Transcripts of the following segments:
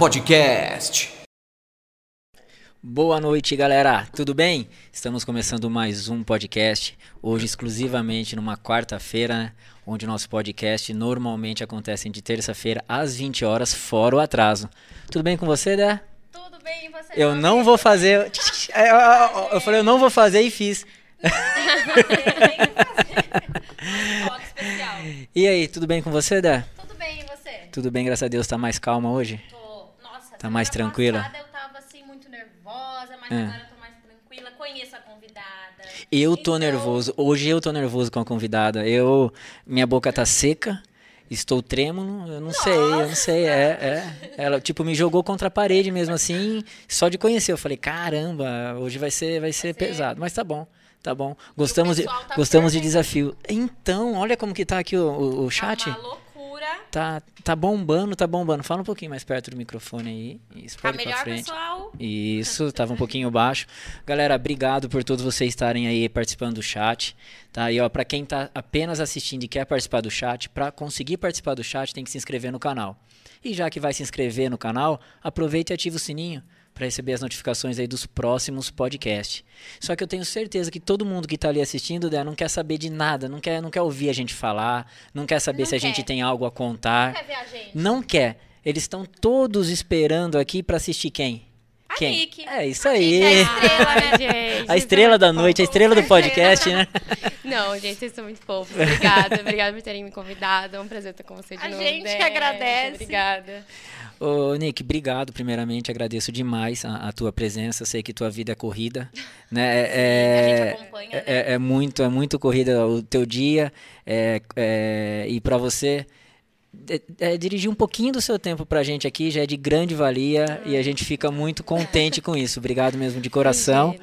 Podcast. Boa noite, galera. Tudo bem? Estamos começando mais um podcast. Hoje, exclusivamente numa quarta-feira, né? onde o nosso podcast normalmente acontece de terça-feira às 20 horas, fora o atraso. Tudo bem com você, Dé? Tudo bem, e você? Eu não amigo? vou fazer. Eu, falei, eu não vou fazer e fiz. E aí, tudo bem com você, Dé? Tudo bem, e você? Tudo bem, graças a Deus. Tá mais calma hoje? Tô. Nossa, Tá mais tranquila? passada eu tava assim muito nervosa, mas É. agora eu tô mais tranquila. Conheço a convidada. Eu tô Então, nervoso. Hoje eu tô nervoso com a convidada. Eu, minha boca tá seca, estou trêmulo. Eu não sei, eu não sei. É, é. Ela tipo me jogou contra a parede mesmo assim, só de conhecer. Eu falei, caramba, hoje vai ser, vai ser pesado. Mas tá bom, tá bom. Gostamos de, tá gostamos de desafio. Então, olha como que tá aqui o, o, o chat. Tá loucura. Tá, tá bombando, tá bombando. Fala um pouquinho mais perto do microfone aí. Isso, Tá pra melhor, frente. pessoal? Isso, tava um pouquinho baixo. Galera, obrigado por todos vocês estarem aí participando do chat, tá? E ó, para quem tá apenas assistindo e quer participar do chat, para conseguir participar do chat tem que se inscrever no canal. E já que vai se inscrever no canal, aproveite e ative o sininho para receber as notificações aí dos próximos podcasts. Só que eu tenho certeza que todo mundo que tá ali assistindo, Dé, não quer saber de nada, não quer, não quer ouvir a gente falar, não quer saber Não se a quer. gente tem algo a contar. Quer ver a gente? Não quer. Eles estão todos esperando aqui para assistir quem? A quem? Nick. É isso A aí. Nick é a estrela, né, gente. A estrela da Vocês noite, a estrela do podcast, né? Não, gente, vocês são muito fofos. Obrigada, obrigada por terem me convidado. É um prazer estar com você de A novo. gente que Dé. agradece. Obrigada. Ô, Nick, obrigado primeiramente, agradeço demais a, a tua presença, sei que tua vida é corrida, né? É, a gente acompanha, né? é, é muito, é muito corrida o teu dia, é, é, e para você é, é, dirigir um pouquinho do seu tempo pra gente aqui já é de grande valia e a gente fica muito contente com isso. Obrigado mesmo de coração.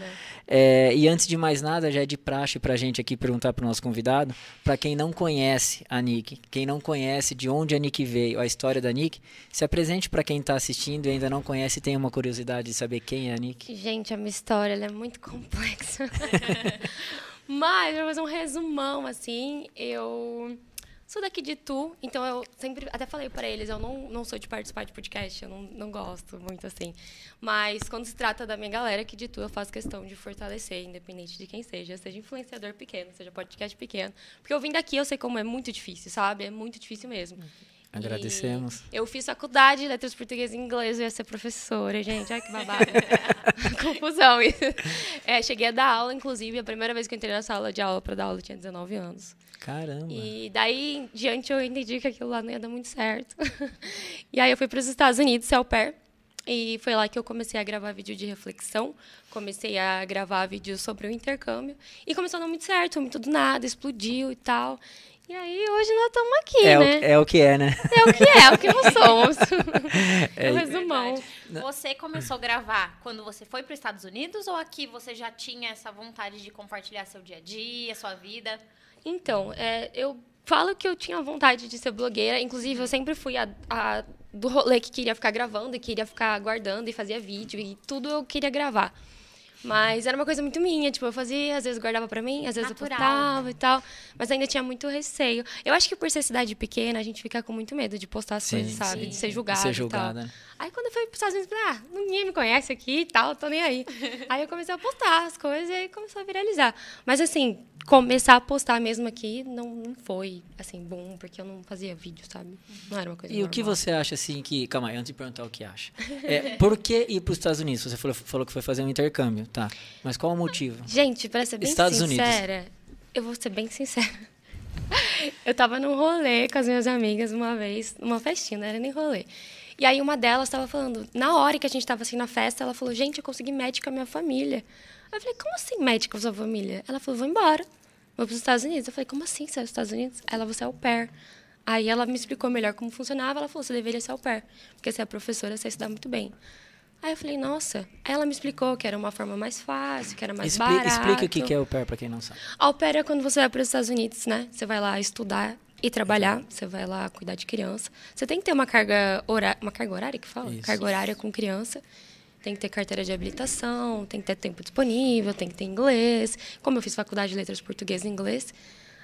É, e antes de mais nada, já é de praxe pra gente aqui perguntar pro nosso convidado, pra quem não conhece a Nick, quem não conhece de onde a Nick veio, a história da Nick, se apresente pra quem tá assistindo e ainda não conhece e tem uma curiosidade de saber quem é a Nick. Gente, a minha história ela é muito complexa. Mas, pra fazer um resumão, assim, eu sou daqui de Tu, então eu sempre, até falei pra eles, eu não, não sou de participar de podcast, eu não, não gosto muito, assim. Mas quando se trata da minha galera aqui de Tu, eu faço questão de fortalecer, independente de quem seja, seja influenciador pequeno, seja podcast pequeno. Porque eu vim daqui, eu sei como é muito difícil, sabe? É muito difícil mesmo. Agradecemos. E eu fiz faculdade de letras português e inglês, eu ia ser professora, gente. Ai, que babado. Confusão isso. É, cheguei a dar aula, inclusive, a primeira vez que eu entrei nessa aula de aula para dar aula eu tinha 19 anos. Caramba. E daí em diante eu entendi que aquilo lá não ia dar muito certo. e aí eu fui para os Estados Unidos, ser au pair. E foi lá que eu comecei a gravar vídeo de reflexão, comecei a gravar vídeos sobre o intercâmbio. E começou a dar muito certo, muito do nada, explodiu e tal. E aí hoje nós estamos aqui, É, né? o, é o que é, né? É o que é, é o que nós somos. É, É o resumão. Você começou a gravar quando você foi para os Estados Unidos ou aqui você já tinha essa vontade de compartilhar seu dia a dia, sua vida? Então, é, eu falo que eu tinha vontade de ser blogueira. Inclusive, eu sempre fui a, a do rolê que queria ficar gravando e queria ficar guardando e fazia vídeo e tudo eu queria gravar. Mas era uma coisa muito minha, tipo, eu fazia, às vezes guardava pra mim, às vezes Natural, eu postava e tal, mas ainda tinha muito receio. Eu acho que por ser cidade pequena, a gente fica com muito medo de postar as Sim, coisas, sabe? sim. De ser de julgado ser e julgada. tal. né? Aí quando eu fui pros Estados Unidos, eu falei, ah, ninguém me conhece aqui e tal, tô nem aí. aí eu comecei a postar as coisas e aí começou a viralizar. Mas assim, começar a postar mesmo aqui não, não foi, assim, bom, porque eu não fazia vídeo, sabe? Não era uma coisa E o que normal. você acha assim que. Calma aí, antes de perguntar o que acha. É, por que ir para os Estados Unidos? Você falou, falou que foi fazer um intercâmbio, tá? Mas qual o motivo? Gente, pra ser bem Estados Unidos. sincera, eu vou ser bem sincera. Eu tava num rolê com as minhas amigas uma vez, numa festinha, não era nem rolê. E aí uma delas tava falando, na hora que a gente tava assim na festa, ela falou, gente, eu consegui match com a minha família. Eu falei, como assim match com a sua família? Ela falou, vou embora, vou pros Estados Unidos. Eu falei, como assim, você vai pros Estados Unidos? Ela, você é au pair. Aí ela me explicou melhor como funcionava, ela falou, você deveria ser au pair, porque você é professora, você estudar muito bem. Aí eu falei, nossa. Aí ela me explicou que era uma forma mais fácil, que era mais Expli- barato. explica o que é o pair para quem não sabe. Au pair é quando você vai para os Estados Unidos, né? Você vai lá estudar e trabalhar, você vai lá cuidar de criança. Você tem que ter uma carga horária, uma carga horária que fala? Isso. Carga horária com criança. Tem que ter carteira de habilitação, tem que ter tempo disponível, tem que ter inglês. Como eu fiz faculdade de letras português e inglês,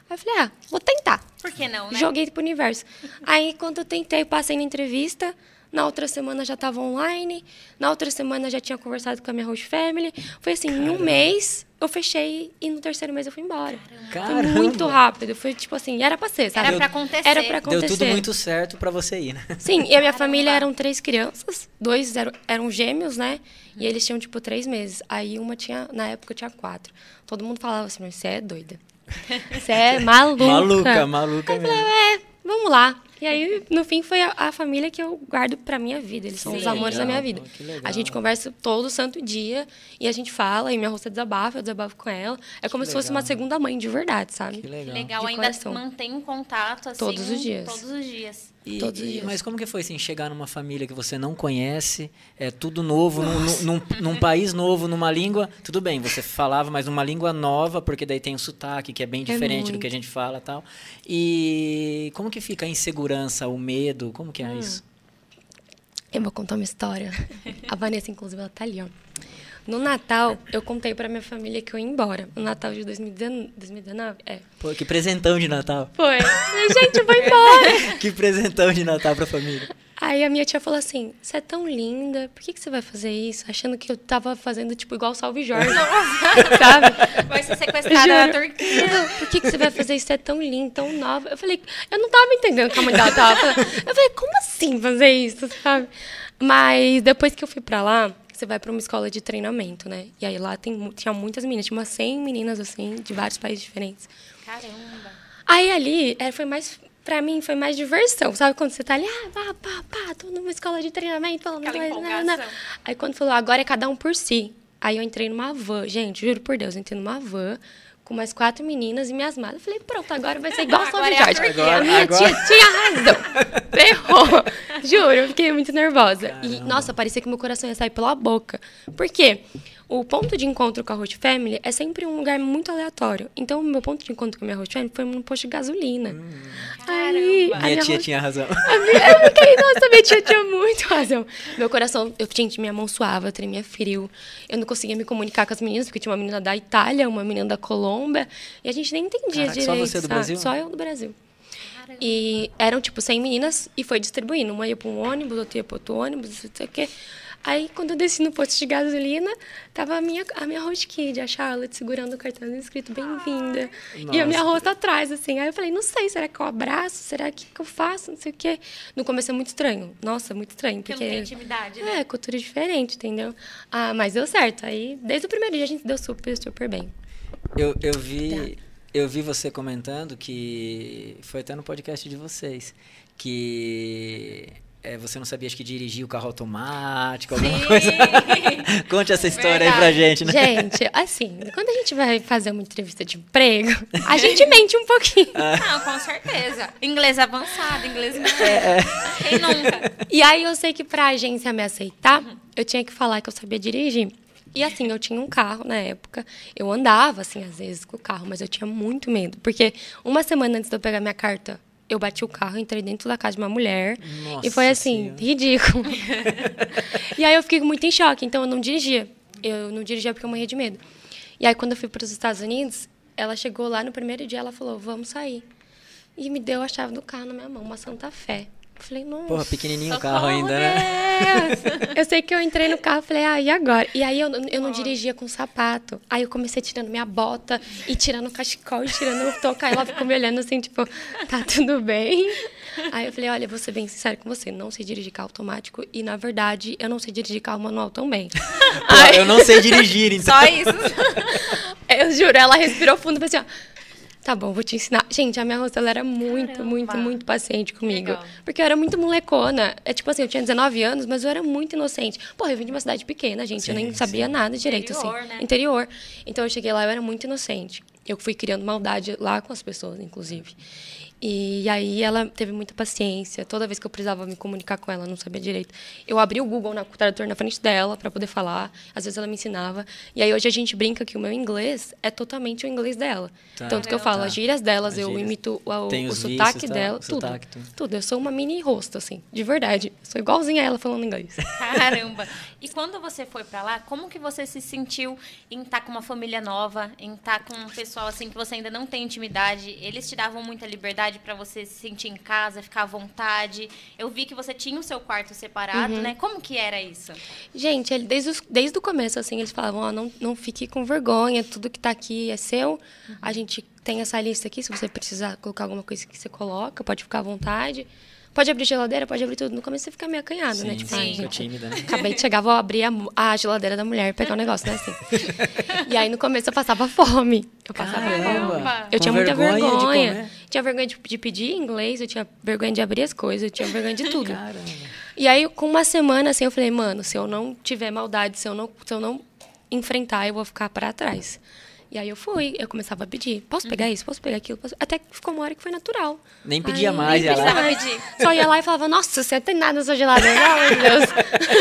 aí eu falei, ah, vou tentar. Por que não, né? Joguei pro universo. Aí, quando eu tentei, passei na entrevista, Na outra semana já estava online. Na outra semana já tinha conversado com a minha host family. Foi assim, em um mês eu fechei e no terceiro mês eu fui embora. Caramba. Foi muito rápido. Foi tipo assim, era pra ser, sabe? Era pra acontecer. Era pra acontecer. Deu tudo muito certo pra você ir, né? Sim, e a minha Caramba. família eram três crianças, dois eram, eram gêmeos, né? E eles tinham, tipo, três meses. Aí uma tinha, na época, tinha quatro. Todo mundo falava assim, mas você é doida. Você é maluca. Maluca, maluca eu falei, mesmo. é, vamos lá. E aí, no fim, foi a, a família que eu guardo pra minha vida. Eles são os amores da minha Legal, vida. que legal. A gente conversa todo santo dia e a gente fala, e minha roça desabafa, eu desabafo com ela. É como se fosse legal. uma segunda mãe de verdade, sabe? Que legal. Legal, De ainda coração. mantém um contato assim. Todos os dias. Todos os dias. E- e- mas como que foi assim, chegar numa família que você não conhece, é tudo novo, num, num- num- país novo, numa língua, tudo bem, você falava, mas numa língua nova, porque daí tem o sotaque, que é bem diferente do muito. que a gente fala e tal. E como que fica a insegurança, o medo, como que é Hum. isso? Eu vou contar uma história. A Vanessa, inclusive, ela tá ali, ó. No Natal, eu contei pra minha família que eu ia embora. No Natal de 2019, 2019 é. Pô, que presentão de Natal. Foi. Gente, eu vou embora. que presentão de Natal pra família. Aí a minha tia falou assim: Você é tão linda, por que, que você vai fazer isso? Achando que eu tava fazendo, tipo, igual o Salve Jorge. sabe? Vai ser sequestrada na. Turquia. Não, por que, que você vai fazer isso? Você é tão linda, tão nova. Eu falei, eu não tava entendendo o que a mãe dela tava falando. Eu falei, como assim fazer isso, sabe? Mas depois que eu fui pra lá, você vai pra uma escola de treinamento, né? E aí lá tem, tinha muitas meninas, tinha umas 100 meninas, assim, de vários países diferentes. Caramba. Aí ali, é, foi mais. Pra mim, foi mais diversão. Sabe quando você tá ali, ah, pá, pá, pá, tô numa escola de treinamento, falando né. empolgação. Aí quando falou, agora é cada um por si. Aí eu entrei numa van, gente, juro por Deus, eu entrei numa van com mais quatro meninas e minhas malas. Eu falei, pronto, agora vai ser igual a Agora Salve é a. Agora- minha agora- tia tinha razão. Ferrou. Juro, eu fiquei muito nervosa. E, nossa, parecia que meu coração ia sair pela boca. Por quê? O ponto de encontro com a Host Family é sempre um lugar muito aleatório. Então, o meu ponto de encontro com a minha Host Family foi num posto de gasolina. Aí, Caramba. a Minha tia host- tinha razão. a minha- Eu fiquei, nossa, minha tia tinha muito razão. Meu coração, eu, gente, minha mão suava, eu tremia frio. Eu não conseguia me comunicar com as meninas, porque tinha uma menina da Itália, uma menina da Colômbia, e a gente nem entendia Caraca, só direito. você do sabe? Brasil? Só eu do Brasil. E eram, tipo, 100 meninas e foi distribuindo. Uma ia para um ônibus, outra ia para outro ônibus, não sei o quê. Aí, quando eu desci no posto de gasolina, tava a minha, a minha host kid, a Charlotte, segurando o cartão escrito bem-vinda. E a minha rosto atrás, assim. Aí eu falei, não sei, será que eu abraço? Será que, que eu faço? Não sei o quê. No começo é muito estranho. Nossa, muito estranho. Porque Porque não tem intimidade, né? é, cultura diferente, entendeu? Ah, mas deu certo. Aí, desde o primeiro dia, a gente deu super, super bem. Eu, eu vi Obrigada. eu vi você comentando que foi até no podcast de vocês que é, você não sabia acho que dirigir o carro automático, alguma Sim. coisa. Conte essa história aí pra Verdade. gente, né? Gente, assim, quando a gente vai fazer uma entrevista de emprego, a gente mente um pouquinho. Não, com certeza. Inglês avançado, inglês médio. É, Quem nunca? E aí eu sei que pra agência me aceitar, eu tinha que falar que eu sabia dirigir. E assim, eu tinha um carro na época. Eu andava, assim, às vezes com o carro, mas eu tinha muito medo. Porque uma semana antes de eu pegar minha carta, eu bati o carro, entrei dentro da casa de uma mulher. Nossa e foi assim, Senhora. ridículo. e aí eu fiquei muito em choque, então eu não dirigia. Eu não dirigia porque eu morria de medo. E aí quando eu fui para os Estados Unidos, ela chegou lá no primeiro dia, ela falou: "Vamos sair". E me deu a chave do carro na minha mão, uma Santa Fé. Eu falei: "Nossa". Porra, pequenininho o carro ainda, né? Eu sei que eu entrei no carro e falei, ah, e agora? E aí eu, eu não dirigia com sapato. Aí eu comecei tirando minha bota e tirando o cachecol e tirando o toca. Aí ela ficou me olhando assim, tipo, tá tudo bem? Aí eu falei, olha, vou ser bem sincera com você, não sei dirigir carro automático e, na verdade, eu não sei dirigir carro manual também. Pô, eu não sei dirigir, então. Só isso. Eu juro, ela respirou fundo e falou assim, ó. Tá bom, vou te ensinar. Gente, a minha rosto, ela era muito, Caramba. muito, muito paciente comigo. Legal. Porque eu era muito molecona. É tipo assim, eu tinha 19 anos, mas eu era muito inocente. Porra, eu vim de uma cidade pequena, gente. eu nem Sim, sabia sim. nada direito, Interior, assim. né? Interior. Então eu cheguei lá, eu era muito inocente. Eu fui criando maldade lá com as pessoas, inclusive. E aí ela teve muita paciência. Toda vez que eu precisava me comunicar com ela, eu não sabia direito. Eu abri o Google na tradutor na frente dela para poder falar. Às vezes ela me ensinava. E aí hoje a gente brinca que o meu inglês é totalmente o inglês dela. Tá. Tanto que eu falo, Tá. as gírias delas, As eu gírias. imito o, o, Tem o sotaque vícios, tá? dela, O tudo, sotaque, tudo. tudo. Eu sou uma mini rosto, assim, de verdade. Sou igualzinha a ela falando inglês. Caramba. E quando você foi pra lá, como que você se sentiu em estar com uma família nova, em estar com um pessoal assim que você ainda não tem intimidade? Eles te davam muita liberdade pra você se sentir em casa, ficar à vontade. Eu vi que você tinha o seu quarto separado, né? Como que era isso? Gente, desde, os- desde o começo, assim, eles falavam, ó, não, não fique com vergonha, tudo que tá aqui é seu. A gente tem essa lista aqui, se você precisar colocar alguma coisa que você coloca, pode ficar à vontade. Pode abrir geladeira, pode abrir tudo. No começo você fica meio acanhado, né? Sim, Tipo, sim, fica gente, tímida, né? Acabei de chegar, vou abrir a, a geladeira da mulher e pegar o negócio, né? Assim. e aí, no começo, eu passava fome. Eu passava fome. Caramba! Eu Com tinha muita vergonha de vergonha. comer? tinha vergonha de, de pedir em inglês, eu tinha vergonha de abrir as coisas, eu tinha vergonha de tudo. Caramba. E aí, com uma semana, assim, eu falei, mano, se eu não tiver maldade, se eu não, se eu não enfrentar, eu vou ficar para trás. E aí eu fui, eu começava a pedir, posso pegar isso, posso pegar aquilo? Posso... Até que ficou uma hora que foi natural. Nem pedia Aí, mais, nem lá. mais. Só ia lá e falava, nossa, você não tem nada na sua geladeira, pelo amor de Deus.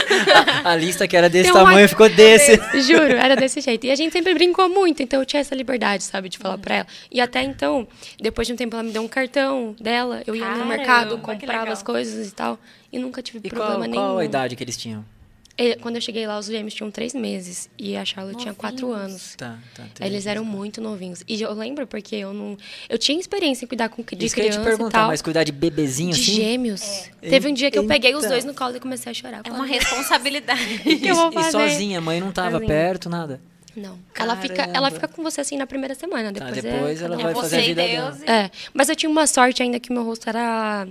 A lista que era desse um tamanho ficou desse. Juro, era desse jeito. E a gente sempre brincou muito, então eu tinha essa liberdade, sabe, de falar pra ela. E até então, depois de um tempo, ela me deu um cartão dela, eu ia no Caramba, mercado, que comprava as coisas e tal, e nunca tive E problema qual, nenhum. qual a idade que eles tinham? E Quando eu cheguei lá, os gêmeos tinham três meses e a Charlotte tinha quatro Novinhos. anos. Tá, tá. Eles eram muito novinhos. E eu lembro porque eu não. Eu tinha experiência em cuidar com, de Isso que eu criança te perguntar, tal. mas cuidar de bebezinho de assim? gêmeos. Teve um dia que eu peguei os dois no colo e comecei a chorar. É uma responsabilidade. que eu vou E- fazer? E sozinha, a mãe não tava Sozinha. perto, nada. Não. Ela fica, ela Caramba. fica com você assim na primeira semana. Tá, Depois, depois é, ela vai um. fazer a vida Deus. dela. É, mas eu tinha uma sorte ainda que o meu rosto era.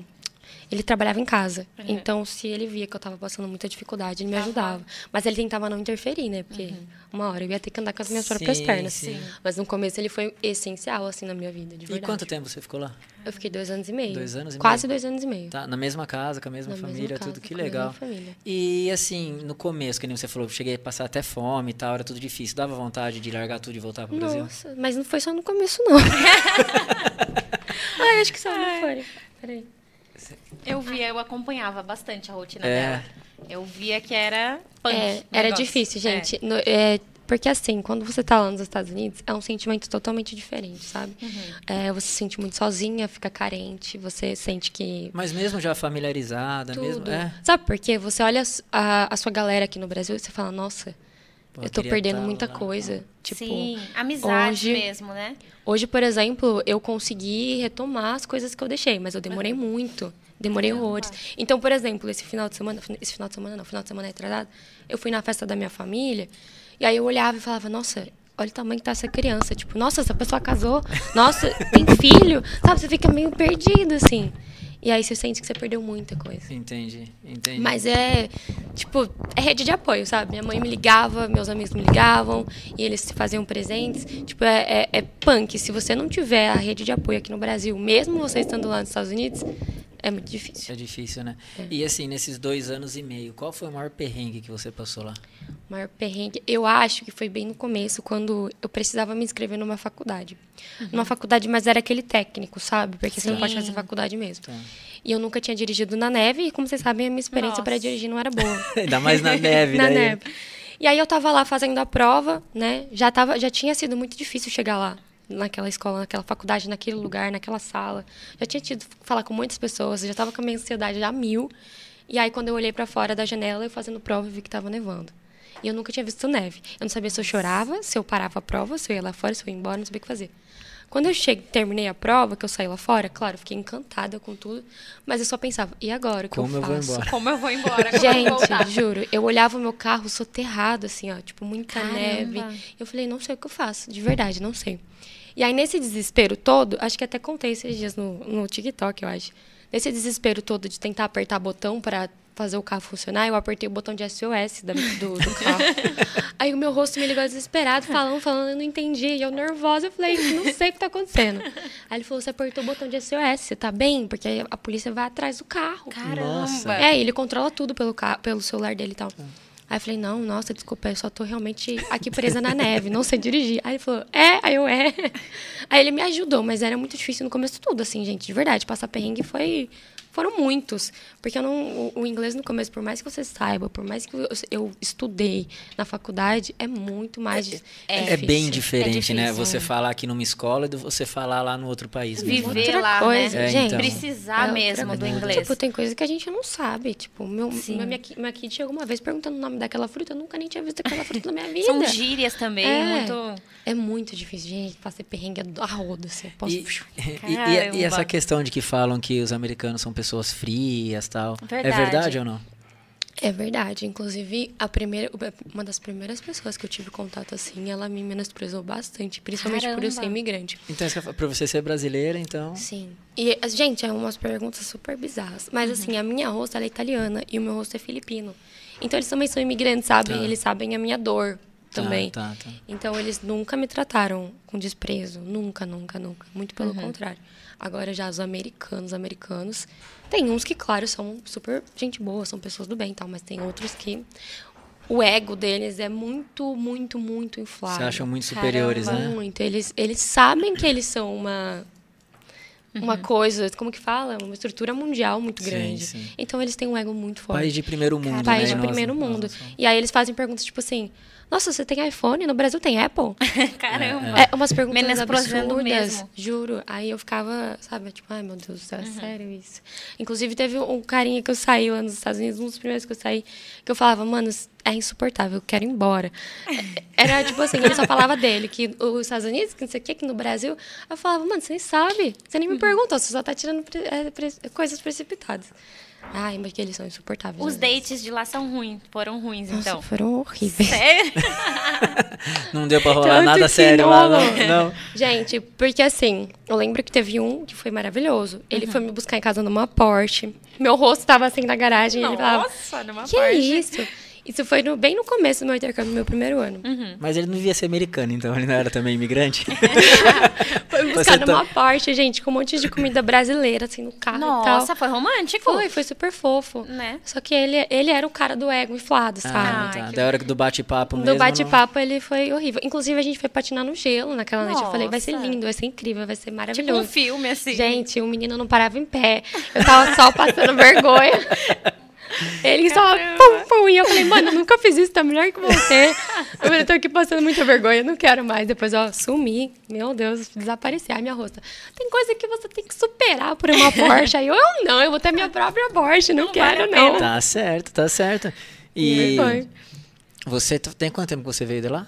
Ele trabalhava em casa. Então, se ele via que eu tava passando muita dificuldade, ele me ajudava. Mas ele tentava não interferir, né? Porque uma hora eu ia ter que andar com as minhas próprias Sim, pernas. sim. Mas no começo ele foi essencial, assim, na minha vida, de E verdade. quanto tempo você ficou lá? Eu fiquei dois anos e meio. Dois anos e Quase meio. dois anos e meio. Tá, na mesma casa, com a mesma Na mesma família, casa, tudo que mesma legal. família. E assim, no começo, que nem você falou, cheguei a passar até fome e tal, era tudo difícil. Dava vontade de largar tudo e voltar pro Brasil? Nossa, mas não foi só no começo, não. Ai, acho que só não foi. Peraí. Eu via, eu acompanhava bastante a rotina É. dela. Eu via que era punk. É, era difícil, É. gente. No- é, porque assim, quando você tá lá nos Estados Unidos, é um sentimento totalmente diferente, sabe? É, você se sente muito sozinha, fica carente, você sente que Mas mesmo já familiarizada, mesmo. tudo. É. Sabe por quê? Você olha a, a sua galera aqui no Brasil e você fala, nossa, Pô, eu tô perdendo tá muita lá. coisa. Tipo, Sim, amizade hoje- mesmo, né? Hoje, por exemplo, eu consegui retomar as coisas que eu deixei, mas eu demorei muito. Demorei horrores. Então, por exemplo, esse final de semana, esse final de semana não, final de semana retrasado, eu fui na festa da minha família, e aí eu olhava e falava, nossa, olha o tamanho que tá essa criança. Tipo, nossa, essa pessoa casou, nossa, tem filho. Sabe, você fica meio perdido, assim. E aí você sente que você perdeu muita coisa. Entendi, entendi. Mas é, tipo, é rede de apoio, sabe? Minha mãe me ligava, meus amigos me ligavam, e eles faziam presentes. Tipo, é, é, é punk. Se você não tiver a rede de apoio aqui no Brasil, mesmo você estando lá nos Estados Unidos, é muito difícil. É difícil, né? É. E assim, nesses dois anos e meio, qual foi o maior perrengue que você passou lá? O maior perrengue, eu acho que foi bem no começo, quando eu precisava me inscrever numa faculdade. Numa faculdade, mas era aquele técnico, sabe? Porque você não pode Sim. fazer faculdade mesmo. Tá. E eu nunca tinha dirigido na neve, e como vocês sabem, a minha experiência para dirigir não era boa. Ainda mais na neve, na daí. neve. E aí eu tava lá fazendo a prova, né? Já, tava, já tinha sido muito difícil chegar lá, naquela escola, naquela faculdade, naquele lugar, naquela sala. Já tinha tido que falar com muitas pessoas, já tava com a minha ansiedade já a mil. E aí quando eu olhei para fora da janela, eu fazendo prova, eu vi que tava nevando. E eu nunca tinha visto neve. Eu não sabia se eu chorava, se eu parava a prova, se eu ia lá fora, se eu ia embora, não sabia o que fazer. Quando eu cheguei, terminei a prova, que eu saí lá fora, claro, fiquei encantada com tudo, mas eu só pensava, e agora, o que Como eu eu vou faço? embora? Como eu vou embora? Como eu? Gente, juro, eu olhava o meu carro soterrado, assim, ó, tipo, muita Caramba. neve. Eu falei, não sei o que eu faço, de verdade, não sei. E aí, nesse desespero todo, acho que até contei esses dias no, no TikTok, eu acho. Nesse desespero todo de tentar apertar botão para fazer o carro funcionar, eu apertei o botão de SOS da- do, do carro. aí o meu rosto me ligou desesperado, falando, falando, eu não entendi. E eu nervosa, eu falei, não sei o que tá acontecendo. Aí ele falou, você apertou o botão de SOS, você tá bem? Porque aí a polícia vai atrás do carro. Nossa. Caramba. É, ele controla tudo pelo, pelo celular dele e tal. Aí eu falei, não, nossa, desculpa, eu só tô realmente aqui presa na neve, não sei dirigir. Aí ele falou, é? Aí eu, é. Aí ele me ajudou, mas era muito difícil no começo tudo, assim, gente, de verdade. Passar perrengue foi foram muitos. Porque eu não, o, o inglês no começo, por mais que você saiba, por mais que eu, eu estudei na faculdade, é muito mais É, é bem diferente, difícil. né? Você falar aqui numa escola e você falar lá no outro país. mesmo, né? Viver Outra lá, coisa, né? É, gente. então. Precisar É mesmo do inglês. Tipo, tem coisa que a gente não sabe. Tipo, meu, Sim. minha, minha, ki- minha kid chegou uma vez perguntando o nome daquela fruta. Eu nunca nem tinha visto aquela fruta na minha vida. São gírias também, É. muito... É muito difícil, gente. Passei perrengue a roda, assim. Posso... E, e- e- e essa questão de que falam que os americanos são pessoas frias tal. É Verdade. verdade ou não? É verdade. Inclusive, a primeira, uma das primeiras pessoas que eu tive contato assim, ela me menosprezou bastante. Principalmente por eu ser Caramba. imigrante. Então, pra você ser brasileira, então. Sim. E, gente, é umas perguntas super bizarras. Mas, Uhum. assim, a minha rosto ela é italiana e o meu rosto é filipino. Então, eles também são imigrantes, sabem? Tá. Eles sabem a minha dor Tá, também. Tá, tá. Então, eles nunca me trataram com desprezo. Nunca, nunca, nunca. Muito pelo contrário. Agora, já os americanos, americanos... Tem uns que, claro, são super gente boa, são pessoas do bem e tal. Mas tem outros que... O ego deles é muito, muito, muito inflado. Você acham muito superiores, Caramba. né? Muito. Eles, eles sabem que eles são uma uma coisa, como que fala? Uma estrutura mundial muito Sim, grande. sim. Então eles têm um ego muito forte. País de primeiro mundo, País né? de Nós- primeiro mundo. somos. E aí eles fazem perguntas tipo assim: Nossa, você tem iPhone? No Brasil tem Apple? Caramba. É, umas perguntas Menosprezando absurdas, mesmo. juro. Aí eu ficava, sabe, tipo, ai meu Deus do céu, Uhum. é sério isso. Inclusive teve um carinha que eu saí lá nos Estados Unidos, um dos primeiros que eu saí, que eu falava, mano, é insuportável, eu quero ir embora. Era tipo assim, ele só falava dele, que os Estados Unidos, que não sei o que, que no Brasil. Eu falava, mano, você nem sabe, você nem me Uhum. perguntou, você só tá tirando pre- é, pre- coisas precipitadas. Ai, mas que eles são insuportáveis. Os vezes. dates de lá são ruins, foram ruins, Nossa, então. foram horríveis. Sério? Não deu pra rolar Tanto nada que sério não lá, não. não. Gente, porque assim, eu lembro que teve um que foi maravilhoso. Ele Uhum. foi me buscar em casa numa Porsche. Meu rosto tava assim na garagem. e ele falava, Nossa, numa que parte. isso? Isso foi no- bem no começo do meu intercâmbio, no meu primeiro ano. Uhum. Mas ele não devia ser americano, então ele não era também imigrante? Foi me Você buscar tá- numa Porsche, gente, com um monte de comida brasileira, assim, no carro e Nossa, tal. foi romântico. Foi, foi super fofo. Né? Só que ele, ele era o cara do ego inflado, Ah, sabe? Ai, tá. que- Da hora do bate-papo mesmo. Do não- bate-papo ele foi horrível. Inclusive, a gente foi patinar no gelo naquela noite. Eu falei, vai ser Nossa. lindo, vai ser incrível, vai ser Tipo maravilhoso. um filme, assim. Gente, o menino não parava em pé. Eu tava só passando vergonha. Ele só pum, pum. E eu falei, mano, eu nunca fiz isso, tá melhor que você. Eu falei, tô aqui passando muita vergonha, não quero mais. Depois, ó, sumi. Meu Deus, desaparecer. Ai, minha rosta. Tem coisa que você tem que superar por uma Porsche. Aí eu, eu não, eu vou ter minha própria Porsche, não, Não quero, vale a não. Tá certo, tá certo. E E foi. você tem quanto tempo que você veio de lá?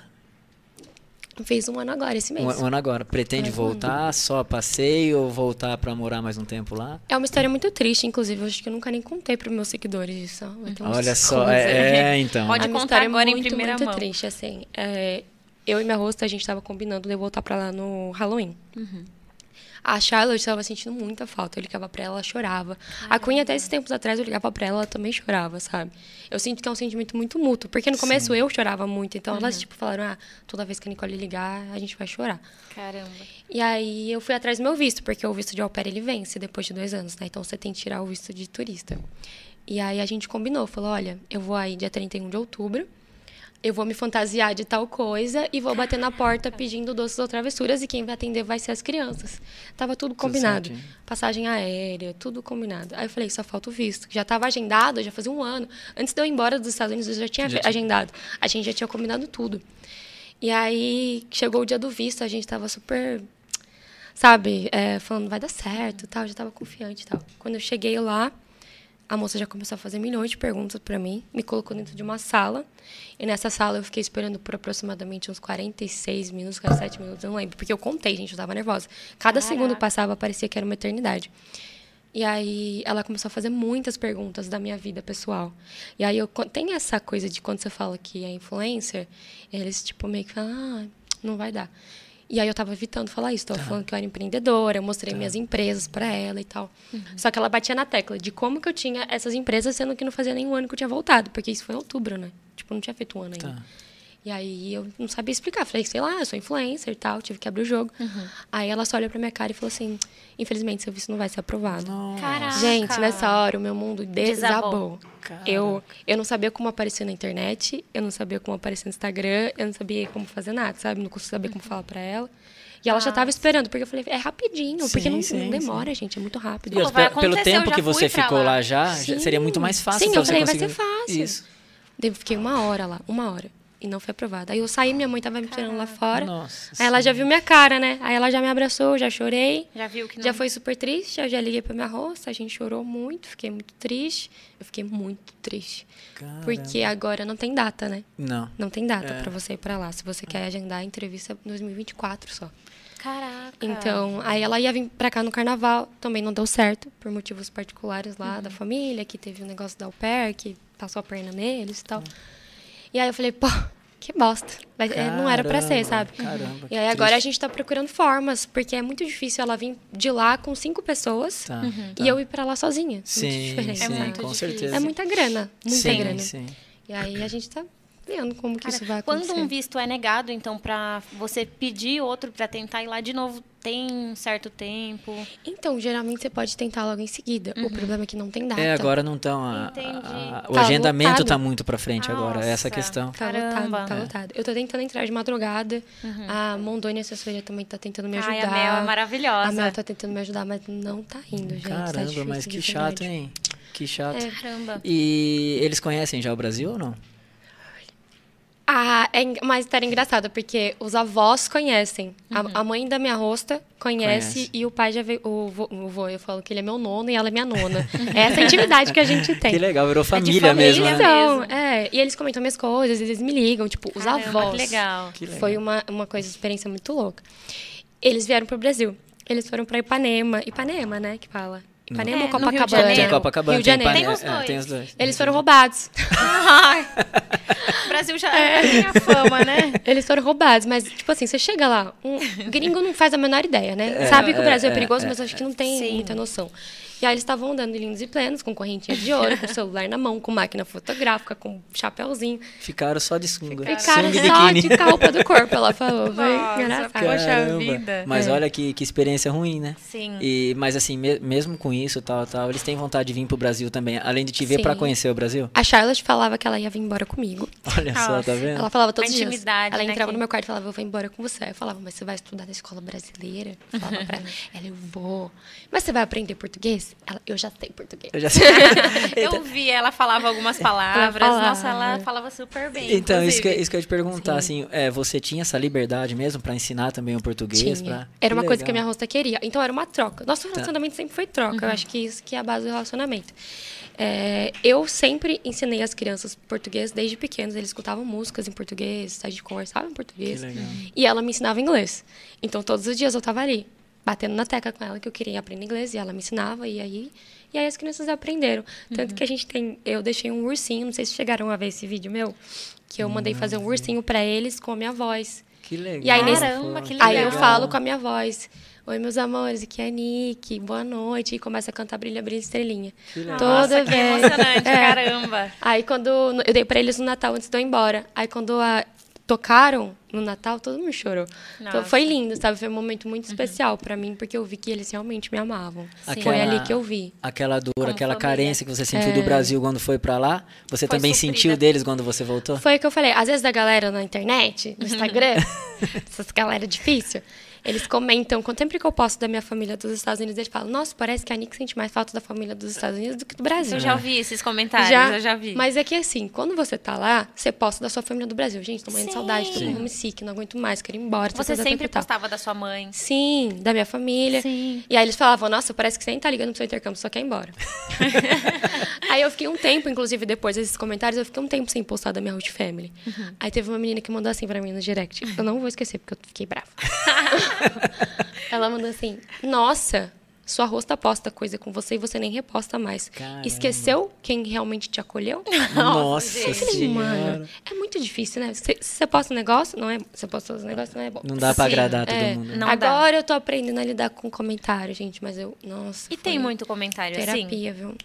Fiz um ano agora, esse mês. Um, um ano agora. Pretende Mais um ano. voltar só a passeio ou voltar pra morar mais um tempo lá? É uma história muito triste, inclusive. Eu acho que eu nunca nem contei pros meus seguidores isso. Olha só, é, é, então. Pode a minha contar história agora é em muito, primeira muito mão. triste, assim. É, eu e minha rosto, a gente tava combinando de eu voltar pra lá no Halloween. Uhum. A Charlotte estava sentindo muita falta. Eu ligava pra ela, ela chorava. A Queen, até esses tempos atrás, eu ligava pra ela, ela também chorava, sabe? Eu sinto que é um sentimento muito mútuo. Porque no começo eu chorava muito. Então Uhum. elas, tipo, falaram, ah, toda vez que a Nicole ligar, a gente vai chorar. Caramba. E aí eu fui atrás do meu visto, porque o visto de au pair, ele vence depois de dois anos, né? Então você tem que tirar o visto de turista. E aí a gente combinou, falou, olha, eu vou aí dia 31 de outubro, eu vou me fantasiar de tal coisa e vou bater na porta pedindo doces ou travessuras e quem vai atender vai ser as crianças. Tava tudo combinado. certinho. Passagem aérea, tudo combinado. Aí eu falei, só falta o visto. Já estava agendado, já fazia um ano. Antes de eu ir embora dos Estados Unidos, eu já tinha Já agendado. A gente já tinha combinado tudo. E aí, chegou o dia do visto, a gente tava super, sabe, é, falando, vai dar certo, tal, já tava confiante e tal. Quando eu cheguei lá, a moça já começou a fazer milhões de perguntas para mim, me colocou dentro de uma sala, e nessa sala eu fiquei esperando por aproximadamente uns 46 minutos, 47 minutos, eu não lembro, porque eu contei, gente, eu tava nervosa. Cada segundo Caraca. passava, parecia que era uma eternidade. E aí ela começou a fazer muitas perguntas da minha vida pessoal. E aí eu tem essa coisa de quando você fala que é influencer, eles tipo meio que falam, ah, não vai dar. E aí eu tava evitando falar isso, tava falando que eu era empreendedora, eu mostrei minhas empresas para ela e tal. Só que ela batia na tecla de como que eu tinha essas empresas, sendo que não fazia nenhum ano que eu tinha voltado, porque isso foi em outubro, né? Tipo, não tinha feito um ano ainda. Tá. E aí eu não sabia explicar. Falei, sei lá, eu sou influencer e tal, tive que abrir o jogo. Aí ela só olhou pra minha cara e falou assim: infelizmente, seu visto não vai ser aprovado. Caraca. Gente, nessa hora o meu mundo desabou. Desabou. Eu, eu não sabia como aparecer na internet, eu não sabia como aparecer no Instagram, eu não sabia como fazer nada, sabe? Não conseguia saber como falar pra ela. E ela já tava esperando, porque eu falei, é rapidinho, porque Sim, não, sim, não demora, gente, é muito rápido. E pelo tempo que você ficou lá. lá já, já Sim. seria muito mais fácil Sim, pra eu você falei, vai ser fácil. Isso. Eu fiquei uma hora lá, uma hora. E não foi aprovada. Aí eu saí, minha mãe tava me esperando lá fora. Nossa. Aí ela já viu minha cara, né? Aí ela já me abraçou, já chorei. Já viu que não... Já foi super triste, eu já liguei pra minha roça, a gente chorou muito, fiquei muito triste. Eu fiquei muito triste. Caramba. Porque agora não tem data, né? Não. Não tem data É. pra você ir pra lá. Se você quer agendar a entrevista em 2024 só. Caraca. Então, aí ela ia vir pra cá no carnaval, também não deu certo, por motivos particulares lá da família, que teve um negócio da au pair, que passou a perna neles e tal. E aí eu falei, pô, que bosta. Vai- é, não era pra ser, Caramba, sabe? caramba, E aí agora a triste. gente tá procurando formas, porque é muito difícil ela vir de lá com cinco pessoas Tá, e tá. eu ir pra lá sozinha. Sim, muito diferente. sim, É muito com difícil. certeza. É muita grana, muita sim, grana. Sim. E aí a gente tá vendo como que Cara, isso vai quando acontecer. um visto é negado, então, pra você pedir outro pra tentar ir lá de novo, tem um certo tempo. Então, geralmente você pode tentar logo em seguida. O problema é que não tem data. É, agora não estão. a- o Tá agendamento lotado. tá muito pra frente agora, essa é Nossa. questão. Tá Caramba. lotado, tá É. lotado. Eu tô tentando entrar de madrugada. A Mondoni Assessoria também tá tentando me ajudar. Ai, a Mel é maravilhosa. A Mel tá tentando me ajudar, mas não tá indo, gente. tá Caramba, difícil mas que chato, hein? Que chato. É. Caramba. E eles conhecem já o Brasil ou não? Ah, é en- uma história engraçada, porque os avós conhecem. A- A, mãe da minha rosta conhece, Conhece. e o pai já veio. O vô, o vô, eu falo que ele é meu nono e ela é minha nona. é essa intimidade que a gente tem. Que legal, virou família, família mesmo, né? Então, é. E eles comentam minhas coisas, eles me ligam, tipo, os Caramba, avós. que legal. Que legal. Foi uma, uma coisa, experiência muito louca. Eles vieram pro Brasil. Eles foram pra Ipanema. Ipanema, né, que fala. Ipanema É, ou no Rio de Copacabana? Janeiro. Tem Copacabana, Rio de tem Janeiro. Ipanema. Tem os é, dois. tem os dois. Eles foram roubados. O Brasil já tem a fama, né? Eles foram roubados, mas, tipo assim, você chega lá, um gringo não faz a menor ideia, né? Sabe que o Brasil é, é, perigoso, é, mas acho que não tem Sim. muita noção. E aí eles estavam andando lindos e plenos, com correntinha de ouro, com celular na mão, com máquina fotográfica, com chapéuzinho. Ficaram só de sunga. Ficaram Sunga só biquíni. de roupa do corpo, ela falou. Foi Nossa, engraçado. Poxa vida. Mas É. olha que, que experiência ruim, né? Sim. E, mas assim, me- mesmo com isso, tal, tal, eles têm vontade de vir pro Brasil também, além de te ver pra conhecer o Brasil? A Charlotte falava que ela ia vir embora comigo. Olha só, Nossa. tá vendo? Ela falava todos os dias. Ela né, entrava que- no meu quarto e falava, eu vou embora com você. Eu falava, mas você vai estudar na escola brasileira? Eu falava pra ela, ela, eu vou. Mas você vai aprender português? Ela, eu já sei português. Eu já sei. Eu vi, ela falava algumas palavras. falava. Nossa, ela falava super bem. Então, isso que, isso que eu ia te perguntar, assim, é, você tinha essa liberdade mesmo pra ensinar também o português? Tinha. pra- Era uma coisa que a. Tá. minha rosta queria. Então era uma troca. Nosso relacionamento sempre foi troca. Eu acho que isso que é a base do relacionamento. É, eu sempre ensinei as crianças português desde pequenos. Eles escutavam músicas em português, a gente conversava em português. E ela me ensinava inglês. Então todos os dias eu tava ali, batendo na tecla com ela que eu queria aprender inglês e ela me ensinava e aí e aí as crianças aprenderam. Tanto que a gente tem, eu deixei um ursinho, não sei se chegaram a ver esse vídeo meu, que eu mandei fazer um ursinho pra eles com a minha voz. Que legal. E aí, nesse- Caramba, que Aí eu legal. falo com a minha voz. Oi, meus amores, aqui é a Nick, boa noite. E começa a cantar Brilha, Brilha, Estrelinha. legal. Toda Nossa, que vez. emocionante, É. caramba. Aí quando. Eu dei pra eles no Natal antes de eu ir embora. Aí quando a- tocaram no Natal, todo mundo chorou. Então, Nossa. Uhum. foi lindo, sabe? Foi um momento muito especial pra mim, porque eu vi que eles realmente me amavam. Foi Aquela- ali que eu vi. Aquela dor, Como aquela família. carência que você sentiu do Brasil quando foi pra lá, você Foi também suprida. sentiu deles quando você voltou? Foi o que eu falei. Às vezes a galera na internet, no Instagram, essas galera difícil, eles comentam, sempre que eu posto da minha família dos Estados Unidos, eles falam, nossa, parece que a Nick sente mais falta da família dos Estados Unidos do que do Brasil. Eu já ouvi esses comentários, eu já vi. Mas é que assim, quando você tá lá, você posta da sua família do Brasil. Gente, tô morrendo de saudade, tô com homesick, não aguento mais, quero ir embora. Você sempre postava da sua mãe. Sim, da minha família. Sim. E aí eles falavam, nossa, parece que você nem tá ligando pro seu intercâmbio, só quer ir embora. aí eu fiquei um tempo, inclusive, depois desses comentários, eu fiquei um tempo sem postar da minha Root Family. Uhum. Aí teve uma menina que mandou assim pra mim no direct. Eu não vou esquecer, porque eu fiquei brava. Ela mandou assim, nossa, sua rosta posta coisa com você e você nem reposta mais. Caramba. Esqueceu quem realmente te acolheu? Nossa Eu falei, mano, é muito difícil, né? Se você posta um negócio, não é. Você posta os negócios, não é bom. Não dá pra Sim, agradar todo É, mundo. Não dá. Agora eu tô aprendendo a lidar com comentário, gente, mas eu. Nossa. E tem muito comentário assim? terapia, viu?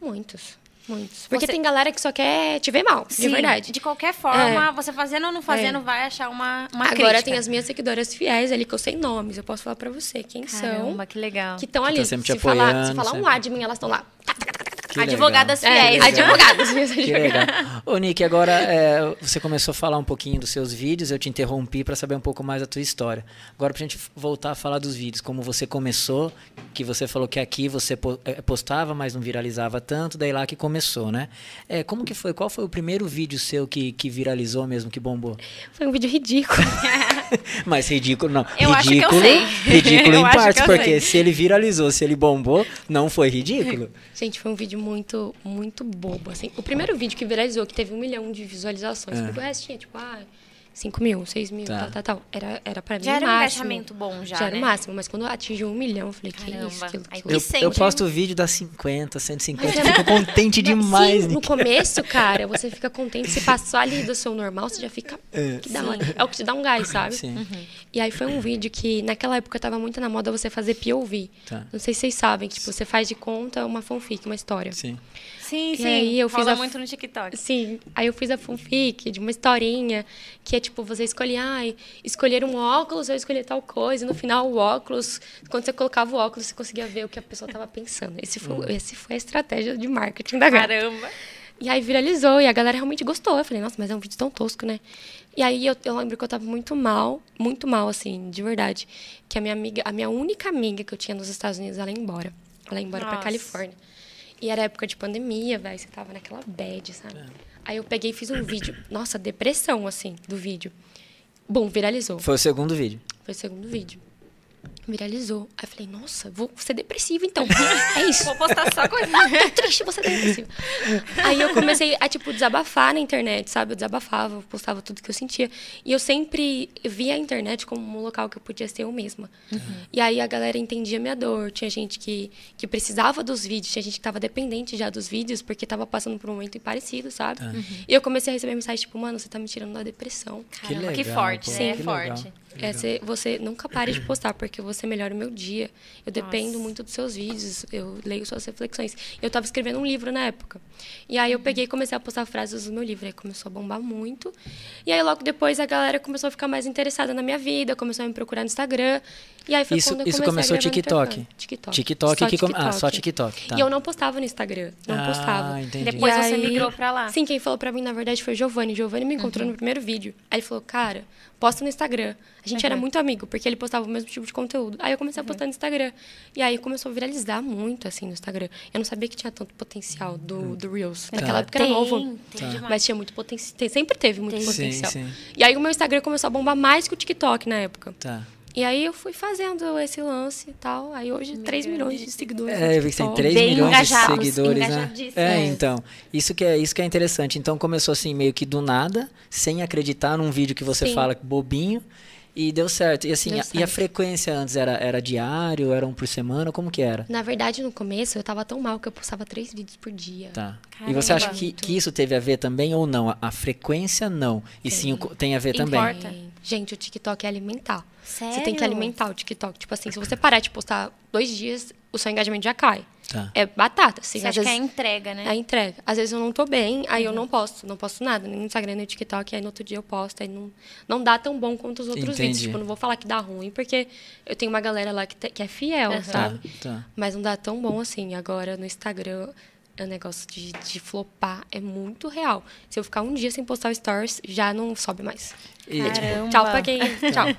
Muitos. Muitos. Porque Você- tem galera que só quer te ver mal, de Sim, verdade. De qualquer forma, É. você fazendo ou não fazendo, vai achar uma, uma Agora crítica. tem as minhas seguidoras fiéis ali, que eu sei nomes, eu posso falar pra você quem Caramba, são. que legal. Que estão ali. tão sempre te se falar, se apoiando, falar um sempre. admin, elas estão lá. tac, tac, tac, Que Advogadas legal. fiéis. É, advogadas. Que legal. Ô, Nick, agora é, você começou a falar um pouquinho dos seus vídeos, eu te interrompi para saber um pouco mais da tua história. Agora, pra gente voltar a falar dos vídeos, como você começou, que você falou que aqui você eh, postava, mas não viralizava tanto, daí lá que começou, né? É, como que foi? Qual foi o primeiro vídeo seu que, que viralizou mesmo, que bombou? Foi um vídeo ridículo. Mas ridículo não. Eu acho que eu ridículo, sei. ridículo Eu em eu porque sei. se ele viralizou, se ele bombou, não foi ridículo. Gente, foi um vídeo muito, muito bobo, assim. O primeiro vídeo que viralizou, que teve um milhão de visualizações, porque o resto tinha, tipo, ah, 5 mil, 6 mil, Tá. tal, tal, tal. Era, era pra mim Já o era um máximo. engajamento bom, já, Já era né? o máximo, mas quando atingiu um milhão, eu falei, que Caramba. isso, aquilo, Aí aquilo. Eu, sente, eu posto vídeo das 50, 150, Mas é- fico contente demais, Sim, no começo, cara, você fica contente. Se passou ali do seu normal, você já fica. É. Que da hora. É o que te dá um gás, sabe? Sim. Uhum. E aí foi um vídeo que, naquela época, tava muito na moda você fazer POV. Tá. Não sei se vocês sabem, que tipo, você faz de conta uma fanfic, uma história. Sim. Sim, E sim. aí eu fiz a- muito no TikTok. Sim, aí eu fiz a fanfic de uma historinha que é tipo, você escolhia, ai, escolher um óculos ou escolher tal coisa. E no final, o óculos, quando você colocava o óculos, você conseguia ver o que a pessoa tava pensando. Esse foi, esse foi a estratégia de marketing da Gata. Caramba. E aí viralizou e a galera realmente gostou. Eu falei, nossa, mas é um vídeo tão tosco, né? E aí eu, eu lembro que eu tava muito mal, muito mal, assim, de verdade. Que a minha amiga, a minha única amiga que eu tinha nos Estados Unidos, ela ia embora. Ela ia embora pra Nossa. Califórnia. E era época de pandemia, velho. Você tava naquela bad, sabe? Aí eu peguei e fiz um vídeo. Nossa, depressão, assim, do vídeo. Bom, viralizou. Foi o segundo vídeo. Foi o segundo vídeo. Viralizou. Aí eu falei, nossa, vou ser depressiva então. É isso. Vou postar só coisa. Tô triste, você tá depressiva. Aí eu comecei a, tipo, desabafar na internet, sabe? Eu desabafava, eu postava tudo que eu sentia. E eu sempre via a internet como um local que eu podia ser eu mesma. E aí a galera entendia minha dor. Tinha gente que, que precisava dos vídeos, tinha gente que tava dependente já dos vídeos, porque tava passando por um momento parecido, sabe? E eu comecei a receber mensagem, tipo, mano, você tá me tirando da depressão. Caramba, que, legal, forte, pô, né? que É legal. Forte. É, você, você nunca pare de postar, porque você melhora o meu dia. Eu dependo muito dos seus vídeos, eu leio suas reflexões. Eu estava escrevendo um livro na época. E aí eu peguei e comecei a postar frases do meu livro. Aí começou a bombar muito. E aí logo depois a galera começou a ficar mais interessada na minha vida, começou a me procurar no Instagram. E aí foi Isso- quando eu isso começou a TikTok? TikTok. TikTok Só que come- ah, só TikTok, tá. E eu não postava no Instagram, não Ah, postava. entendi. Depois E você aí- migrou pra lá. Sim, quem falou pra mim, na verdade, foi o Giovanni. Giovanni me encontrou no primeiro vídeo. Aí ele falou, cara, posta no Instagram. A gente era muito amigo, porque ele postava o mesmo tipo de conteúdo. Aí eu comecei a postar no Instagram. E aí começou a viralizar muito, assim, no Instagram. Eu não sabia que tinha tanto potencial do, do Reels. Naquela época era Tem, novo. tem demais. Mas tinha muito potencial. Sempre teve muito Tem. potencial. Sim, sim. E aí o meu Instagram começou a bombar mais que o TikTok na época. Tá. E aí eu fui fazendo esse lance e tal. Aí hoje, 3 milhões de seguidores. É, eu vi que tem TikTok. 3 Bem milhões engajados, de seguidores, né? É, É. então. Isso que, é, isso que é interessante. Então começou assim, meio que do nada, sem acreditar num vídeo que você Sim. fala bobinho. E deu certo. E assim, a, e a frequência antes era, era diário, era um por semana? Como que era? Na verdade, no começo, eu tava tão mal que eu postava três vídeos por dia. Tá. e Caramba. você acha que, que isso teve a ver também ou não? A, a frequência não. E sim, o co- tem a ver também. Importa. Gente, o TikTok é alimentar. Você tem Sério? que alimentar o TikTok. Tipo assim, se você parar de postar dois dias, o seu engajamento já cai. Tá. É batata, assim. Você às acha que é a vezes- entrega, né? É a entrega. Às vezes eu não tô bem, aí eu não posto, não posto nada, nem no Instagram, nem no TikTok, aí no outro dia eu posto, aí não, não dá tão bom quanto os outros Entendi. vídeos. Tipo, não vou falar que dá ruim, porque eu tenho uma galera lá que, te- que é fiel, Aham. sabe? tá. Mas não dá tão bom assim. Agora no Instagram, o negócio de, de flopar é muito real. Se eu ficar um dia sem postar stories, já não sobe mais. E, Caramba. Tchau pra quem. Tchau.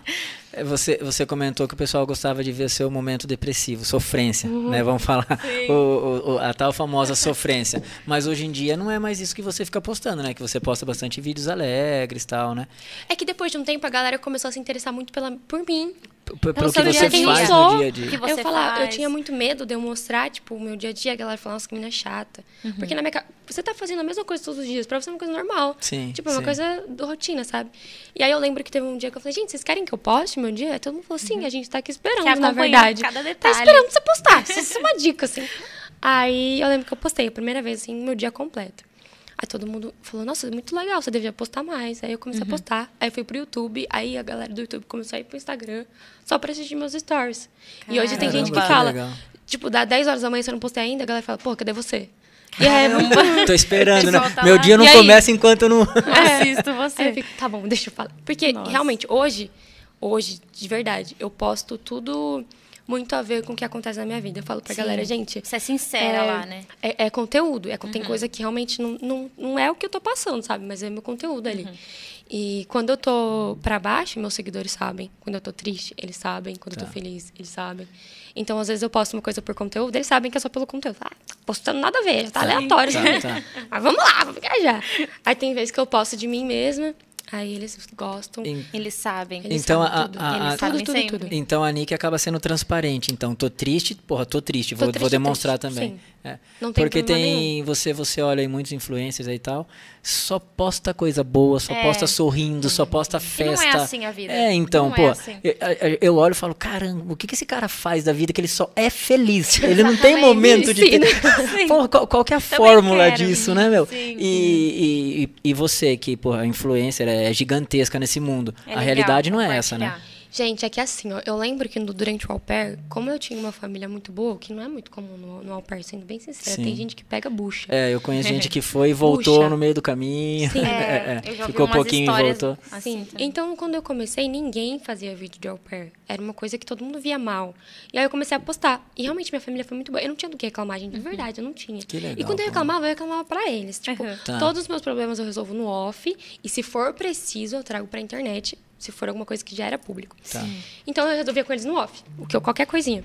É, Você, você comentou que o pessoal gostava de ver seu momento depressivo, sofrência, né? Vamos falar o- o- o- a tal famosa sofrência. Mas hoje em dia não é mais isso que você fica postando, né? Que você posta bastante vídeos alegres e tal, né? É que depois de um tempo a galera começou a se interessar muito pela, por mim. Pelo que você quem eu faz sou. no dia a dia. Eu falar, eu tinha muito medo de eu mostrar, tipo, o meu dia a dia, a galera falava, nossa, que menina chata. Porque na minha casa, você tá fazendo a mesma coisa todos os dias, pra você é uma coisa normal. Sim, Tipo, é uma sim. coisa do rotina, sabe? E aí eu lembro que teve um dia que eu falei, gente, vocês querem que eu poste meu dia? Aí todo mundo falou, sim, a gente tá aqui esperando, na verdade. cada Tá detalhe. esperando você postar. Isso é uma dica, assim. Aí eu lembro que eu postei a primeira vez, assim, meu dia completo. Aí todo mundo falou, nossa, muito legal, você devia postar mais. Aí eu comecei Uhum. a postar. Aí eu fui pro YouTube, aí a galera do YouTube começou a ir pro Instagram só pra assistir meus stories. E hoje tem gente que Caramba, fala, legal. tipo, dá 10 horas da manhã você não postei ainda, a galera fala, pô, cadê você? E aí, Tô esperando, né? Meu lá. dia não E aí? começa enquanto eu não. Assisto Aí eu você. fico, tá bom, deixa eu falar. Porque, Nossa. realmente, hoje, hoje, de verdade, eu posto tudo muito a ver com o que acontece na minha vida. Eu falo pra Sim. galera, gente. Você é sincera é, lá, né? É, é conteúdo. É, Uhum. Tem coisa que realmente não, não, não é o que eu tô passando, sabe? Mas é meu conteúdo ali. Uhum. E quando eu tô pra baixo, meus seguidores sabem. Quando eu tô triste, eles sabem. Quando eu Tá. tô feliz, eles sabem. Então, às vezes, eu posto uma coisa por conteúdo, eles sabem que é só pelo conteúdo. Ah, postando nada a ver, tá aleatório. Tá, né? tá. Mas vamos lá, vamos viajar. Aí tem vezes que eu posto de mim mesma, aí eles gostam. Eles sabem. Eles Então, sabem a- tudo. a- tudo, sabem tudo, tudo. Então a Nick acaba sendo transparente. Então, tô triste, porra, tô triste, vou, Tô triste, vou demonstrar triste, também. sim. É. Não tem Porque tem. Você, você olha aí muitos influencers aí e tal, só posta coisa boa, só É. posta sorrindo, só posta E festa. não é assim a vida. É, então, Não é pô, assim. eu, eu- olho e falo, caramba, o que, que esse cara faz da vida que ele só é feliz? Ele não tem Exatamente. momento de. ter- qual, qual que é a Também fórmula quero. disso, né, meu? Sim. E, e, e você, que, porra, influencer é gigantesca nesse mundo. É a legal realidade não é essa, né? Gente, é que assim, ó, eu lembro que no- durante o au pair, como eu tinha uma família muito boa, que não é muito comum no, no au pair, sendo bem sincera, Sim. tem gente que pega bucha. É, eu conheço gente que foi e voltou Puxa. no meio do caminho. Sim. É, eu já ouvi Ficou um umas pouquinho e voltou. assim Sim. Então, quando eu comecei, ninguém fazia vídeo de au pair. Era uma coisa que todo mundo via mal. E aí eu comecei a postar. E realmente minha família foi muito boa. Eu não tinha do que reclamar, gente. De verdade, eu não tinha. Que legal, e quando eu pô. reclamava, eu reclamava pra eles. Tipo, Uhum. Tá. todos os meus problemas eu resolvo no off. E se for preciso, eu trago pra internet. Se for alguma coisa que já era público. Tá. Então eu resolvia com eles no off, o que eu, qualquer coisinha.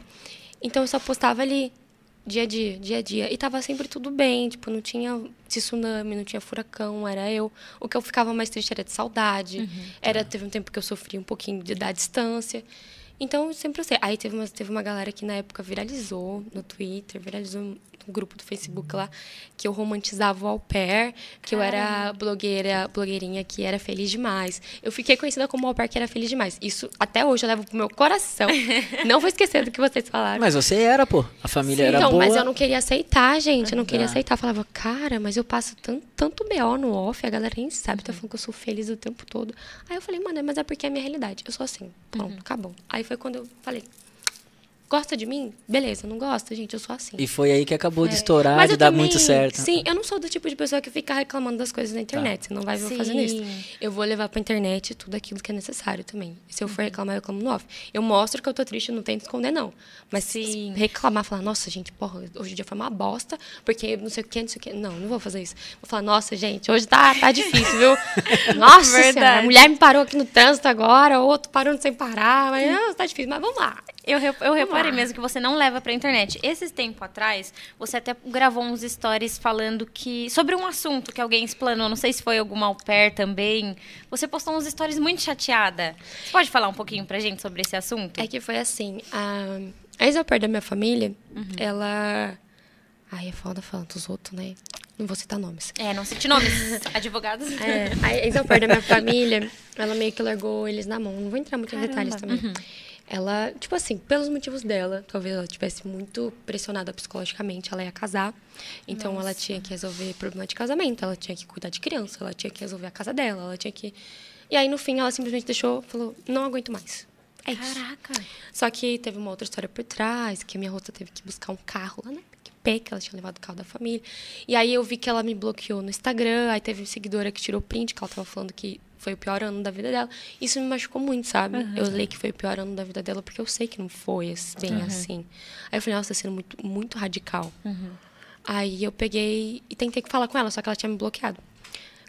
Então eu só postava ali dia a dia, dia a dia. E tava sempre tudo bem, tipo, não tinha tsunami, não tinha furacão, era eu. O que eu ficava mais triste era de saudade. Era teve um tempo que eu sofri um pouquinho de da distância. Então eu sempre sei. Aí teve uma, teve uma galera que na época viralizou no Twitter, viralizou grupo do Facebook lá, que eu romantizava o au pair, que eu era blogueira, blogueirinha que era feliz demais. Eu fiquei conhecida como au pair que era feliz demais. Isso até hoje eu levo pro meu coração. não vou esquecer do que vocês falaram. Mas você era, pô. A família era então, boa. mas eu não queria aceitar, gente. Eu não queria Tá. aceitar. Eu falava, cara, mas eu passo tanto, tanto BO no off, a galera nem sabe, Uhum. tá falando que eu sou feliz o tempo todo. Aí eu falei, mano, mas é porque é a minha realidade. Eu sou assim. Pronto, Uhum. acabou. Aí foi quando eu falei, gosta de mim? Beleza, não gosta, gente, eu sou assim. E foi aí que acabou de É. estourar, Mas de dar também- muito certo. Sim, eu não sou do tipo de pessoa que fica reclamando das coisas na internet. Você não vai ver eu fazendo isso. Eu vou levar pra internet tudo aquilo que é necessário também. Se eu Uhum. for reclamar, eu reclamo no off. Eu mostro que eu tô triste, não tento esconder, não. Mas Sim. se reclamar, falar, nossa, gente, porra, hoje o dia foi uma bosta, porque não sei o que, não sei o que. Não, não vou fazer isso. Vou falar, nossa, gente, hoje tá, tá difícil, viu? Nossa Verdade. senhora, a mulher me parou aqui no trânsito agora, outro parando sem parar. Mas, ah, tá difícil, mas vamos lá. Eu, eu reparei mesmo que você não leva pra internet. Esses tempo atrás, você até gravou uns stories falando que. sobre um assunto que alguém explanou. Não sei se foi alguma au pair também. Você postou uns stories muito chateada. Você pode falar um pouquinho pra gente sobre esse assunto? É que foi assim, a, a ex-au-pair da minha família, Uhum. ela... Ai, é foda falando dos outros, né? Não vou citar nomes. É, não cite nomes, advogados. É, a ex-au-pair da minha família, ela meio que largou eles na mão. Não vou entrar muito em detalhes Caramba. Uhum. Ela, tipo assim, pelos motivos dela, talvez ela tivesse muito pressionada psicologicamente, ela ia casar. Então ela tinha que resolver problema de casamento, ela tinha que cuidar de criança, ela tinha que resolver a casa dela, ela tinha que. E aí, no fim, ela simplesmente deixou, falou: não aguento mais. É isso. Caraca. Só que teve uma outra história por trás, que a minha rota teve que buscar um carro lá na PicPay, que ela tinha levado o carro da família. E aí eu vi que ela me bloqueou no Instagram, aí teve uma seguidora que tirou print, que ela tava falando que foi o pior ano da vida dela. Isso me machucou muito, sabe? Eu li que foi o pior ano da vida dela, porque eu sei que não foi assim, bem assim. Aí eu falei, nossa, tá sendo muito, muito radical. Aí eu peguei e tentei falar com ela, só que ela tinha me bloqueado.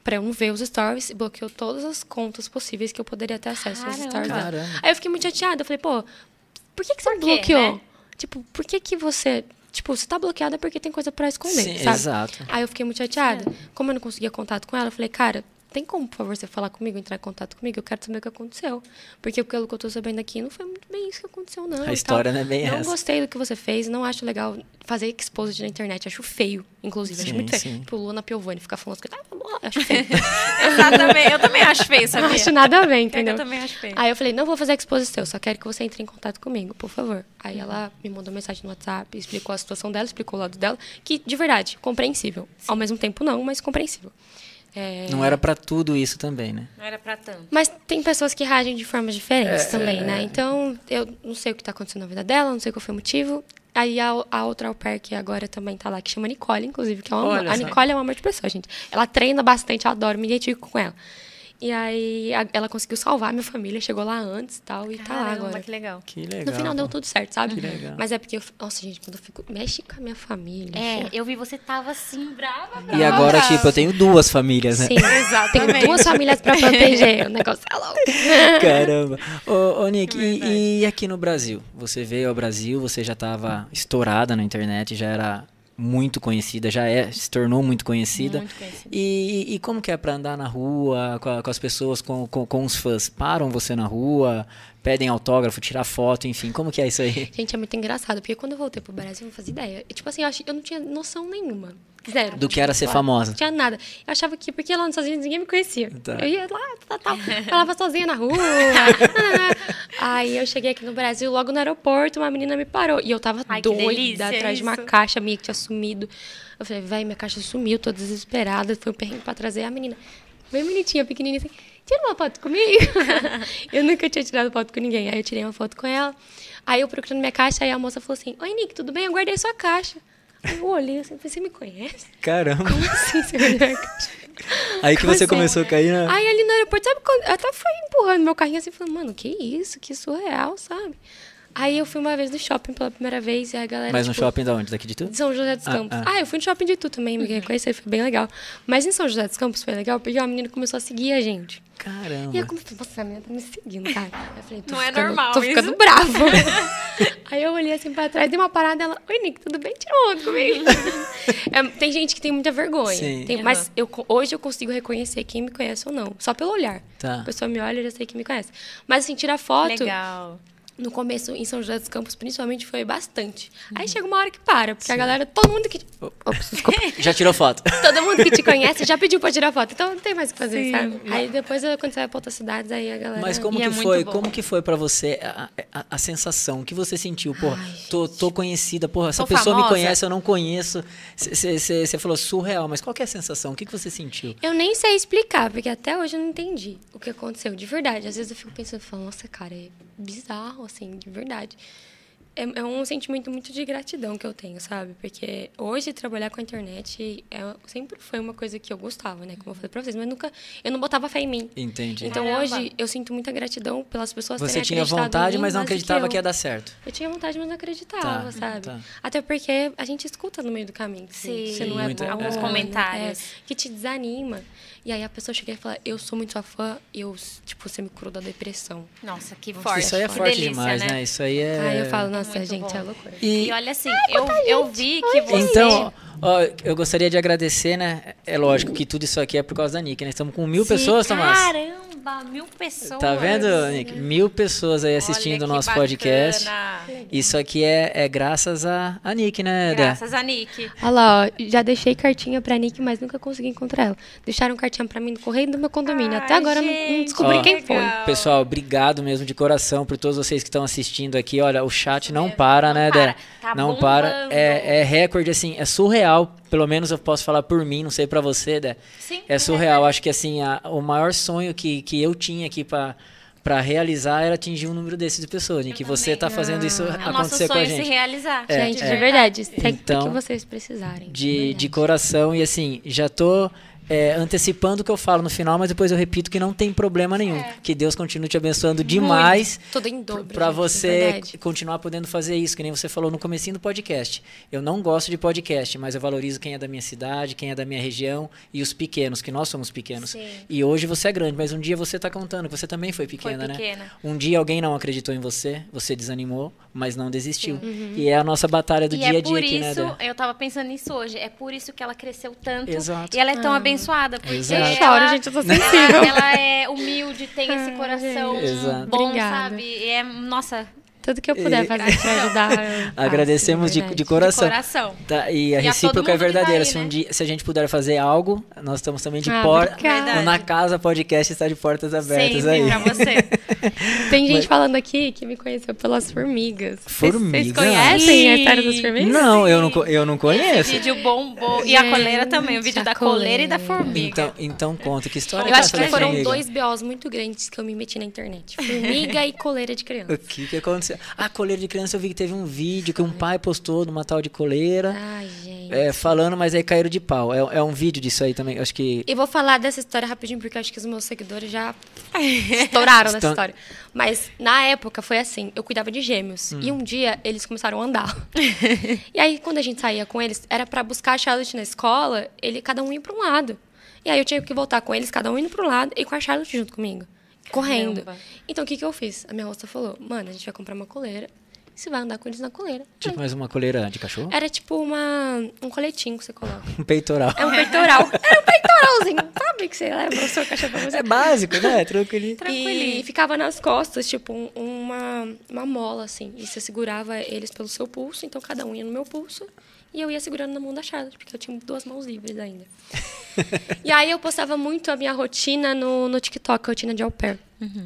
Pra eu não ver os stories, bloqueou todas as contas possíveis que eu poderia ter acesso aos Caramba. stories dela. Caramba. Aí eu fiquei muito chateada. Eu falei, pô, por que, que você Por quê, bloqueou? né? Tipo, por que, que você. Tipo, você tá bloqueada porque tem coisa pra esconder, Sim, sabe? exato. Aí eu fiquei muito chateada. Como eu não conseguia contato com ela, eu falei, cara, tem como, por favor, você falar comigo, entrar em contato comigo? Eu quero saber o que aconteceu. Porque pelo que eu tô sabendo aqui, não foi muito bem isso que aconteceu, não. A história não é bem Não essa. gostei do que você fez, não acho legal fazer exposed na internet. Acho feio, inclusive. acho Sim, muito feio. sim. Tipo, Luna Piovani ficar falando as coisas. Ah, acho feio. Exatamente. Eu também acho feio, não sabia? acho nada a ver, É que entendeu? Eu também acho feio. Aí eu falei, não vou fazer expose seu, só quero que você entre em contato comigo, por favor. Aí ela me mandou mensagem no WhatsApp, explicou a situação dela, explicou o lado dela, que, de verdade, compreensível. Ao mesmo tempo, não, mas compreensível. É, Não era pra tudo isso também, né? Não era pra tanto. Mas tem pessoas que reagem de formas diferentes também, né? Então, eu não sei o que tá acontecendo na vida dela, não sei qual foi o motivo. Aí a, a outra au pair que agora também tá lá, que chama Nicole, inclusive, que é uma, Olha a. Nicole é um amor de pessoa, gente. Ela treina bastante, eu adoro, me identifico com ela. E aí a- ela conseguiu salvar minha família, chegou lá antes e tal, e tá lá Caramba, agora. que legal. Que legal. No final deu tudo certo, sabe? Que legal. Mas é porque, eu, nossa, gente, quando eu fico. Mexe com a minha família. É, eu vi você tava assim, brava, brava. E agora, tipo, eu tenho duas famílias, né? Sim, Exatamente. tenho duas famílias pra proteger. O negócio é louco. Caramba. Ô, ô Nick, e, e aqui no Brasil? Você veio ao Brasil, você já estava estourada na internet, já era muito conhecida, já é, se tornou muito conhecida. Muito conhecida. E, e como que é pra andar na rua, com, a- com as pessoas, com, com, com os fãs? Param você na rua, pedem autógrafo, tirar foto, enfim, como que é isso aí? Gente, é muito engraçado, porque quando eu voltei pro Brasil, eu não fazia ideia. E, tipo assim, eu, eu não tinha noção nenhuma. Zero. Do que era ser famosa. Não tinha nada. Eu achava que, porque lá nos Estados Unidos ninguém me conhecia. Tá. Eu ia lá, tá, tá, falava sozinha na rua. Aí eu cheguei aqui no Brasil, logo no aeroporto, uma menina me parou. E eu tava Ai, doida atrás de uma caixa minha que tinha sumido. Eu falei, véi, minha caixa sumiu, tô desesperada. Foi um perrengue pra trazer a menina. Bem bonitinha, pequenininha assim, tira uma foto comigo. eu nunca tinha tirado foto com ninguém. Aí eu tirei uma foto com ela. Aí eu procurando minha caixa, aí a moça falou assim, Oi, Nick, tudo bem? Eu guardei sua caixa. Eu olhei assim, você me conhece? Caramba. Como assim caixa? Aí que Como você assim? começou a cair na... Aí ali no aeroporto, sabe quando. Eu até fui empurrando meu carrinho assim, falando, mano, que isso? Que surreal, sabe? Aí eu fui uma vez no shopping pela primeira vez e a galera. Mas no tipo, shopping da onde? Daqui de tudo? de São José dos Ah, Campos. ah. Ah, eu fui no shopping de tu também, me reconheci, foi bem legal. Mas em São José dos Campos foi legal porque uma menina começou a seguir a gente. Caramba. E eu comecei, nossa, a menina tá me seguindo, cara. Aí eu falei, tô Não é ficando, normal Tô isso. ficando brava. Aí eu olhei assim pra trás, dei uma parada ela, oi, Nick, tudo bem? Tira uma onda comigo. É, tem gente que tem muita vergonha. Sim. Tem- mas eu, hoje eu consigo reconhecer quem me conhece ou não. Só pelo olhar. Tá. A pessoa me olha e já sei que me conhece. Mas assim, tirar foto. Legal. No começo, em São José dos Campos, principalmente, foi bastante. Aí chega uma hora que para, porque a galera, todo mundo que. Ops, desculpa. Já tirou foto? Todo mundo que te conhece já pediu pra tirar foto, então não tem mais o que fazer, Sim. sabe? Aí depois, quando você vai pra outras cidades, aí a galera. Mas como E que é foi? Como que foi para você a, a, a sensação? O que você sentiu? Porra, Ai, tô, tô conhecida, porra, essa Tô pessoa me famosa. conhece, eu não conheço. Você falou surreal, mas qual que é a sensação? O que, que você sentiu? Eu nem sei explicar, porque até hoje eu não entendi o que aconteceu, de verdade. Às vezes eu fico pensando, falo, nossa, cara, é bizarro, assim, de verdade. É, é um sentimento muito de gratidão que eu tenho, sabe? Porque hoje trabalhar com a internet é, sempre foi uma coisa que eu gostava, né? Como eu falei pra vocês, mas nunca. Eu não botava fé em mim. Entendi. Então Caramba. hoje eu sinto muita gratidão pelas pessoas você tinha vontade, mim mas não acreditava que, eu. ia dar certo. Eu tinha vontade, mas não acreditava, Tá, sabe? tá. Até porque a gente escuta no meio do caminho que Sim, você não é Muito, boa, alguns né? comentários. É, que te desanima. E aí a pessoa chega e fala, eu sou muito sua fã, eu, tipo, você me curou da depressão. Nossa, que forte. Isso aí é que forte delícia, demais, né? Isso aí é. Aí eu falo, nossa, Muito gente, bom. é loucura. E, E olha assim, eu, eu vi que você... Então, ó, eu gostaria de agradecer, né? É lógico que tudo isso aqui é por causa da Nick, né? Estamos com mil Sim, pessoas, Tomás. Caramba, mil pessoas. Tá vendo, Nick? Mil pessoas aí assistindo o nosso bacana. podcast. Isso aqui é, é graças a, a Nick, né, Dé? Graças a Nick. Olha lá, ó, já deixei cartinha pra Nick, mas nunca consegui encontrar ela. Deixaram cartinha pra mim no correio do meu condomínio. Até Ai, agora eu não, não gente, descobri Ó, quem foi. legal. Pessoal, obrigado mesmo de coração por todos vocês que estão assistindo aqui. Olha, o chat não para, não né, para. Dé? Tá não bombando. para. É, é recorde, assim, é surreal. Pelo menos eu posso falar por mim, não sei pra você, Dé. Sim, É surreal. Acho que, assim, a- o maior sonho que, que eu tinha aqui pra, pra realizar era atingir um número desse de pessoas. E que você tá fazendo isso É o nosso acontecer com a gente. se realizar. É, gente, é. de verdade, Então, que vocês precisarem. de, de verdade. coração. E assim, já tô é, antecipando o que eu falo no final, mas depois eu repito que não tem problema nenhum. Que Deus continue te abençoando demais. Tudo em dobro. Pra gente, de você verdade. continuar podendo fazer isso, que nem você falou no comecinho do podcast. Eu não gosto de podcast, mas eu valorizo quem é da minha cidade, quem é da minha região e os pequenos, que nós somos pequenos. Sim. E hoje você é grande, mas um dia você tá contando que você também foi pequena, né? pequena. Um dia alguém não acreditou em você, você desanimou, mas não desistiu. E é a nossa batalha do e dia é a dia por aqui, né, isso, Dé? eu tava pensando nisso hoje, é por isso que ela cresceu tanto. Exato. E ela é tão abençoada, porque Exato. Eu ela, choro, gente, eu tô sensível. ela é humilde, tem esse Ai, coração. Exato. bom, Obrigada. sabe? E é, nossa, Tudo que eu puder E- fazer pra ajudar. faço, Agradecemos de, de coração. de coração. Tá, e a E a recíproca todo é verdadeira. tá aí, se, um né? dia, se a gente puder fazer algo, nós estamos também de Ah, porta. Na casa podcast está de portas abertas Sempre aí. pra você. Tem gente Mas- falando aqui que me conheceu pelas formigas. Vocês- Formiga? Vocês conhecem a história das formigas? Não, eu não, eu não Esse conheço. vídeo bombou. E a Gente, coleira também, o vídeo a da coleira e da coleira. formiga. Então, então conta, que história Eu é acho que foram formiga? dois BOs muito grandes que eu me meti na internet. Formiga e coleira de criança. O que, que aconteceu criança. Ah, coleira de criança, eu vi que teve um vídeo que um pai postou numa tal de coleira. Ai, gente. É, falando, mas aí caíram de pau. É, é um vídeo disso aí também. Acho que. E vou falar dessa história rapidinho, porque acho que os meus seguidores já estouraram nessa história. Mas na época foi assim: eu cuidava de gêmeos. Hum. E um dia eles começaram a andar. e aí, quando a gente saía com eles, era pra buscar a Charlotte na escola, ele, cada um ia pra um lado. E aí eu tinha que voltar com eles, cada um indo pra um lado, e com a Charlotte junto comigo. Correndo. Caramba. Então o que, que eu fiz? A minha roça falou: mano, a gente vai comprar uma coleira. E você vai andar com eles na coleira. Tipo, mais uma coleira de cachorro? Era tipo uma, um coletinho que você coloca. Um peitoral. É um peitoral. Era um peitoralzinho. Sabe que você leva o seu cachorro pra você? É básico, né? Tranquilinho. E ficava nas costas, tipo, um- uma, uma mola, assim. E você segurava eles pelo seu pulso, então cada um ia no meu pulso. E eu ia segurando na mão da Charlotte, porque eu tinha duas mãos livres ainda. e aí eu postava muito a minha rotina no, no TikTok, a rotina de au pair.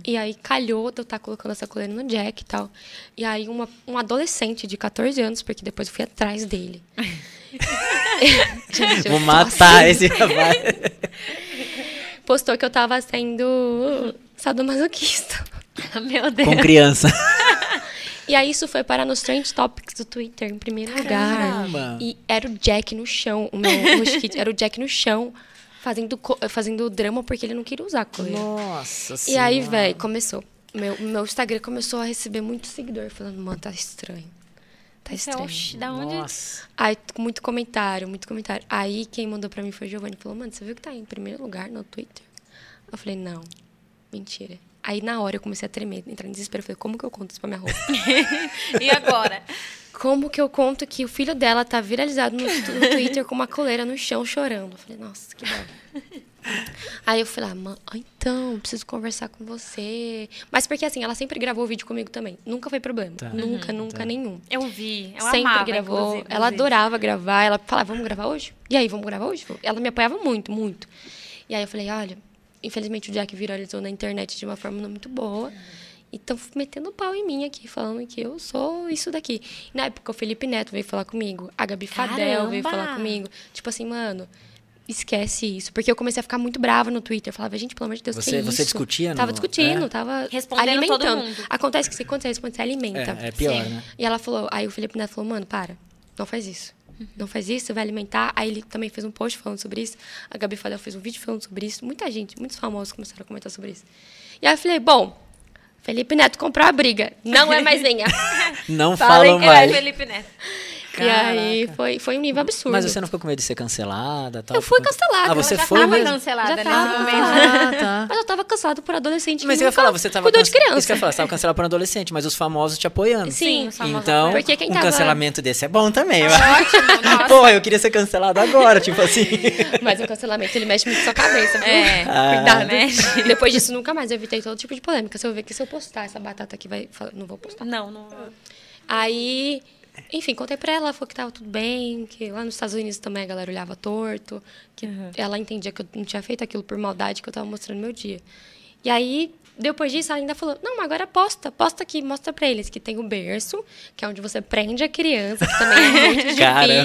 E aí calhou de eu estar colocando essa coleira no Jack e tal. E aí uma, um adolescente de 14 anos, porque depois eu fui atrás dele. Gente, Vou matar assim esse rapaz. postou que eu tava sendo sadomasoquista. Meu Deus. Com criança. E aí isso foi parar nos Trend Topics do Twitter, em primeiro Caramba. lugar. E era o Jack no chão, o meu Rush Kit, era o Jack no chão, fazendo, fazendo drama porque ele não queria usar a coleira. Nossa E aí, Senhora. velho, começou. Meu, meu Instagram começou a receber muito seguidor, falando, mano, tá estranho. Tá é estranho. oxi, da onde? Nossa. Aí, muito comentário, muito comentário. Aí, quem mandou pra mim foi o Giovanni. Falou, mano, você viu que tá em primeiro lugar no Twitter? Eu falei, não, mentira. Aí, na hora, eu comecei a tremer, entrar em desespero. Eu falei, como que eu conto isso pra minha roupa? E agora? Como que eu conto que o filho dela tá viralizado no, no Twitter com uma coleira no chão chorando? Eu falei, nossa, que bom. Aí eu falei, ah, mãe, ah, então, preciso conversar com você. Mas porque assim, ela sempre gravou vídeo comigo também. Nunca foi problema. Tá. Nunca, nunca Tá. nenhum. Eu vi. Eu sempre amava, gravou. inclusive, Ela adorava gravar. Ela falava, vamos gravar hoje? E aí, vamos gravar hoje? Ela me apoiava muito, muito. E aí eu falei, olha, infelizmente o Jack viralizou na internet de uma forma não muito boa. E estão metendo pau em mim aqui, falando que eu sou isso daqui. Na época, o Felipe Neto veio falar comigo. A Gabi Fadel veio Caramba! falar comigo. Tipo assim, mano, esquece isso. Porque eu comecei a ficar muito brava no Twitter. Eu falava, gente, pelo amor de Deus, Você- que é você discutia no- Tava discutindo, é? tava Respondendo alimentando. todo mundo. Acontece que você, quando você responde, você alimenta. É, é pior, Sim. né? E ela falou, aí o Felipe Neto falou, mano, para, não faz isso. Não faz isso, você vai alimentar. Aí ele também fez um post falando sobre isso. A Gabi Fadel fez um vídeo falando sobre isso. Muita gente, muitos famosos começaram a comentar sobre isso. E aí eu falei, bom, Felipe Neto comprou a briga. Não é mais minha. Não Falem falam que mais. É, Felipe Neto. E aí foi, foi um nível absurdo. Mas você não ficou com medo de ser cancelada? Tal? Eu fui cancelada. Ah, você já foi tava mesmo? cancelada Já nesse tava. Ah, tá. Mas eu tava cansado por adolescente Mas eu ia falar, você tava cuidou de criança. Isso que eu ia falar, você tava cancelado por um adolescente, mas os famosos te apoiando. Sim, os famosos Então. Porque quem um tava- cancelamento desse é bom também. Ótimo, nossa. Porra, eu queria ser cancelado agora, tipo assim. Mas o cancelamento, ele mexe muito com a sua cabeça, viu? É, Cuidado. mexe. Depois disso, nunca mais. Eu evitei todo tipo de polêmica. Se eu ver que se eu postar essa batata aqui, vai... Não vou postar. Não, não. Aí, enfim, contei pra ela, ela falou que tava tudo bem, que lá nos Estados Unidos também a galera olhava torto, que ela entendia que eu não tinha feito aquilo por maldade, que eu tava mostrando meu dia. E aí, depois disso, ela ainda falou, não, mas agora posta, posta aqui, mostra pra eles que tem o berço, que é onde você prende a criança, que também é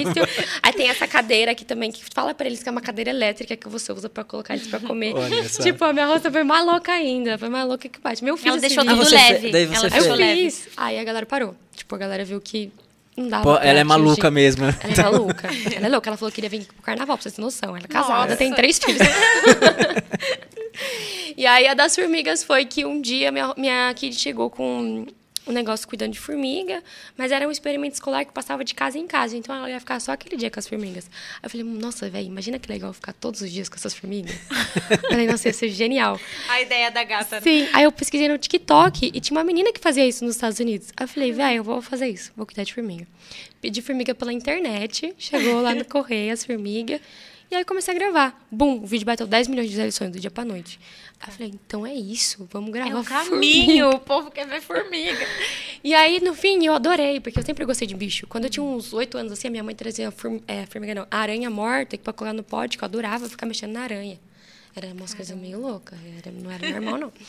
muito difícil. Aí tem essa cadeira aqui também, que fala pra eles que é uma cadeira elétrica que você usa pra colocar eles pra comer. Tipo, a minha roça foi mais louca ainda, foi mais louca que bate. Meu filho Ela deixou tudo fe- leve. daí você Ela fez. deixou eu leve. fiz. Aí a galera parou. Tipo, a galera viu que não dava. Pô, pra ela é maluca mesmo. Ela é maluca. Ela é louca. Ela falou que queria vir pro carnaval, pra vocês terem noção. Ela é casada, Nossa. tem três filhos. e aí a das formigas foi que um dia minha, minha kid chegou com um negócio cuidando de formiga, mas era um experimento escolar que passava de casa em casa, então ela ia ficar só aquele dia com as formigas. Aí eu falei, nossa, velho, imagina que legal ficar todos os dias com essas formigas. falei, nossa, ia ser genial. A ideia da gata. Sim. Aí eu pesquisei no TikTok e tinha uma menina que fazia isso nos Estados Unidos. Aí eu falei, velho, eu vou fazer isso, vou cuidar de formiga. Pedi formiga pela internet, chegou lá no correio as formigas. E aí comecei a gravar. Bum, o vídeo bateu 10 milhões de visualizações do dia pra noite. Aí eu falei, então é isso, vamos gravar É formiga. caminho. O povo quer ver formiga. E aí, no fim, eu adorei, porque eu sempre gostei de bicho. Quando eu tinha uns oito anos, assim, a minha mãe trazia form é, formiga, não, aranha morta que pra colocar no pote, que eu adorava ficar mexendo na aranha. Era umas coisas meio loucas, era, não era normal, não.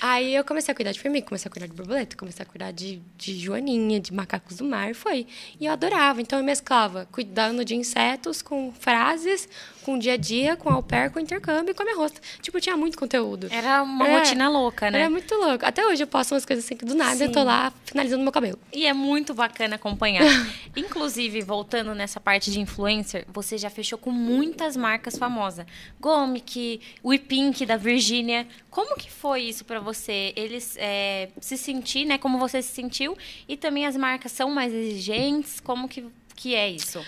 Aí eu comecei a cuidar de formiga, comecei a cuidar de borboleta, comecei a cuidar de, de joaninha, de macacos do mar, foi. E eu adorava. Então eu mesclava cuidando de insetos com frases, com o dia a dia, com au pair, com intercâmbio e com a minha rosta. Tipo, tinha muito conteúdo. Era uma É, rotina louca, né? Era muito louco. Até hoje eu posto umas coisas assim que do nada eu tô Sim. lá finalizando meu cabelo. E é muito bacana acompanhar. Inclusive, voltando nessa parte de influencer, você já fechou com muitas marcas famosas. Gomic, o Pink da Virgínia. Como que foi isso pra você? Eles é, se sentir, né? Como você se sentiu? E também as marcas são mais exigentes? Como que, que é isso?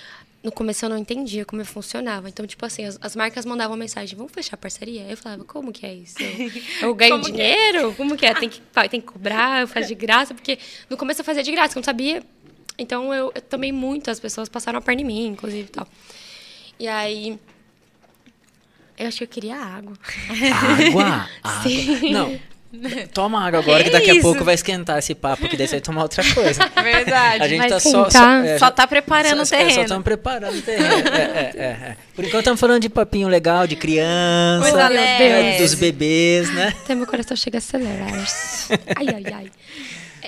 No começo eu não entendia como funcionava. Então, tipo assim, as, as marcas mandavam mensagem, vamos fechar parceria? Eu falava, como que é isso? Eu, eu ganho Como que é? dinheiro? Como que é? Tem que, tem que cobrar, eu faço de graça? Porque no começo eu fazia de graça, eu não sabia. Então eu, eu também muito, as pessoas passaram a perna em mim, inclusive e tal. E aí. Eu acho que eu queria água. Água? água. Sim. Não. Toma água agora, que, Que daqui a isso? pouco vai esquentar esse papo, que daí você vai tomar outra coisa. Verdade. A gente Vai tá só, só, é, Só tá preparando só, o terreno. Só estamos preparando o terreno. É, é, é, é. Por enquanto estamos falando de papinho legal, de criança, é, leve. dos bebês, né? Até meu coração chega a acelerar. Ai, ai, ai.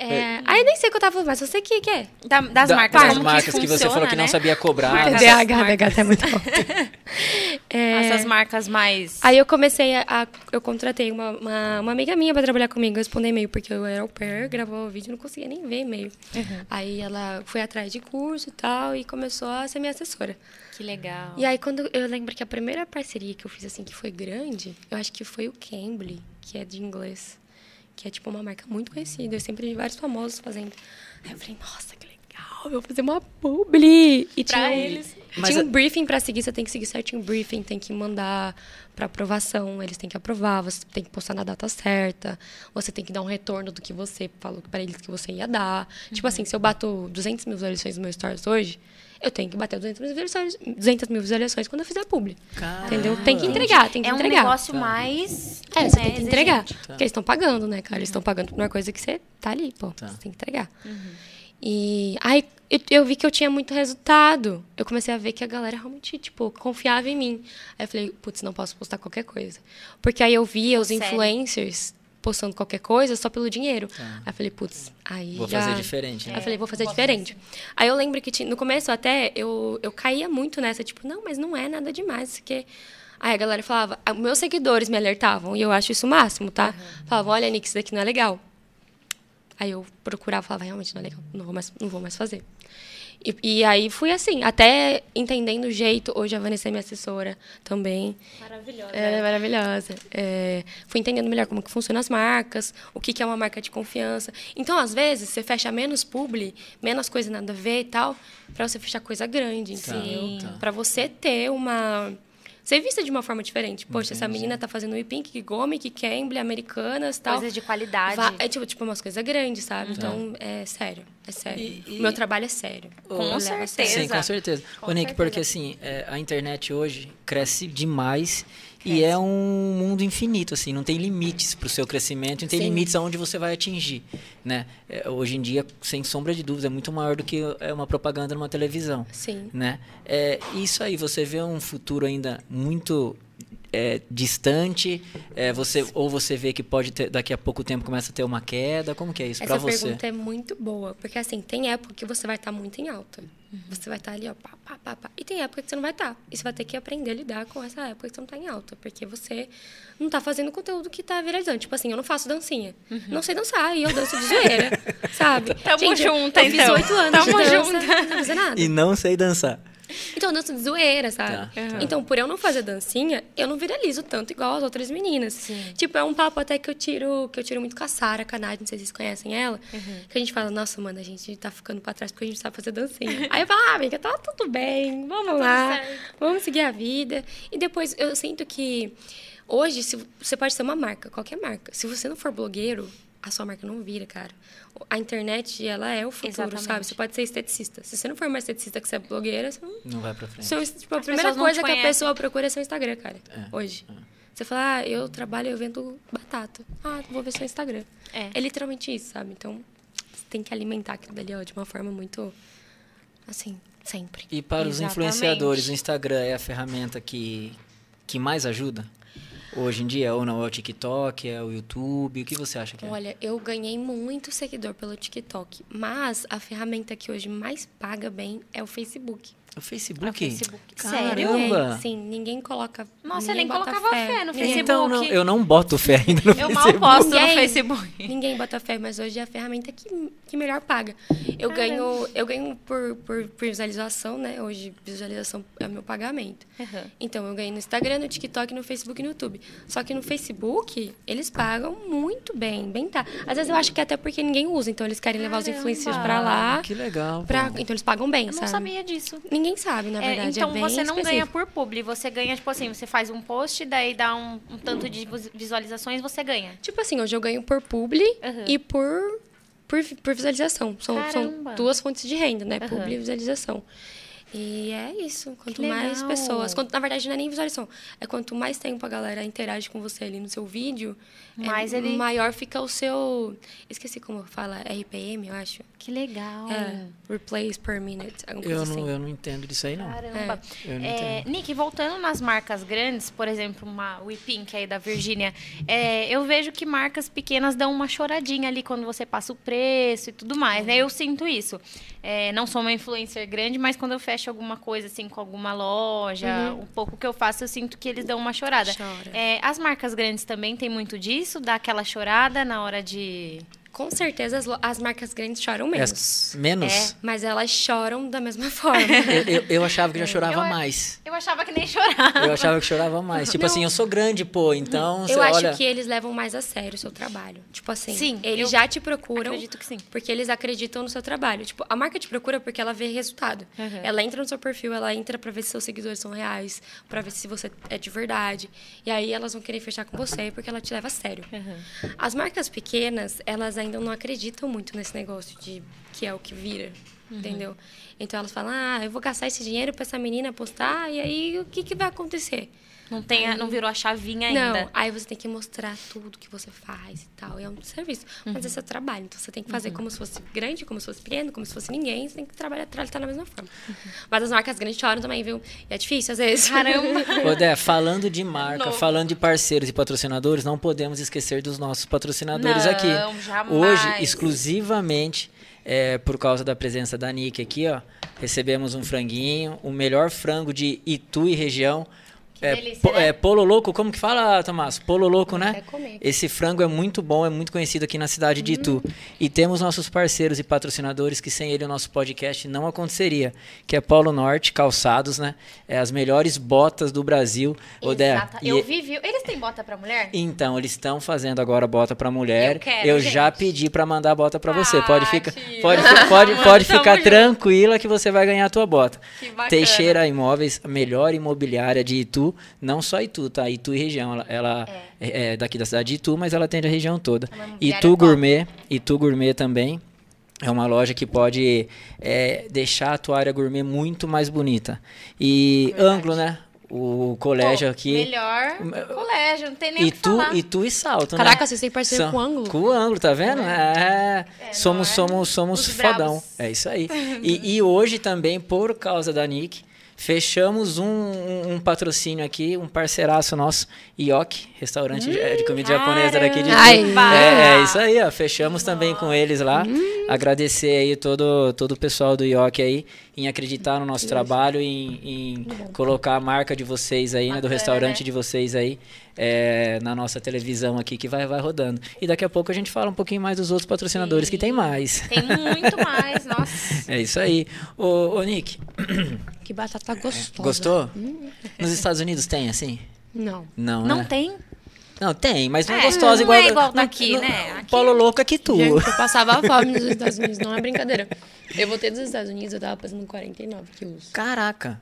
É, aí nem sei o que eu tava falando, mas eu sei o que, que é. Da- das Da- marcas. das como marcas que, você funciona, falou que não né? sabia cobrar. TDAH, gata é muito alta. É, Essas marcas mais. Aí eu comecei a. a- eu contratei uma, uma, uma amiga minha pra trabalhar comigo, responder e-mail, porque eu era au pair, gravava o vídeo e não conseguia nem ver e-mail. Aí ela foi atrás de curso e tal, e começou a ser minha assessora. Que legal. E aí, quando eu lembro que a primeira parceria que eu fiz assim, que foi grande, eu acho que foi o Cambly, que é de inglês. Que é tipo uma marca muito conhecida. Eu sempre vi vários famosos fazendo. Aí eu falei, nossa, que legal, eu vou fazer uma publi. E Pra tinha, um- eles. Mas tinha a- um briefing pra seguir, você tem que seguir certinho o briefing, tem que mandar pra aprovação, eles têm que aprovar, você tem que postar na data certa, você tem que dar um retorno do que você falou pra eles que você ia dar. Tipo Uhum. assim, se eu bato 200 mil visualizações no meu stories hoje, eu tenho que bater 200 mil visualizações, 200 mil visualizações quando eu fizer publi. Entendeu? Tem que entregar, tem que é um entregar. negócio mais. É, você né, tem que entregar. exigente. Porque eles estão pagando, né, cara? Eles estão pagando por uma coisa que você tá ali, pô. Tá. Você tem que entregar. E aí eu, eu vi que eu tinha muito resultado. Eu comecei a ver que a galera realmente, tipo, confiava em mim. Aí eu falei, putz, não posso postar qualquer coisa. Porque aí eu via os Sério? influencers postando qualquer coisa só pelo dinheiro. Aí eu falei, putz, aí. Vou já... fazer diferente, Aí né? eu falei, vou fazer diferente. Aí eu lembro que tinha- no começo até eu, eu caía muito nessa, tipo, não, mas não é nada demais, porque. Aí a galera falava, ah, meus seguidores me alertavam, e eu acho isso o máximo, tá? Falavam, olha, Nick, isso daqui não é legal. Aí eu procurava, falava, realmente não é legal, não vou mais, não vou mais fazer. E, e aí fui assim, até entendendo o jeito. Hoje a Vanessa é minha assessora também. Maravilhosa. Ela é maravilhosa. É, fui entendendo melhor como que funcionam as marcas, o que, que é uma marca de confiança. Então, às vezes, você fecha menos publi, menos coisa nada a ver e tal, para você fechar coisa grande, entendeu? Sim. tá. Para você ter uma... Ser vista de uma forma diferente. Poxa, essa menina tá fazendo o Pink, Gomic, Cambly, Americanas e tal. Coisas de qualidade. Va- É tipo, tipo umas coisas grandes, sabe? Então, é sério. É sério. E- e- O meu trabalho é sério. Com a certeza. Sim, com certeza. Com Ô, Nick, certeza. porque assim, é, a internet hoje cresce demais e é um mundo infinito, assim, não tem limites para o seu crescimento, não tem Sim. limites aonde você vai atingir, né? É, hoje em dia, sem sombra de dúvida, é muito maior do que é, uma propaganda numa televisão, Sim. né? É, isso aí, você vê um futuro ainda muito é, distante, é, você ou você vê que pode ter, daqui a pouco tempo começa a ter uma queda, como que é isso para Essa você? pergunta é muito boa, porque assim, tem época que você vai estar muito em alta. Uhum. Você vai estar ali, ó, pá, pá, pá, pá. E tem época que você não vai estar. E você vai ter que aprender a lidar com essa época que você não está em alta, porque você não está fazendo conteúdo que está viralizando. Tipo assim, eu não faço dancinha. Não sei dançar, e eu danço de zoeira, sabe? Uhum. Tamo Gente, eu- junta, eu, fiz então. oito anos Tamo de dança, junta. não nada. E não sei dançar. Então, eu danço de zoeira, sabe? Tá, tá. Então, por eu não fazer dancinha, eu não viralizo tanto igual as outras meninas. Tipo, é um papo até que eu tiro, que eu tiro muito com a Sara Canade, não sei se vocês conhecem ela. Que a gente fala, nossa, mano, a gente tá ficando pra trás porque a gente sabe fazer dancinha. Aí eu falo, ah, amiga, tá tudo bem, vamos lá, certo. vamos seguir a vida. E depois eu sinto que hoje se, você pode ser uma marca, qualquer marca. Se você não for blogueiro, a sua marca não vira, cara. A internet, ela é o futuro, Exatamente. sabe? Você pode ser esteticista. Se você não for uma esteticista que você é blogueira, você não Não vai para frente. seu, tipo, a As primeira coisa que a pessoa procura é seu Instagram, cara. É, Hoje. Você fala, ah, eu trabalho, eu vendo batata. Ah, vou ver seu Instagram. É. literalmente isso, sabe? Então, você tem que alimentar aquilo dali ó, de uma forma muito, assim, sempre. E para os Exatamente. influenciadores, o Instagram é a ferramenta que, que mais ajuda? Hoje em dia? Ou não? É o TikTok, é o YouTube? O que você acha que é? Olha, eu ganhei muito seguidor pelo TikTok, mas a ferramenta que hoje mais paga bem é o Facebook. O Facebook? O Facebook. Caramba! Ninguém, sim, ninguém coloca. Nossa, eu ninguém nem colocava fé no Ninguém- Facebook. Então, não, eu não boto fé ainda no Eu mal Facebook. posto no. Facebook. Ninguém bota fé, mas hoje é a ferramenta que, que melhor paga. Eu ganho, eu ganho por, por, por visualização, né? Hoje, visualização é o meu pagamento. Uhum. Então, eu ganho no Instagram, no TikTok, no Facebook e no YouTube. Só que no Facebook, eles pagam muito bem, bem tá. Às vezes eu acho que é até porque ninguém usa, então eles querem levar os Caramba. influencers pra lá. Que legal. Pra, então eles pagam bem, Eu não sabe? sabia disso. Ninguém sabe, na É, verdade. então é você não ganha específico. por publi, você ganha, tipo assim, você faz um post, daí dá um, um tanto de vis- visualizações, você ganha. Tipo assim, hoje eu ganho por publi Uhum. e por, por, por visualização. São, são duas fontes de renda, né? Uhum. Publi e visualização. E é isso. Quanto mais pessoas. Quanto, na verdade, não é nem visualização. É quanto mais tempo a galera interage com você ali no seu vídeo, é Mais ele- maior fica o seu. Esqueci como fala. RPM, eu acho. Que legal. É. Replays per minute. Eu coisa não, assim. eu não entendo disso aí, não. Caramba. Eu não É, entendo. Nick, voltando nas marcas grandes, por exemplo, uma Whipping, aí da Virgínia, é, eu vejo que marcas pequenas dão uma choradinha ali quando você passa o preço e tudo mais, né? Eu sinto isso. É, não sou uma influencer grande, mas quando eu fecho alguma coisa, assim, com alguma loja, o pouco que eu faço, eu sinto que eles dão uma chorada. Chora. É, as marcas grandes também têm muito disso, dá aquela chorada na hora de... Com certeza as, as marcas grandes choram É, menos. menos? Mas elas choram da mesma forma. Eu, eu, eu achava que já chorava Eu- mais. Eu achava que nem chorava. Eu achava que chorava mais. Tipo Não. assim, eu sou grande, pô, então Eu acho olha. que eles levam mais a sério o seu trabalho. Tipo assim, Sim, eles já te procuram. acredito que sim. Porque eles acreditam no seu trabalho. Tipo, a marca te procura porque ela vê resultado. Uhum. Ela entra no seu perfil, ela entra pra ver se seus seguidores são reais, pra ver se você é de verdade. E aí elas vão querer fechar com você porque ela te leva a sério. Uhum. As marcas pequenas, elas ainda não acreditam muito nesse negócio de que é o que vira. Uhum. Entendeu? Então elas falam: ah, eu vou gastar esse dinheiro pra essa menina postar, e aí o que, que vai acontecer? Não, tem, a- não virou a chavinha ainda. Não, aí você tem que mostrar tudo que você faz e tal. E é um serviço. Mas é seu trabalho. Então você tem que fazer como se fosse grande, como se fosse pequeno, como se fosse ninguém. Você tem que trabalhar, trabalhar da mesma forma. Mas as marcas grandes choram também, viu? E é difícil às vezes. Caramba. Ô, Dé, falando de marca, Novo. falando de parceiros e patrocinadores, não podemos esquecer dos nossos patrocinadores Não, aqui. jamais. Hoje, exclusivamente, é, por causa da presença da Nick aqui, ó, recebemos um franguinho, o melhor frango de Itu e região. É, delícia, po- né? é Polo Louco, como que fala, Tomás? Polo Louco, né? até comer. Esse frango é muito bom, é muito conhecido aqui na cidade de Itu. E temos nossos parceiros e patrocinadores que sem ele o nosso podcast não aconteceria, que é Polo Norte Calçados, né? É as melhores botas do Brasil. Ô, Dé, Exata. e- Eu vi, viu? Eles têm bota pra mulher? Então, eles estão fazendo agora bota pra mulher. Eu quero, já gente. pedi pra mandar bota pra você. Pode Ah, ficar, pode, fi- pode, pode Tamo ficar tranquila que você vai ganhar a tua bota. Que bacana. Teixeira Imóveis, a melhor imobiliária de Itu, não só Itu, tá? Itu e região. Ela, ela é. é daqui da cidade de Itu, mas ela atende a região toda. É Itu. Gourmet, Itu Gourmet também. É uma loja que pode é, deixar a tua área gourmet muito mais bonita. E Verdade. Ângulo, né? O colégio Pô, aqui. Melhor colégio, não tem nem o que Itu, falar. Itu e Salto, né? Caraca, vocês têm parceiro São- com o ângulo? Com o ângulo, tá vendo? É. É, somos, não é? somos, somos Os fodão. bravos. É isso aí. E, e hoje também, por causa da Nick, fechamos um, um, um patrocínio aqui, um parceiraço nosso, Yoki, restaurante de- é, de comida japonesa daqui de. Ai. É, é isso aí, ó. Fechamos também com eles lá. Agradecer aí todo, todo o pessoal do Yoki aí em acreditar no nosso trabalho, em, em colocar a marca de vocês aí, né, do restaurante de vocês aí é, na nossa televisão aqui que vai, vai rodando. E daqui a pouco a gente fala um pouquinho mais dos outros patrocinadores que tem mais. Tem muito mais, nossa. É isso aí. Ô, ô Nick, Que batata gostosa. gostou? Nos Estados Unidos tem assim? Não. Não, Não né? tem? Não, tem, mas não é É, gostosa não igual. é igual daqui, não- né? Aqui- Polo louco aqui tu. Gente, eu passava fome nos Estados Unidos, não é brincadeira. Eu voltei dos Estados Unidos, eu tava pesando 49 quilos. Caraca.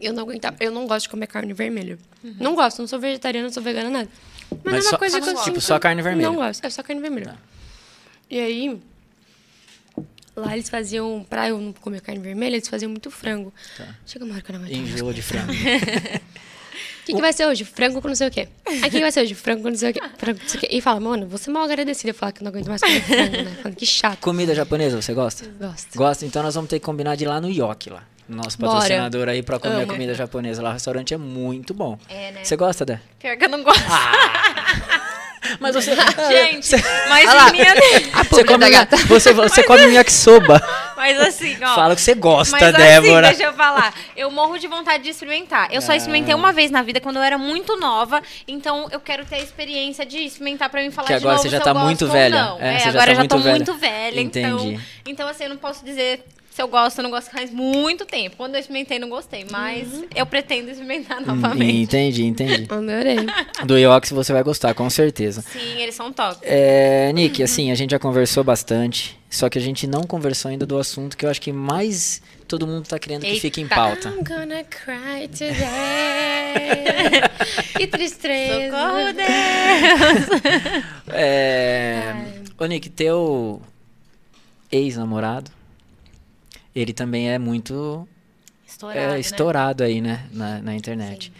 Eu não aguentava, eu não gosto de comer carne vermelha. Não gosto, não sou vegetariana, não sou vegana, nada. Mas, Mas é uma só- coisa só que eu. Tipo, só carne vermelha. Não gosto, é só carne vermelha. Tá. E aí, lá eles faziam, pra eu não comer carne vermelha, eles faziam muito frango. Tá. Chega uma hora que eu não aguento mais. Enjoo de frango. O que, que vai ser hoje? Frango com não sei o quê. Aí o que, vai ser hoje? Frango com não sei o quê. Frango com não sei o quê. E fala, mano, você é mal agradecida eu falar que eu não aguento mais comer frango, né? Falando que chato. Comida japonesa, você gosta? Gosto. Gosta? Então nós vamos ter que combinar de ir lá no Yoki lá. nosso Bora. patrocinador aí pra comer Amo. comida japonesa lá. O restaurante é muito bom. É, né? Você gosta, Dé? Pior que eu não gosto. Mas você. Gente, Você, mas Ah lá. minha... você come, gata. você, você come um yakisoba. Mas assim, ó. Fala que você gosta, Mas Débora. assim, deixa eu falar. Eu morro de vontade de experimentar. Eu só Ah. experimentei uma vez na vida quando eu era muito nova. Então eu quero ter a experiência de experimentar pra mim falar Que de agora novo você já se tá eu gosto muito ou velha. Não. É, É, agora tá eu já tô muito velha. muito velha. Entendi. Então, então, assim, eu não posso dizer se eu gosto ou não gosto faz muito tempo. Quando eu experimentei, não gostei. Mas eu pretendo experimentar Hum, novamente. Entendi, entendi. Adorei. Do Yox você vai gostar, com certeza. Sim, eles são top. É, Nick, assim, a gente já conversou bastante, só que a gente não conversou ainda do assunto que eu acho que mais todo mundo tá querendo que Eita. fique em pauta. I'm gonna cry today. que tristeza. Socorro, Deus! É, ô Nick, teu ex-namorado, ele também é muito Estourado, é, né? estourado aí, né, na, na internet.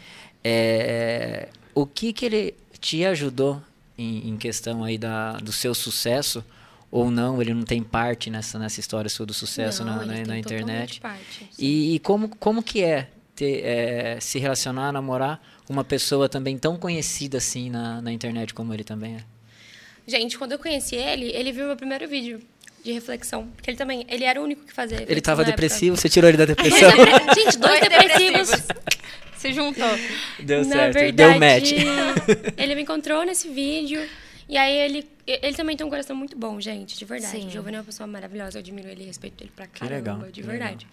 É, o que que ele te ajudou em, em questão aí da, do seu sucesso ou não? Ele não tem parte nessa, nessa história sua do sucesso Não, na, ele na, tem na internet? parte. E, e como, como que é, ter, é, se relacionar, namorar uma pessoa também tão conhecida assim na, na internet como ele também é? Gente, quando eu conheci ele, ele viu meu primeiro vídeo de reflexão. Porque ele também, ele era o único que fazia Ele reflexão tava na época. depressivo, você tirou ele da depressão? Gente, dois depressivos. Se juntou. Deu Na certo, verdade, deu match. ele me encontrou nesse vídeo. E aí ele, ele também tem um coração muito bom, gente, de verdade. Sim. O Giovanni é uma pessoa maravilhosa, eu admiro ele e respeito ele pra caramba, legal, de verdade.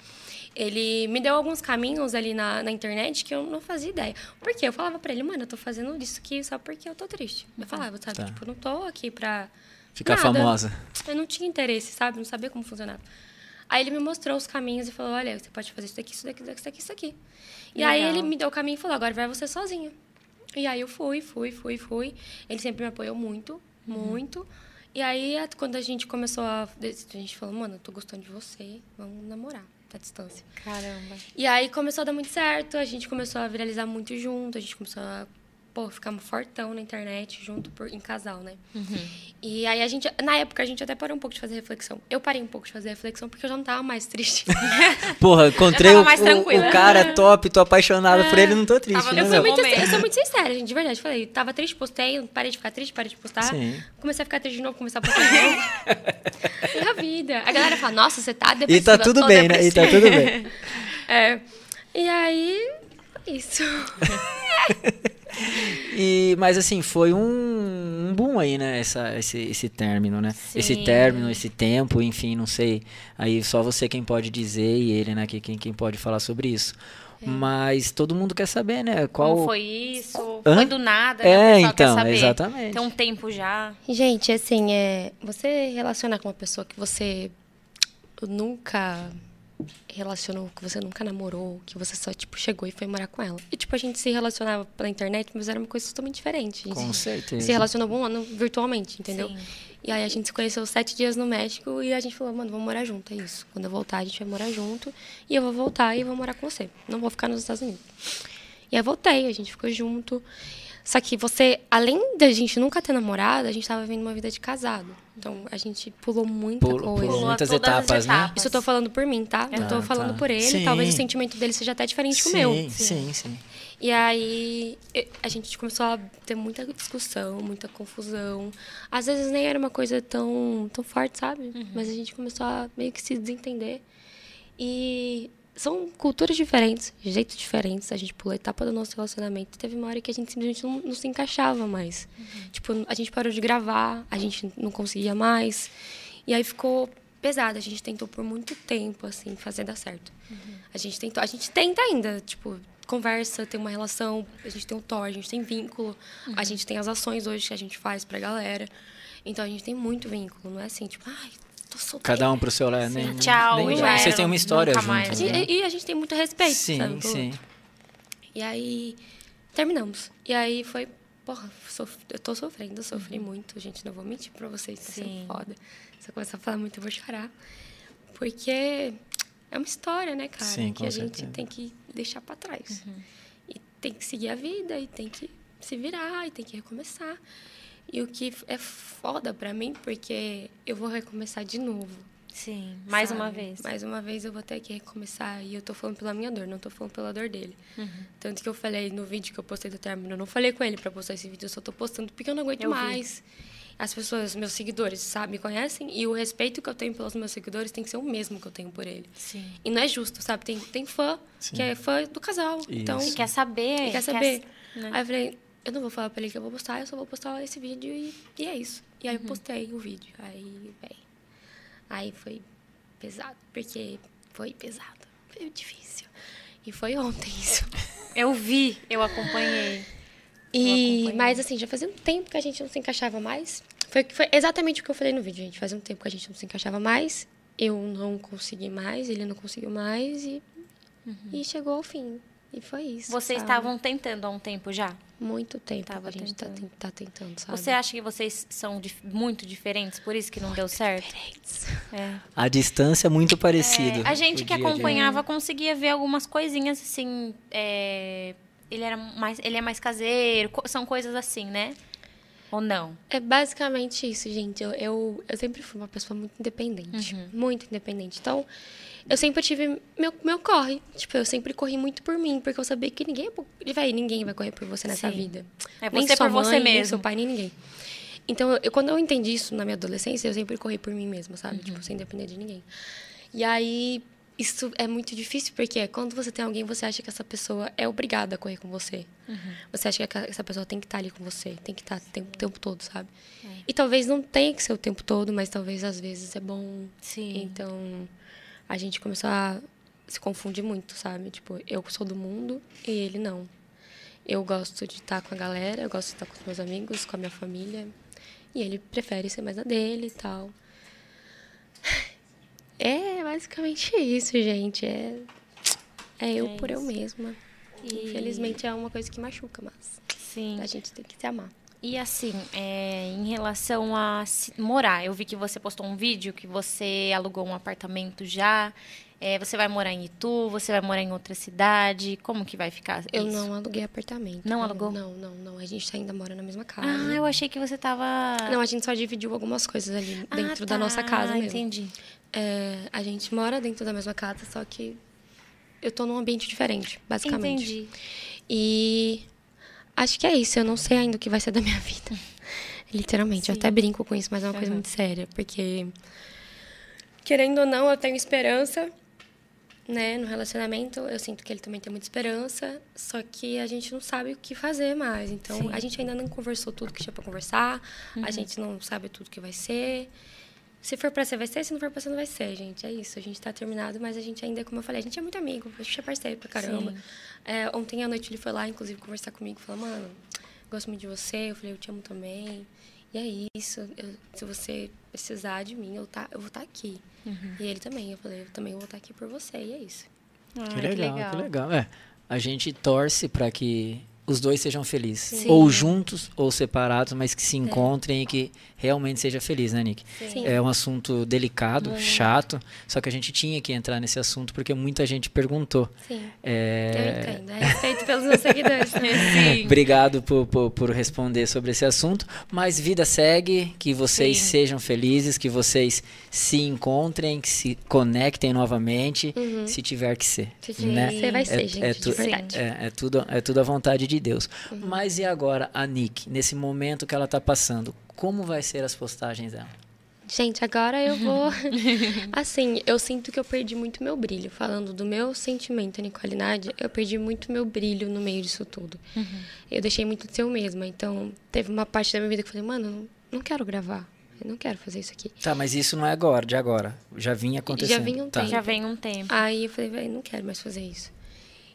Ele me deu alguns caminhos ali na, na internet que eu não fazia ideia. Por quê? Eu falava pra ele, mano, eu tô fazendo isso aqui só porque eu tô triste. Eu falava, sabe? Tá. Tipo, não tô aqui pra. Ficar nada. famosa. Eu não tinha interesse, sabe? Não sabia como funcionava. Aí ele me mostrou os caminhos e falou: olha, você pode fazer isso daqui, isso daqui, isso daqui, isso aqui. E aí Legal. ele me deu o caminho e falou: agora vai você sozinha. E aí eu fui, fui, fui, fui. Ele sempre me apoiou muito, muito. E aí, quando a gente começou a. A gente falou: mano, eu tô gostando de você, vamos namorar, à distância. Caramba. E aí começou a dar muito certo, a gente começou a viralizar muito junto, a gente começou a pô, ficar fortão na internet junto por, em casal, né? E aí a gente, na época, a gente até parou um pouco de fazer reflexão. Eu parei um pouco de fazer reflexão porque eu já não tava mais triste. Porra, encontrei tava o, mais o- cara top, tô apaixonada por ele, não tô triste, Tava né? Eu sou, muito, eu sou muito sincera, gente, de verdade. Falei, tava triste, postei, parei de ficar triste, parei de postar. Sim. Comecei a ficar triste de novo, comecei a postar de novo. é a vida. A galera fala, nossa, você tá E depressiva. tá tudo bem, né? E tá tudo bem. É. E aí, isso. E, mas assim, foi um, um boom aí, né? Essa, esse, esse término, né? Esse Sim. término, esse tempo, enfim, não sei. Aí só você quem pode dizer e ele, né? que- Quem, quem pode falar sobre isso. Mas todo mundo quer saber, né? Qual. Como foi isso? Hã? Foi do nada, É, né? O pessoal então, quer saber. exatamente. Tem um tempo já. Gente, assim, é, você relacionar com uma pessoa que você nunca relacionou, que você nunca namorou, que você só, tipo, chegou e foi morar com ela. E, tipo, a gente se relacionava pela internet, mas era uma coisa totalmente diferente. Com certeza. se relacionou um ano virtualmente, entendeu? Sim. E aí a gente se conheceu sete dias no México e a gente falou, mano, vamos morar junto, é isso. Quando eu voltar, a gente vai morar junto e eu vou voltar e vou morar com você. Não vou ficar nos Estados Unidos. E aí eu voltei, a gente ficou junto. Só que você, além da gente nunca ter namorado, a gente tava vivendo uma vida de casado. Então a gente pulou muita Pulou- coisa. pulou muitas etapas, né? Isso eu tô falando por mim, tá? Não tô Ah, falando tá. por ele. Sim. Talvez o sentimento dele seja até diferente que o sim, meu. Sim, sim. E aí a gente começou a ter muita discussão, muita confusão. Às vezes nem era uma coisa tão, tão forte, sabe? Mas a gente começou a meio que se desentender. E são culturas diferentes, jeitos diferentes. A gente pulou a etapa do nosso relacionamento. Teve uma hora que a gente simplesmente não, não se encaixava mais. Tipo, a gente parou de gravar, a gente não conseguia mais. E aí ficou pesado. A gente tentou por muito tempo, assim, fazer dar certo. A gente tentou, a gente tenta ainda, tipo, conversa, tem uma relação, a gente tem um Thor, a gente tem vínculo, a gente tem as ações hoje que a gente faz pra galera. Então a gente tem muito vínculo, não é assim, tipo, ai, tô. Cada um pro seu lado. Nem, Tchau, nem- já Vocês têm uma história junto. mais. Né? gente- e a gente tem muito respeito, Sim, sabe? sim. outro. E aí, terminamos. E aí foi, porra, eu tô sofrendo, eu sofri muito, gente, não vou mentir pra vocês, tá Sim. sendo foda. Se eu começar a falar muito, eu vou chorar. Porque é uma história, né, cara? Sim, que a gente certeza. tem que deixar pra trás. E tem que seguir a vida, e tem que se virar, e tem que recomeçar. E o que é foda pra mim, porque eu vou recomeçar de novo. Sim, mais sabe? uma vez. Mais uma vez eu vou ter que recomeçar. E eu tô falando pela minha dor, não tô falando pela dor dele. Tanto que eu falei no vídeo que eu postei do término, eu não falei com ele pra postar esse vídeo, eu só tô postando porque eu não aguento Eu vi. mais. As pessoas, meus seguidores, sabe, me conhecem e o respeito que eu tenho pelos meus seguidores tem que ser o mesmo que eu tenho por ele. Sim. E não é justo, sabe? Tem, tem fã que é fã do casal. Então, Isso. E quer saber. ele quer saber. né? Aí eu falei, eu não vou falar pra ele que eu vou postar, eu só vou postar esse vídeo e, e é isso. E aí eu postei o vídeo. Aí. Aí foi pesado, porque foi pesado. Foi difícil. E foi ontem isso. Eu vi, eu acompanhei. E, acompanhei. mas assim, já fazia um tempo que a gente não se encaixava mais. Foi, foi exatamente o que eu falei no vídeo, gente. Fazia um tempo que a gente não se encaixava mais. Eu não consegui mais, ele não conseguiu mais e, e chegou ao fim. E foi isso. Vocês sabe? estavam tentando há um tempo já? muito tempo Tava a gente tá, tentando. ten- tá tentando, sabe? Você acha que vocês são dif- muito diferentes, por isso que não deu certo? Diferentes. É. A distância é muito parecida. É, a gente que dia. acompanhava conseguia ver algumas coisinhas assim. é, ele era mais, ele é mais caseiro, co- são coisas assim, né? Ou não? É basicamente isso, gente. Eu, eu, eu sempre fui uma pessoa muito independente. Uhum. Muito independente. Então, eu sempre tive meu, meu corre. Tipo, eu sempre corri muito por mim, porque eu sabia que ninguém, véi, ninguém vai correr por você nessa Sim. vida. É nem você sua por você mãe, Nem mesmo. seu pai, nem ninguém. Então, eu, quando eu entendi isso na minha adolescência, eu sempre corri por mim mesma, sabe? Uhum. Tipo, sem depender de ninguém. E aí, isso é muito difícil, porque quando você tem alguém, você acha que essa pessoa é obrigada a correr com você. Uhum. Você acha que essa pessoa tem que estar ali com você, tem que estar o tempo, o tempo todo, sabe? É. E talvez não tenha que ser o tempo todo, mas talvez às vezes é bom. Sim. Então, a gente começou a se confundir muito, sabe? Tipo, eu sou do mundo e ele não. Eu gosto de estar com a galera, eu gosto de estar com os meus amigos, com a minha família. E ele prefere ser mais a dele e tal. É basicamente isso, gente. É, é eu É por eu mesma. E- Infelizmente é uma coisa que machuca, mas Sim. a gente tem que se amar. E assim, é, em relação a morar, eu vi que você postou um vídeo que você alugou um apartamento já. É, você vai morar em Itu, você vai morar em outra cidade. Como que vai ficar Eu isso? não aluguei apartamento. Não alugou? Não, não, não. A gente ainda mora na mesma casa. Ah, eu achei que você tava. Não, a gente só dividiu algumas coisas ali Ah, dentro da tá, nossa casa mesmo. Entendi. É, a gente mora dentro da mesma casa, só que eu tô num ambiente diferente, basicamente. Entendi. E acho que é isso. Eu não sei ainda o que vai ser da minha vida. Literalmente. Eu Sim. até brinco com isso, mas é uma coisa muito séria. Porque, querendo ou não, eu tenho esperança, né? No relacionamento, eu sinto que ele também tem muita esperança. Só que a gente não sabe o que fazer mais. Então, Sim. Uhum. a gente ainda não conversou tudo que tinha pra conversar. A gente não sabe tudo que vai ser. Se for pra ser, vai ser. Se não for pra ser, não vai ser, gente. É isso. A gente tá terminado, mas a gente ainda, como eu falei, a gente é muito amigo. A gente é parceiro pra caramba. É, ontem à noite ele foi lá, inclusive, conversar comigo. Falou, mano, gosto muito de você. Eu falei, eu te amo também. E é isso. Eu- se você precisar de mim, eu, tá, eu vou estar aqui. Uhum. E ele também. Eu falei, eu também vou estar aqui por você. E é isso. Ah, Que legal, que legal. É, a gente torce para que os dois sejam felizes. Sim. Ou juntos ou separados, mas que se encontrem e que realmente seja feliz, né, Nick? Sim. É um assunto delicado, chato, só que a gente tinha que entrar nesse assunto porque muita gente perguntou. Sim. É, Eu entendo. É respeito pelos meus seguidores. Sim. Obrigado por, por, por responder sobre esse assunto. Mas vida segue, que vocês Sim. sejam felizes, que vocês se encontrem, que se conectem novamente, se tiver que ser. Se tiver né? que ser, vai ser, é, gente, é tu-. É, é tudo, é tudo a vontade de Deus. Mas e agora, a Nick, nesse momento que ela está passando, como vai ser as postagens dela? Gente, agora eu vou. assim, eu sinto que eu perdi muito meu brilho. Falando do meu sentimento, Nicole Nádia, eu perdi muito meu brilho no meio disso tudo. Eu deixei muito de ser eu mesma. Então, teve uma parte da minha vida que eu falei, mano, não, quero gravar. Eu não quero fazer isso aqui. Tá, mas isso não é agora, de agora. Já vinha acontecendo. vinha um tá. tempo. Já vem um tempo. Aí eu falei, velho, não quero mais fazer isso.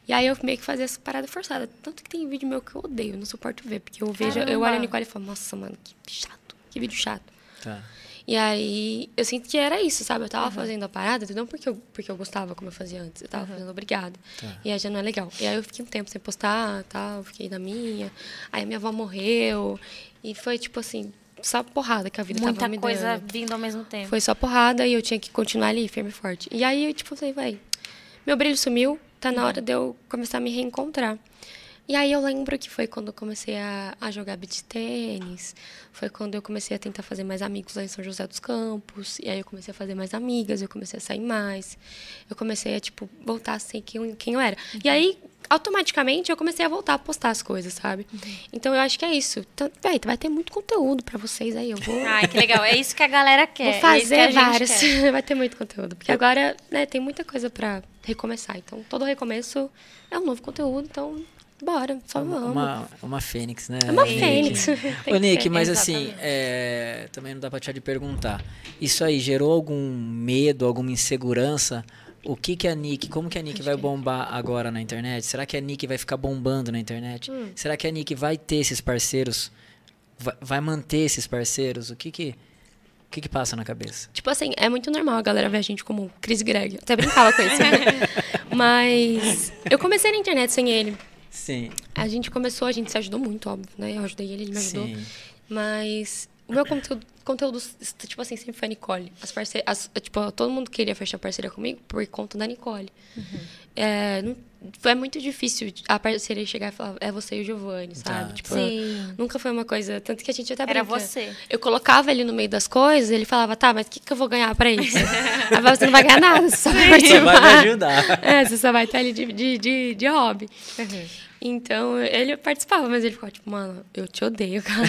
E aí eu meio que fazia essa parada forçada. Tanto que tem vídeo meu que eu odeio, eu não suporto ver. Porque eu vejo, eu Caramba. olho a Nicole e falo, nossa, mano, que chato, que vídeo chato. Tá. E aí, eu sinto que era isso, sabe? Eu tava fazendo a parada, não porque eu, porque eu gostava como eu fazia antes. Eu tava fazendo obrigada. Tá. E aí já não é legal. E aí eu fiquei um tempo sem postar, tal, fiquei na minha. Aí a minha avó morreu. E foi, tipo assim, só porrada que a vida Muita tava me coisa dando. vindo ao mesmo tempo. Foi só porrada e eu tinha que continuar ali, firme e forte. E aí eu, tipo, falei, vai, meu brilho sumiu, tá na hora de eu começar a me reencontrar. E aí eu lembro que foi quando eu comecei a, a jogar beach tênis, foi quando eu comecei a tentar fazer mais amigos lá em São José dos Campos, e aí eu comecei a fazer mais amigas, eu comecei a sair mais, eu comecei a, tipo, voltar a ser quem, eu- quem eu era. E aí, automaticamente, eu comecei a voltar a postar as coisas, sabe? Então eu acho que é isso. Então, véi, vai ter muito conteúdo pra vocês aí, eu vou... Ai, que legal. É isso que a galera quer. Vou é fazer gente vários. Vai ter muito conteúdo. Porque agora, né, tem muita coisa pra recomeçar. Então, todo recomeço é um novo conteúdo. Então, bora. Só vamos. Uma, uma fênix, né? É uma Nick? fênix. Ô, Nick, mas assim, é, também não dá pra te de perguntar. Isso aí gerou algum medo, alguma insegurança? O que que a Nick, como que a Nick vai bombar agora na internet? Será que a Nick vai ficar bombando na internet? Hum. Será que a Nick vai ter esses parceiros? Vai, vai manter esses parceiros? O que que, o que que passa na cabeça? Tipo assim, é muito normal a galera ver a gente como Chris Greg. Até brincava com isso. Mas eu comecei na internet sem ele. Sim, A gente começou, a gente se ajudou muito, óbvio, né? Eu ajudei ele, ele me ajudou. sim. Mas o meu conteúdo, conteúdo, tipo assim, sempre foi a Nicole. As parce... as, tipo, todo mundo queria fechar parceria comigo por conta da Nicole. É, não, é muito difícil a parceria chegar e falar, é você e o Giovanni, sabe? Tá, tipo, Sim. nunca foi uma coisa. Tanto que a gente até Era brinca. você. Eu colocava ele no meio das coisas, ele falava, tá, mas o que, que eu vou ganhar pra isso? Aí você não vai ganhar nada, você só vai Você vai me ajudar. É, você só vai estar ali de, de, de, de hobby. Então, ele participava, mas ele ficava tipo, mano, eu te odeio, cara.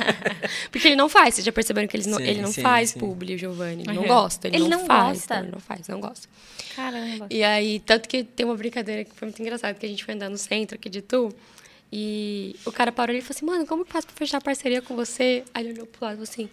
Porque ele não faz, vocês já perceberam que ele não, Sim, ele não sim, faz sim. publi, o Giovanni. Ele não Uhum. gosta, ele, Ele não, não faz. gosta? Não, ele não faz, não gosta. Caramba. E aí, tanto que tem uma brincadeira que foi muito engraçada, que a gente foi andar no centro aqui de Tu, e o cara parou ali e falou assim, mano, como que faz pra fechar parceria com você? Aí ele olhou pro lado e falou assim,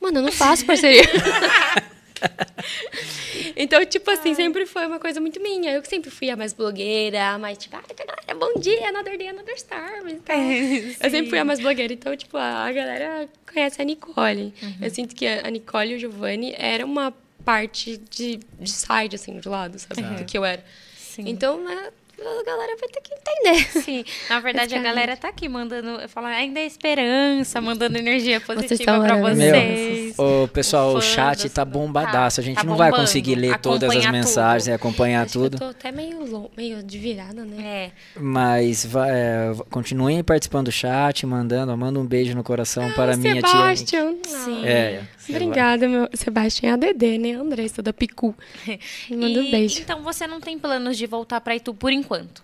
mano, eu não faço parceria. então, tipo assim, sempre foi uma coisa muito minha. Eu sempre fui a mais blogueira, a mais tipo, ah, galera, bom dia, another day, another star. mas tá. eu sempre fui a mais blogueira. Então, tipo, a, galera conhece a Nicole. Eu sinto que a Nicole e o Giovanni era uma parte de, de side, assim, de lado, sabe? Do que eu era. Sim. Então, a, a galera vai ter que entender. Sim, na verdade a galera tá aqui mandando, eu falo, ainda é esperança, mandando energia positiva pra maravilhosos. vocês. Ô, pessoal, o Fãs, chat tá bombadaço. A gente tá não vai conseguir ler todas as mensagens tudo. e acompanhar Acho tudo. que eu tô até meio, meio de virada, né? É. Mas vai, é, continuem participando do chat, mandando. Manda um beijo no coração para a minha tia. Sebastião. Sim. É, Obrigada, meu. Sebastião é ADD, né? Andressa da Picu. Manda um beijo. Então você não tem planos de voltar pra Itu por enquanto?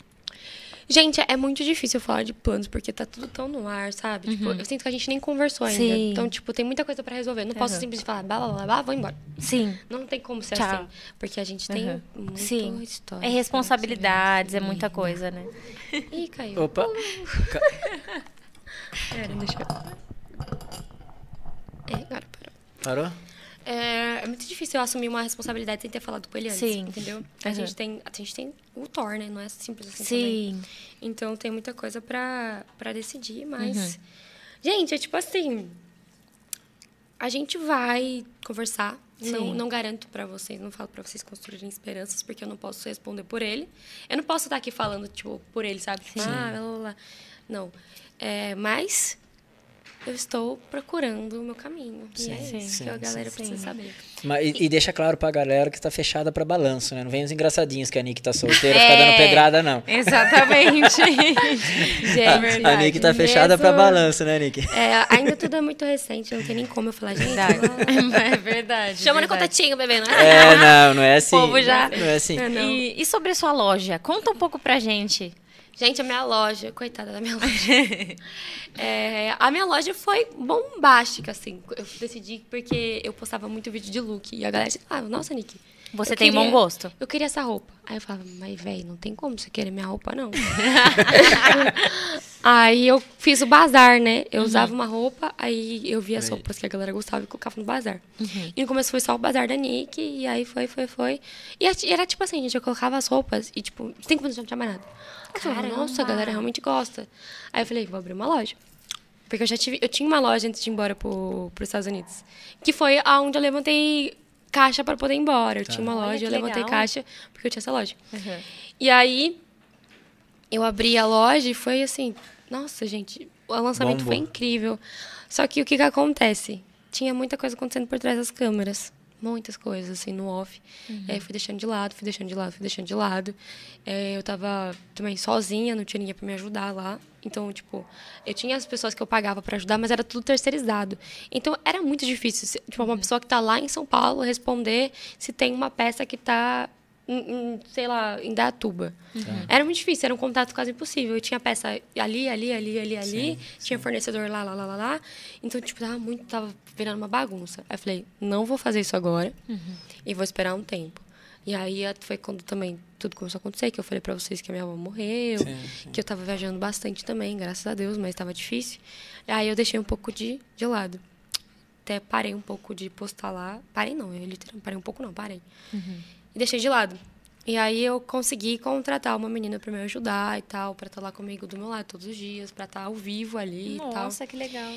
Gente, é muito difícil falar de planos, porque tá tudo tão no ar, sabe? Tipo, eu sinto que a gente nem conversou ainda. Sim. Então, tipo, tem muita coisa pra resolver. Não posso Uhum. simplesmente falar, blá, blá, blá, blá, vou embora. Sim. Não tem como ser Tchau. assim. Porque a gente tem Uhum. muita Sim. história. É responsabilidades, é muita coisa, né? Ih, caiu. Opa, Pera, deixa eu... É, agora parou. É, é muito difícil eu assumir uma responsabilidade sem ter falado com ele antes, Sim. entendeu? A, Uhum. gente tem, a gente tem o Thor, né? Não é simples assim também. Sim. Então tem muita coisa pra, pra decidir, Uhum. mas. Gente, é tipo assim. A gente vai conversar. Não, Sim. não garanto pra vocês, não falo pra vocês construírem esperanças, porque eu não posso responder por ele. Eu não posso estar aqui falando, tipo, por ele, sabe? Tipo, ah, blá, blá, blá. Não. É, mas eu estou procurando o meu caminho. e é Sim, isso sim, que a galera sim. precisa saber. Mas, e, e deixa claro pra galera que tá fechada pra balanço, né? Não vem os engraçadinhos que a Nick tá solteira, É. ficar dando pedrada, não. Exatamente. Gente, A Nick tá fechada pra mesmo- balanço, né, Nick? É, ainda tudo é muito recente, não tem nem como eu falar, gente. Verdade. blá, É verdade. Chama no contatinho, bebê, não É, não, não é assim. povo já- Não é assim. É, não. E, e sobre a sua loja? Conta um pouco pra gente. Gente, a minha loja, coitada da minha loja. É, a minha loja foi bombástica, assim. Eu decidi porque eu postava muito vídeo de look. E a galera disse, ah, nossa, Nick. Você eu tem queria- bom gosto. Eu queria essa roupa. Aí eu falava, mas, velho, não tem como você querer minha roupa, não. aí eu fiz o bazar, né? Eu usava uma roupa, aí eu via as roupas que a galera gostava e colocava no bazar. E no começo foi só o bazar da Nick, e aí foi, foi, foi. E era tipo assim, gente, eu colocava as roupas e, tipo, cinco minutos não tinha mais nada. Caramba! nossa, a galera realmente gosta. Aí eu falei, vou abrir uma loja. Porque eu já tive. Eu tinha uma loja antes de ir embora pro, pros Estados Unidos. Que foi aonde eu levantei caixa para poder ir embora. Eu tinha uma Olha loja, que eu levantei legal. caixa porque eu tinha essa loja. E aí eu abri a loja e foi assim, nossa, gente, o lançamento Bombou. foi incrível. Só que o que que acontece? Tinha muita coisa acontecendo por trás das câmeras. Muitas coisas, assim, no off. Uhum. É, fui deixando de lado, fui deixando de lado, fui deixando de lado. É, eu tava também sozinha, não tinha ninguém para me ajudar lá. Então, tipo, eu tinha as pessoas que eu pagava para ajudar, mas era tudo terceirizado. Então, era muito difícil, tipo, uma pessoa que está lá em São Paulo responder se tem uma peça que está em, em, sei lá, em Datuba. Uhum. Era muito difícil, era um contato quase impossível. Eu tinha peça ali, ali, ali, ali, ali, sim, tinha sim. fornecedor lá, lá, lá, lá, lá. Então, tipo, tava muito, tava virando uma bagunça. Aí eu falei, não vou fazer isso agora uhum. e vou esperar um tempo. E aí foi quando também tudo começou a acontecer, que eu falei para vocês que a minha avó morreu, sim, que eu tava viajando bastante também, graças a Deus, mas estava difícil. E aí eu deixei um pouco de, de lado. Até parei um pouco de postar lá. Parei não, eu literalmente parei um pouco não, parei. Uhum e deixei de lado. E aí eu consegui contratar uma menina para me ajudar e tal, para estar tá lá comigo do meu lado todos os dias, para estar tá ao vivo ali Nossa, e tal. Nossa, que legal.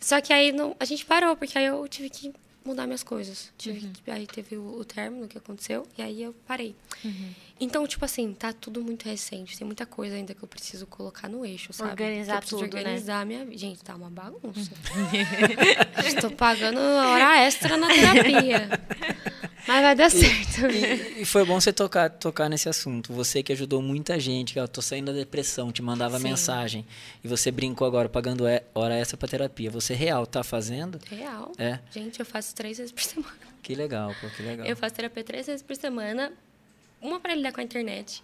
Só que aí não, a gente parou, porque aí eu tive que mudar minhas coisas. Tive, uhum. Aí teve o, o término que aconteceu e aí eu parei. Uhum. Então, tipo assim, tá tudo muito recente. Tem muita coisa ainda que eu preciso colocar no eixo, sabe? Organizar tudo, né? organizar né? minha Gente, tá uma bagunça. Estou pagando hora extra na terapia. Mas vai dar certo. E, e, foi bom você tocar, tocar nesse assunto. Você que ajudou muita gente, que eu tô saindo da depressão, te mandava Sim. mensagem. E você brincou agora, pagando hora extra pra terapia. Você real tá fazendo? Real. É. Gente, eu faço três vezes por semana. Que legal, pô, que legal. Eu faço terapia três vezes por semana. Uma para lidar com a internet,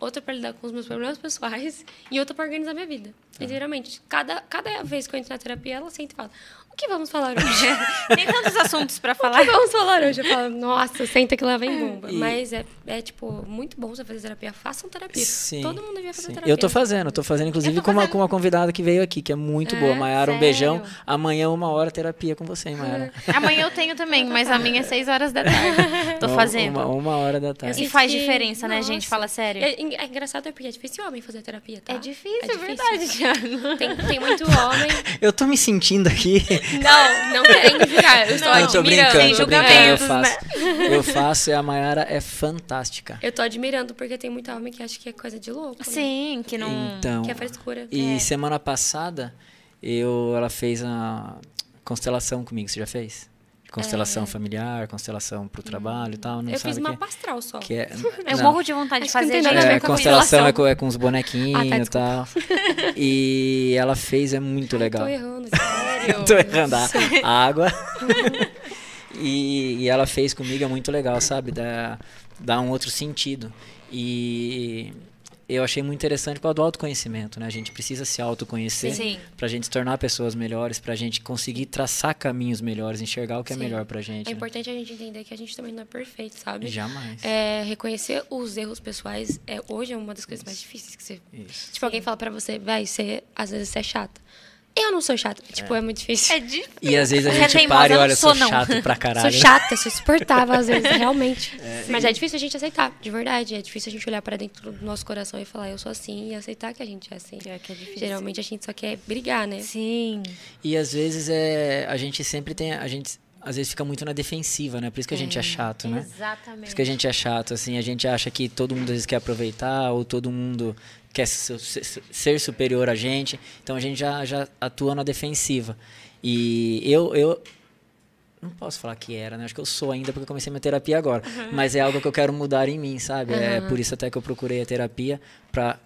outra para lidar com os meus problemas pessoais e outra para organizar minha vida. Tá. Literalmente, cada, cada vez que eu entro na terapia, ela senta e fala: que vamos falar hoje? Tem tantos assuntos para falar. O que vamos falar hoje? Eu falo, nossa, senta que lá vem bomba. E... Mas é, é, tipo, muito bom você fazer terapia. Façam terapia. Sim, Todo mundo devia fazer sim. terapia. Eu tô fazendo, tô fazendo, inclusive, tô com, uma, com uma convidada que veio aqui, que é muito é, boa. Maiara, um beijão. Amanhã, uma hora, terapia com você, hein, Maiara? Amanhã eu tenho também, mas a minha é seis horas da tarde. Tô fazendo. Uma, uma hora da tarde. E faz diferença, né, gente? Fala sério. É, é, engraçado é porque é difícil homem fazer terapia, tá? É difícil, é, difícil. verdade, Thiago. Tem, tem muito homem. Eu tô me sentindo aqui. Não, não querendo julgar. Eu estou não, tô brincando, tô brincando, eu faço. Né? Eu faço e a Mayara é fantástica. Eu tô admirando, porque tem muita homem que acha que é coisa de louco. Né? Sim, que não. Então, que é frescura. E é. semana passada, eu, ela fez a constelação comigo. Você já fez? Constelação é. familiar, constelação para o trabalho e tal. Não eu sabe fiz uma pastral só. Que é, eu morro de vontade de fazer. É, constelação é com, é com os bonequinhos ah, tá, e tal. E ela fez, é muito Ai, legal. Tô errando, sério. tô errando. A água. e, e, ela fez comigo, é muito legal, sabe? Dá, dá um outro sentido. E eu achei muito interessante causa do autoconhecimento, né? A gente precisa se autoconhecer para a gente se tornar pessoas melhores, para a gente conseguir traçar caminhos melhores, enxergar o que é Sim. é melhor para a gente. É né? importante a gente entender que a gente também não é perfeito, sabe? Jamais. É, reconhecer os erros pessoais é hoje é uma das coisas mais difíceis que você. Isso. Tipo, Sim. alguém fala para você, vai, você às vezes você é chata. Eu não sou chata. Tipo, é, é muito difícil. É difícil. E às vezes a gente é para e olha, sou, sou chato pra caralho. Sou chata, sou insuportável às vezes, realmente. É. Mas é difícil a gente aceitar, de verdade. É difícil a gente olhar para dentro do nosso coração e falar, eu sou assim, e aceitar que a gente é assim. É que é difícil. Geralmente a gente só quer brigar, né? Sim. E às vezes é, a gente sempre tem. A gente às vezes fica muito na defensiva, né? Por isso que a gente é, é chato, né? Exatamente. Por isso que a gente é chato, assim, a gente acha que todo mundo às vezes quer aproveitar ou todo mundo quer ser superior a gente, então a gente já, já atua na defensiva. E eu, eu não posso falar que era, né? Acho que eu sou ainda porque eu comecei minha terapia agora. Uhum. Mas é algo que eu quero mudar em mim, sabe? Uhum. É por isso até que eu procurei a terapia para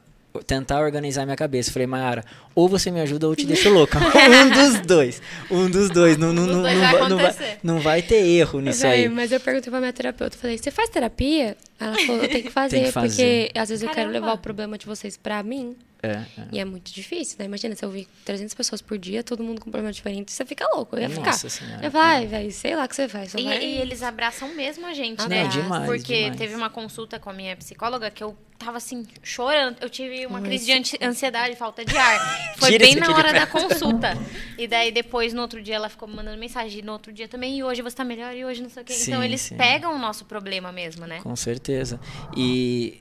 tentar organizar minha cabeça. Falei, Mayara, ou você me ajuda ou eu te deixo louca. um dos dois. Um dos dois. Não, não, não, não, não, vai, não vai ter erro nisso aí. Mas eu perguntei pra minha terapeuta, falei, você faz terapia? Ela falou, eu tenho que fazer, Tem que fazer. porque às vezes Caramba. eu quero levar o problema de vocês pra mim. É, é. E é muito difícil, né? Imagina, se eu ouvir 300 pessoas por dia, todo mundo com problema diferente, você fica louco. Eu ia Nossa ficar. Senhora, eu vai, velho, sei lá o que você faz. E, vai... e, eles abraçam mesmo a gente, ah, né? Não, demais, Porque demais. teve uma consulta com a minha psicóloga que eu tava assim, chorando. Eu tive uma crise de ansiedade, falta de ar. Foi bem na hora da consulta. E daí depois, no outro dia, ela ficou me mandando mensagem. No outro dia também, e hoje você tá melhor, e hoje não sei o quê. Sim, então eles sim. pegam o nosso problema mesmo, né? Com certeza. E.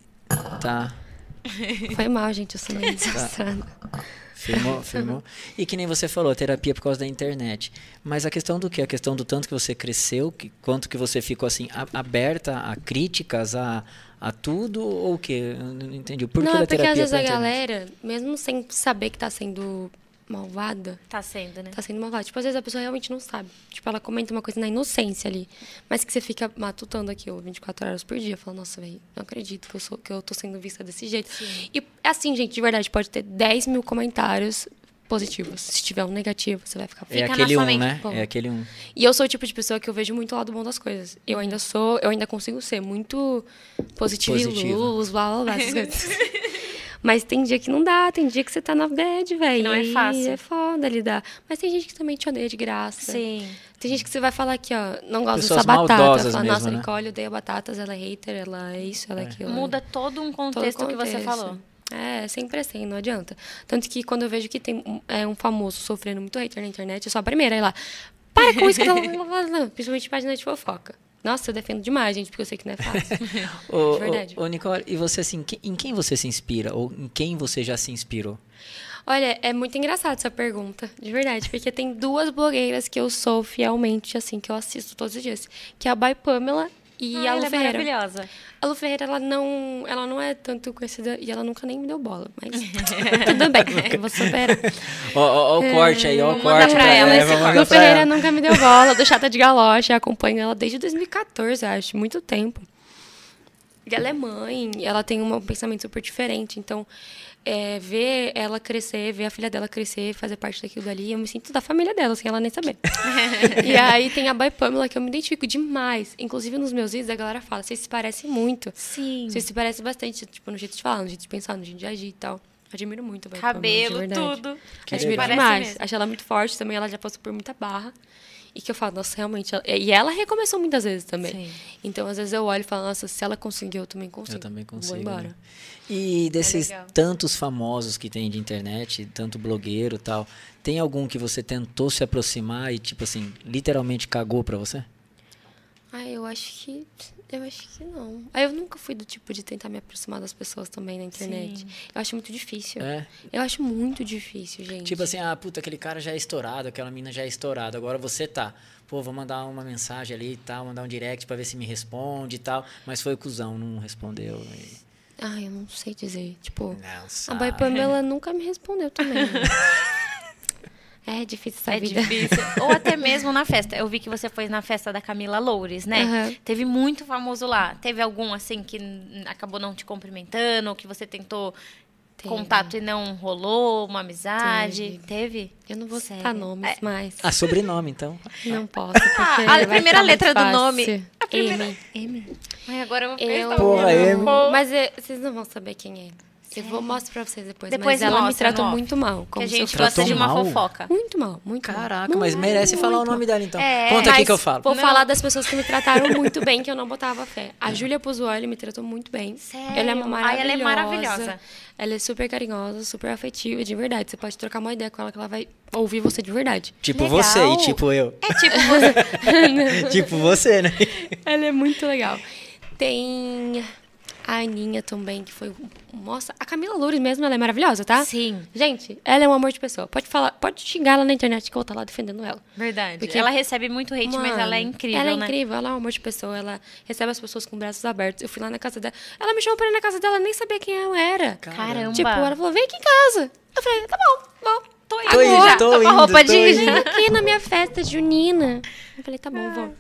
Tá. Foi mal, gente, eu sou meio desastrada. Firmou, firmou. E que nem você falou, terapia por causa da internet. Mas a questão do que? A questão do tanto que você cresceu, que, quanto que você ficou assim, a, aberta a críticas, a, a tudo, ou o quê? Eu não entendi. Por não, que é porque às vezes a galera, mesmo sem saber que está sendo malvada, Tá sendo, né? tá sendo malvada. Tipo, às vezes a pessoa realmente não sabe. Tipo, ela comenta uma coisa na inocência ali. Mas que você fica matutando aquilo 24 horas por dia. Fala, nossa, velho, não acredito que eu, sou, que eu tô sendo vista desse jeito. E é assim, gente, de verdade, pode ter 10 mil comentários positivos. Se tiver um negativo, você vai ficar É Fica na aquele sua um, mente, né? bom. É aquele um. E eu sou o tipo de pessoa que eu vejo muito o lado bom das coisas. Eu ainda sou, eu ainda consigo ser muito positiva, Positiva. e luz, blá blá blá, essas coisas. Mas tem dia que não dá, tem dia que você tá na bad, velho. não é fácil. É foda lidar. Mas tem gente que também te odeia de graça. Sim. Tem gente que você vai falar aqui, ó, não gosta Pessoas dessa batata. Fala, mesmo, nossa, né? Nicole odeia batatas, ela é hater, ela é isso, ela é aquilo. Muda todo um Todo contexto que você contexto. falou. É, sempre assim, não adianta. Tanto que quando eu vejo que tem um, é, um famoso sofrendo muito hater na internet, eu sou a primeira a ir lá. Para com isso que ela tá falando. Principalmente página de fofoca. Nossa, eu defendo demais, gente, porque eu sei que não é fácil. Ô, De verdade. ô, ô, Nicole, e você assim, em quem você se inspira? Ou em quem você já se inspirou? Olha, é muito engraçado essa pergunta, de verdade, porque tem duas blogueiras que eu sou fielmente, assim, que eu assisto todos os dias, que é a By Pamela e Ah, a Lu ela é Ferreira. maravilhosa. A Lu Ferreira, ela não, ela não é tanto conhecida e ela nunca nem me deu bola, mas tudo bem. Ó, ó, ó o corte aí, ó o corte. pra ela esse corte. mandar Lu Ferreira ela. nunca me deu bola, do Chata de Galocha, acompanho ela desde 2014, acho, muito tempo. E ela é mãe, ela tem um pensamento super diferente, então é, ver ela crescer, ver a filha dela crescer, fazer parte daquilo dali, eu me sinto da família dela, sem ela nem saber. e aí tem a By Pamela, que eu me identifico demais. Inclusive nos meus vídeos a galera fala, vocês se parecem muito. Sim. Vocês se parecem bastante, tipo, no jeito de falar, no jeito de pensar, no jeito de agir e tal. Admiro muito a By Pamela, de Cabelo, verdade. tudo. Que Admiro demais. mesmo. Acho ela muito forte também. Ela já passou por muita barra. E que eu falo, nossa, realmente. ela- E ela recomeçou muitas vezes também. Sim. Então, às vezes eu olho e falo, nossa, se ela conseguiu, eu também consigo. Eu também consigo. Vou embora. né? E desses legal. tantos famosos que tem de internet, tanto blogueiro e tal, tem algum que você tentou se aproximar e, tipo assim, literalmente cagou pra você? Ah, eu acho que. Eu acho que não. Ah, eu nunca fui do tipo de tentar me aproximar das pessoas também na internet. Sim. Eu acho muito difícil. É. Eu acho muito difícil, gente. Tipo assim, ah, puta, aquele cara já é estourado, aquela mina já é estourada, agora você tá. Pô, vou mandar uma mensagem ali e tal, mandar um direct pra ver se me responde e tal. Mas foi o cuzão, não respondeu. E... Ah, eu não sei dizer. Tipo, Não, a. Boy Pamela nunca me respondeu também. é difícil essa É vida. difícil. Ou até mesmo na festa. Eu vi que você foi na festa da Camila Loures, né? Aham. Teve muito famoso lá. Teve algum, assim, que acabou não te cumprimentando, ou que você tentou Teve. contato e não rolou, uma amizade? Teve? Eu não vou Sério? citar nomes, É. mas. Ah, sobrenome, então. Não posso. Porque Ah, a vai primeira ficar letra do nome. A primeira- M. M. Ai, agora eu vou Eu... Porra, M. Mas é, vocês não vão saber quem é. Eu vou mostrar pra vocês depois. Depois mas ela me mostra tratou no off. muito mal. Que Como a se eu gente gosta de uma mal? fofoca. Muito mal, muito mal. Caraca, mas merece falar o muito nome dela, então. É, Conta aqui que eu falo. Vou Não. falar das pessoas que me trataram muito bem, que eu não botava fé. A Júlia Pozuoli me tratou muito bem. Sério? Ela é uma Ai, maravilhosa. ela é maravilhosa. Ela é super carinhosa, super afetiva, de verdade. Você pode trocar uma ideia com ela que ela vai ouvir você de verdade. Tipo Legal. você e tipo eu. É tipo você. tipo você, né? Ela é muito legal. Tem a Aninha também, que foi. Nossa, a Camila Loures mesmo, ela é maravilhosa, tá? Sim. Gente, ela é um amor de pessoa. Pode falar, pode xingar ela na internet que eu vou estar lá defendendo ela. Verdade. Porque- ela recebe muito hate, mas ela é incrível, Ela é né? incrível, ela é um amor de pessoa, ela recebe as pessoas com braços abertos. Eu fui lá na casa dela, ela me chamou pra ir na casa dela, nem sabia quem eu era. Caramba. Tipo, ela falou, vem aqui em casa. Eu falei, tá bom, vou. Tô indo, Tô indo, já. tô com a indo, roupa tô de... indo. Vem aqui na minha festa junina. Eu falei, tá bom, vou.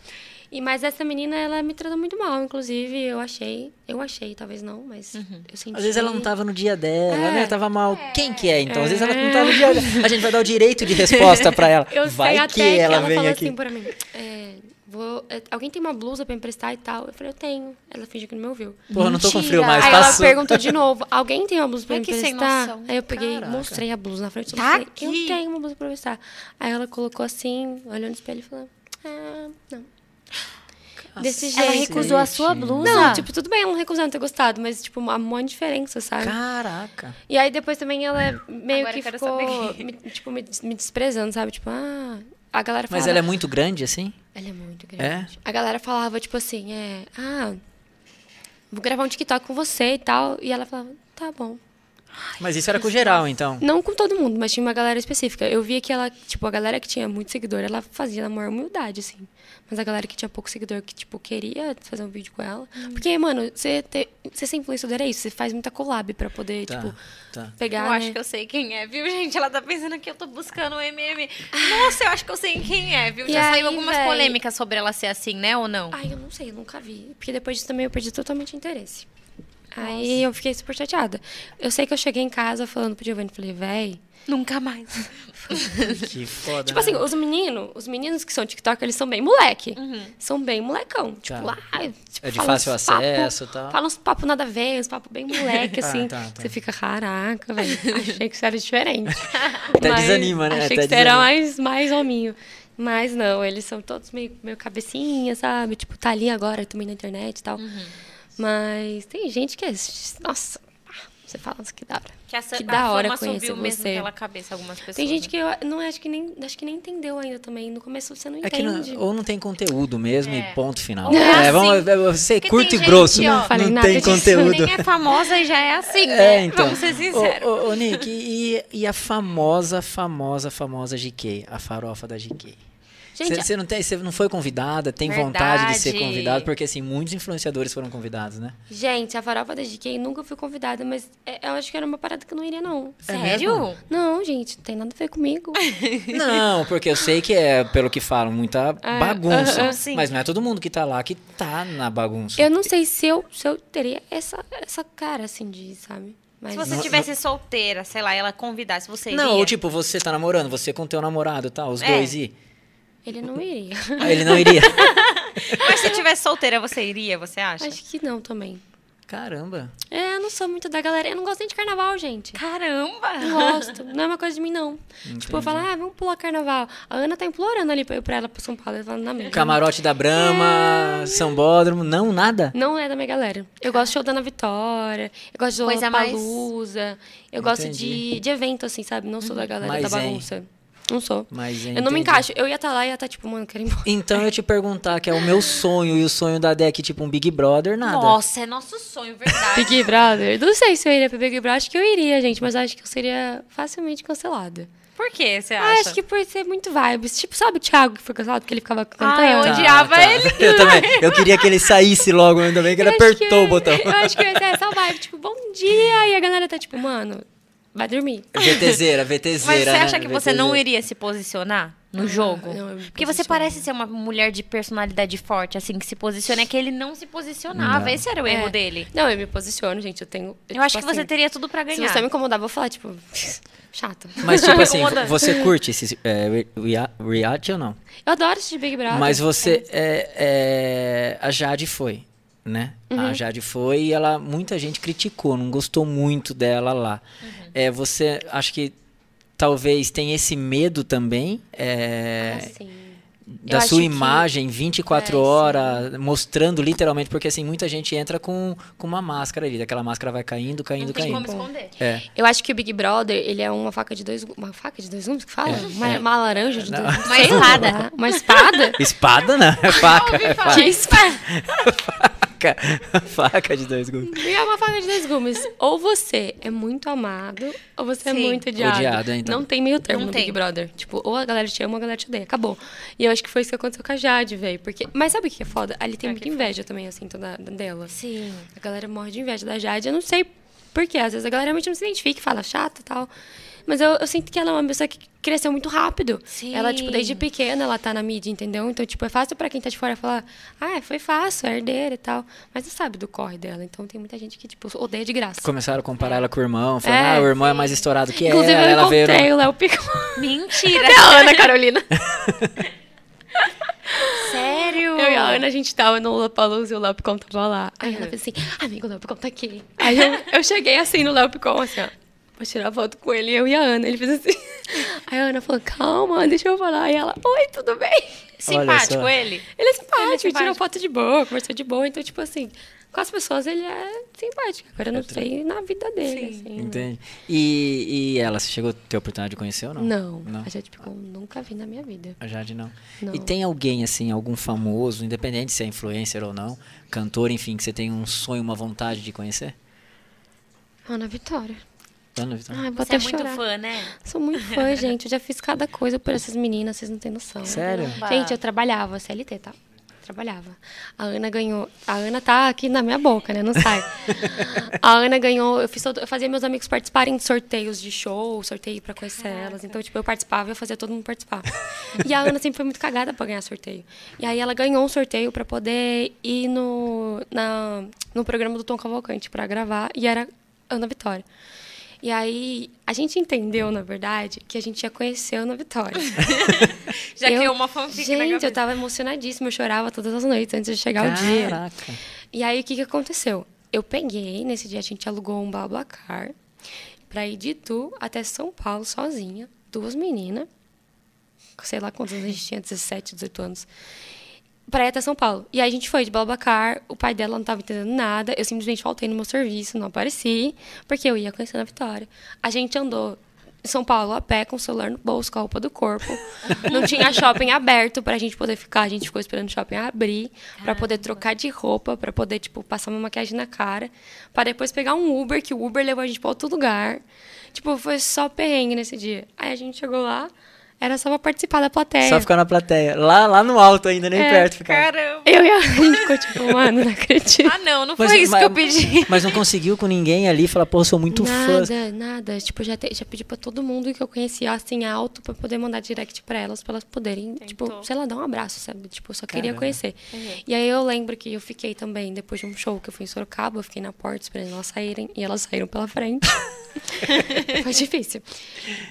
E, mas essa menina, ela me tratou muito mal, inclusive, eu achei, eu achei, talvez não, mas eu senti. Às vezes ela não tava no dia dela, É. né? Tava mal. Quem que é, então? Às vezes ela não tá no dia dela. A gente vai dar o direito de resposta pra ela. Eu vai sei até que ela, vem falou aqui. assim pra mim, é, vou, é, alguém tem uma blusa pra emprestar e tal? Eu falei, eu tenho. Ela fingiu que não me ouviu. Porra, não tô com frio mais, Aí ela passou. perguntou de novo, alguém tem uma blusa pra que sem emprestar? noção. Aí eu peguei, Caraca. mostrei a blusa na frente. Tá eu falei, eu tenho uma blusa pra emprestar. Aí ela colocou assim, olhou no espelho e falou, ah, não. Desse jeito. Ela recusou a sua blusa? Não, tipo, tudo bem ela não recusar não ter gostado, mas, tipo, uma maior diferença, sabe? Caraca. E aí depois também ela meio Agora que ficou, me, tipo, me, me desprezando, sabe? Tipo, ah, a galera falava... Mas ela é muito grande, assim? Ela é muito grande. A galera falava, tipo assim, é... Ah, vou gravar um TikTok com você e tal. E ela falava, tá bom. Mas isso era com geral, então. Não com todo mundo, mas tinha uma galera específica. Eu via que ela, tipo, a galera que tinha muito seguidor, ela fazia na maior humildade, assim. Mas a galera que tinha pouco seguidor, que, tipo, queria fazer um vídeo com ela. Hum. Porque, mano, você, ter, você ser influenciador é isso. Você faz muita collab pra poder, Tá, tipo, tá. pegar. Eu acho né? que eu sei quem é, viu, gente? Ela tá pensando que eu tô buscando o MM. Nossa, eu acho que eu sei quem é, viu? E Já aí, saiu algumas véi? polêmicas sobre ela ser assim, né? Ou não? Ai, eu não sei, eu nunca vi. Porque depois disso também eu perdi totalmente o interesse. Aí eu fiquei super chateada. Eu sei que eu cheguei em casa falando pro Giovanni, falei, véi. Nunca mais. Que foda. Tipo assim, né? os meninos, os meninos que são TikTok, eles são bem moleque. Uhum. São bem molecão. Tipo, Tá. lá, tipo, É de fácil papo- acesso e tal. Fala uns papos nada a ver, uns papos bem moleque, Ah, assim. tá, tá. Você fica, caraca, velho. Achei que você era diferente. Até Mas desanima, né? Achei Até que você era mais, mais hominho. Mas não, eles são todos meio, meio cabecinha, sabe? Tipo, tá ali agora também na internet e tal. Uhum. Mas tem gente que é. Nossa, ah, você fala isso que hora. Que, essa, Que a da hora fama conhecer subiu mesmo você. pela cabeça algumas pessoas. Tem gente né? que eu não acho que nem acho que nem entendeu ainda também. No começo você não É que não- entende. ou não tem conteúdo mesmo É. e ponto final. Ou é É, assim. vamos é, ser Porque curto tem e gente, grosso, ó, não, Não falei não nada tem disso. conteúdo. Nem é famosa e já é assim, né? É, então. Vamos ser sinceros. Ô, ô, ô, Nick, e, e a famosa, famosa, famosa GK? A farofa da GK? Gente, Você não, tem- cê não foi convidada, tem vontade de ser Verdade. convidado, porque assim, muitos influenciadores foram convidados, né? gente, a farofa da GK nunca fui convidada, mas é- eu acho que era uma parada que eu não iria, não. É Sério? mesmo? Não, gente, não tem nada a ver comigo. Não, porque eu sei que é, pelo que falam, muita É, bagunça. aham, sim. mas não é todo mundo que tá lá que tá na bagunça. eu não sei se eu, se eu teria essa, essa cara, assim, de, sabe? Mas Se você Não- tivesse solteira, sei lá, ela convidasse, você iria? Não, ou tipo, você tá namorando, você com teu namorado e tal, os É. dois e. ele não iria. Ah, ele não iria. Mas se tivesse solteira, você iria, você acha? acho que não também. Caramba. É, eu não sou muito da galera. Eu não gosto nem de carnaval, gente. Caramba! Não gosto. Não é uma coisa de mim, não. Tipo, eu falo, ah, vamos pular carnaval. A Ana tá implorando ali pra eu ir pra ela pra São Paulo. Eu falo, não, amiga. Camarote da Brahma, Sambódromo, não, nada? Não é da minha galera. Eu gosto de show da Ana Vitória, eu gosto de Coisa mais- Lollapalooza, eu gosto Entendi. de, de evento, assim, sabe? Não sou da galera Mas, da hein? Não sou. Mas Eu não me encaixo. Eu ia estar lá e ia estar tipo, mano, quero ir embora. Então eu ia te perguntar, que é o meu sonho e o sonho da Deck, tipo um Big Brother, nada. Nossa, é nosso sonho, verdade. Big Brother. Não sei se eu iria pro Big Brother. Acho que eu iria, gente, mas acho que eu seria facilmente cancelada. Por que você Ah, acha? acho que por ser muito vibes. Tipo, sabe o Thiago que foi cancelado porque ele ficava cantando? Ah, eu odiava ele. Eu também. Eu queria que ele saísse logo, ainda bem que ele Eu acho apertou que- o botão. Eu acho que ia ser essa vibe, tipo, bom dia. E a galera tá tipo, mano, vai dormir. VTZera, Mas VTZera. você né? acha que você não iria se posicionar no jogo? não, eu me Porque você parece ser uma mulher de personalidade forte, assim, que se posiciona. É que ele não se posicionava. Não. Esse era o erro É. dele. Não, eu me posiciono, gente. Eu tenho. Eu acho que tipo você assim, teria tudo pra Se ganhar. você me incomodar, eu vou falar, tipo, chata. Mas, tipo assim, você curte esse é, re- rea- reality ou não? Eu adoro assistir Big Brother. Mas você. É, é, a Jade foi, né? Uhum. A Jade foi e ela. Muita gente criticou, não gostou muito dela lá. Uhum. É, você acha que talvez tenha esse medo também? É, Assim, da acho sua que- imagem 24 É, sim. horas, mostrando literalmente, porque assim, muita gente entra com, com uma máscara ali, aquela máscara vai caindo, caindo, Não tem caindo. como esconder. É. Eu acho que o Big Brother, ele é uma faca de dois... Uma faca de dois gumes que fala? É, uma, é. uma laranja de Não. dois gumes? Uma espada. Uma espada? Espada não, é faca. É faca, Que espada? faca de dois gumes. E é uma faca de dois gumes. Ou você é muito amado, ou você é Sim. muito odiado. Odiado, então. Não tem meio termo Não no tem. Big Brother. Tipo, ou a galera te ama ou a galera te odeia. Acabou. E eu acho que foi isso que aconteceu com a Jade, velho. Porque... Mas sabe o que é foda? Ali tem É, muita que inveja também, assim, toda dela. Sim. A galera morre de inveja da Jade. Eu não sei por quê. Às vezes a galera realmente não se identifica e fala chata e tal. Mas eu, eu sinto que ela é uma pessoa que cresceu muito rápido. Sim. Ela, tipo, desde pequena ela tá na mídia, entendeu? Então, tipo, é fácil pra quem tá de fora falar, ah, foi fácil, é herdeira e tal. Mas não sabe do corre dela. Então tem muita gente que, tipo, odeia de graça. Começaram a comparar ela com o irmão, falando, É, ah, o irmão é mais estourado que Inclusive, ela. eu ela veio. encontrei o Léo Picon. Mentira. e a Ana Carolina. Sério? Eu e a Ana, a gente tava no Lollapalooza e o Léo Picon tava lá. Aí ela fez assim, amigo, o Léo Picon tá aqui. Aí eu, eu cheguei assim no Léo Picon, assim, ó. Vou tirar foto com ele, eu e a Ana. Ele fez assim. Aí a Ana falou, calma, deixa eu falar. E ela, oi, tudo bem? Simpático ele? Ele é simpático, Ele é simpático. tirou foto de boa, conversou de boa. Então, tipo assim, com as pessoas ele é simpático. Agora eu não sei na vida dele, Sim. assim. Entende? E, e ela, você chegou a ter a oportunidade de conhecer ou não? Não, Não. a Jade Picon nunca vi na minha vida. A Jade não. Não. E tem alguém, assim, algum famoso, independente se é influencer ou não, cantor, enfim, que você tem um sonho, uma vontade de conhecer? Ana Vitória. Ana Vitória. Ai, vou Você é até muito chorar. fã, né? Sou muito fã, gente. Eu já fiz cada coisa por essas meninas, vocês não têm noção. Sério? Gente, eu trabalhava, CLT, tá? Trabalhava. A Ana ganhou. A Ana tá aqui na minha boca, né? Não sai. a Ana ganhou. Eu, fiz todo- eu fazia meus amigos participarem de sorteios de show, sorteio pra conhecer elas. Então, tipo, eu participava e eu fazia todo mundo participar. e a Ana sempre foi muito cagada pra ganhar sorteio. E aí ela ganhou um sorteio pra poder ir no, na, no programa do Tom Cavalcante pra gravar. E era Ana Vitória. E aí, a gente entendeu, na verdade, que a gente ia conhecer a Ana Vitória. Já Eu- criou uma fanfic na Gente, eu tava emocionadíssima, eu chorava todas as noites antes de chegar o dia. Caraca. E aí, o que que aconteceu? Eu peguei, nesse dia a gente alugou um Blablacar pra ir de Itu até São Paulo sozinha, duas meninas, sei lá quantos anos a gente tinha, 17, 18 anos, pra ir até São Paulo. E aí a gente foi de Blablacar, o pai dela não tava entendendo nada, eu simplesmente faltei no meu serviço, não apareci, porque eu ia conhecendo a Vitória. A gente andou em São Paulo a pé, com o celular no bolso, com a roupa do corpo. Não tinha shopping aberto pra gente poder ficar. A gente ficou esperando o shopping abrir pra poder trocar de roupa, pra poder, tipo, passar uma maquiagem na cara. Pra depois pegar um Uber, que o Uber levou a gente pra outro lugar. Tipo, foi só perrengue nesse dia. Aí a gente chegou lá, era só pra participar da plateia. Só ficar na plateia. Lá, lá no alto ainda, nem É, perto ficar. Caramba. Eu e a gente ficou tipo, mano, não acredito. Ah, não, não Mas- foi isso mas- que eu pedi. Mas não conseguiu com ninguém ali falar, pô, sou muito fã. Nada, nada. Tipo, já, te- já pedi pra todo mundo que eu conhecia, assim, alto, pra poder mandar direct pra elas, pra elas poderem, tipo, sei lá, dar um abraço, sabe? Tipo, eu só queria Caramba. conhecer. E aí eu lembro que eu fiquei também, depois de um show que eu fui em Sorocaba, eu fiquei na porta esperando elas saírem, e elas saíram pela frente. Foi difícil.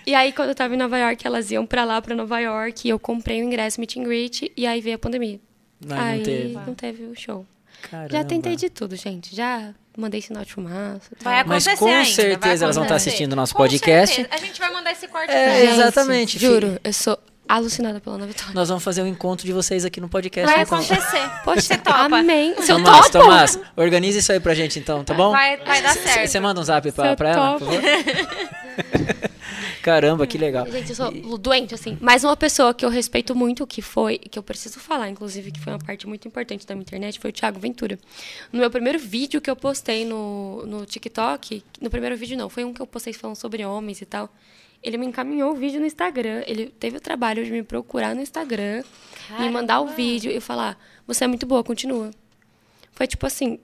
E aí, quando eu tava em Nova York, elas iam pra lá, pra Nova York, e eu comprei o ingresso meet and greet, e aí veio a pandemia. Mas não aí teve. não teve o show. Caramba. Já tentei de tudo, gente. Já mandei sinal de fumaça. Vai Mas acontecer com ainda, certeza elas vão estar acontecer. assistindo o nosso Com podcast. certeza. A gente vai mandar esse corte É, pra Gente, exatamente. Juro, eu sou alucinada pela Ana Vitória. Nós vamos fazer um encontro de vocês aqui no podcast. Vai então. acontecer. Poxa, Você topa. amém. Seu Tomás, topo? Tomás, organiza isso aí pra gente então, tá bom? Vai, vai dar certo. Você manda um zap pra, pra ela, por favor? Caramba, que legal. Gente, eu sou doente, assim. Mas uma pessoa que eu respeito muito, que foi, que eu preciso falar, inclusive, que foi uma parte muito importante da minha internet, foi o Thiago Ventura. No meu primeiro vídeo que eu postei no, no TikTok, no primeiro vídeo não, foi um que eu postei falando sobre homens e tal. Ele me encaminhou o vídeo no Instagram. Ele teve o trabalho de me procurar no Instagram, me mandar o vídeo e falar: Você é muito boa, continua. Foi tipo assim,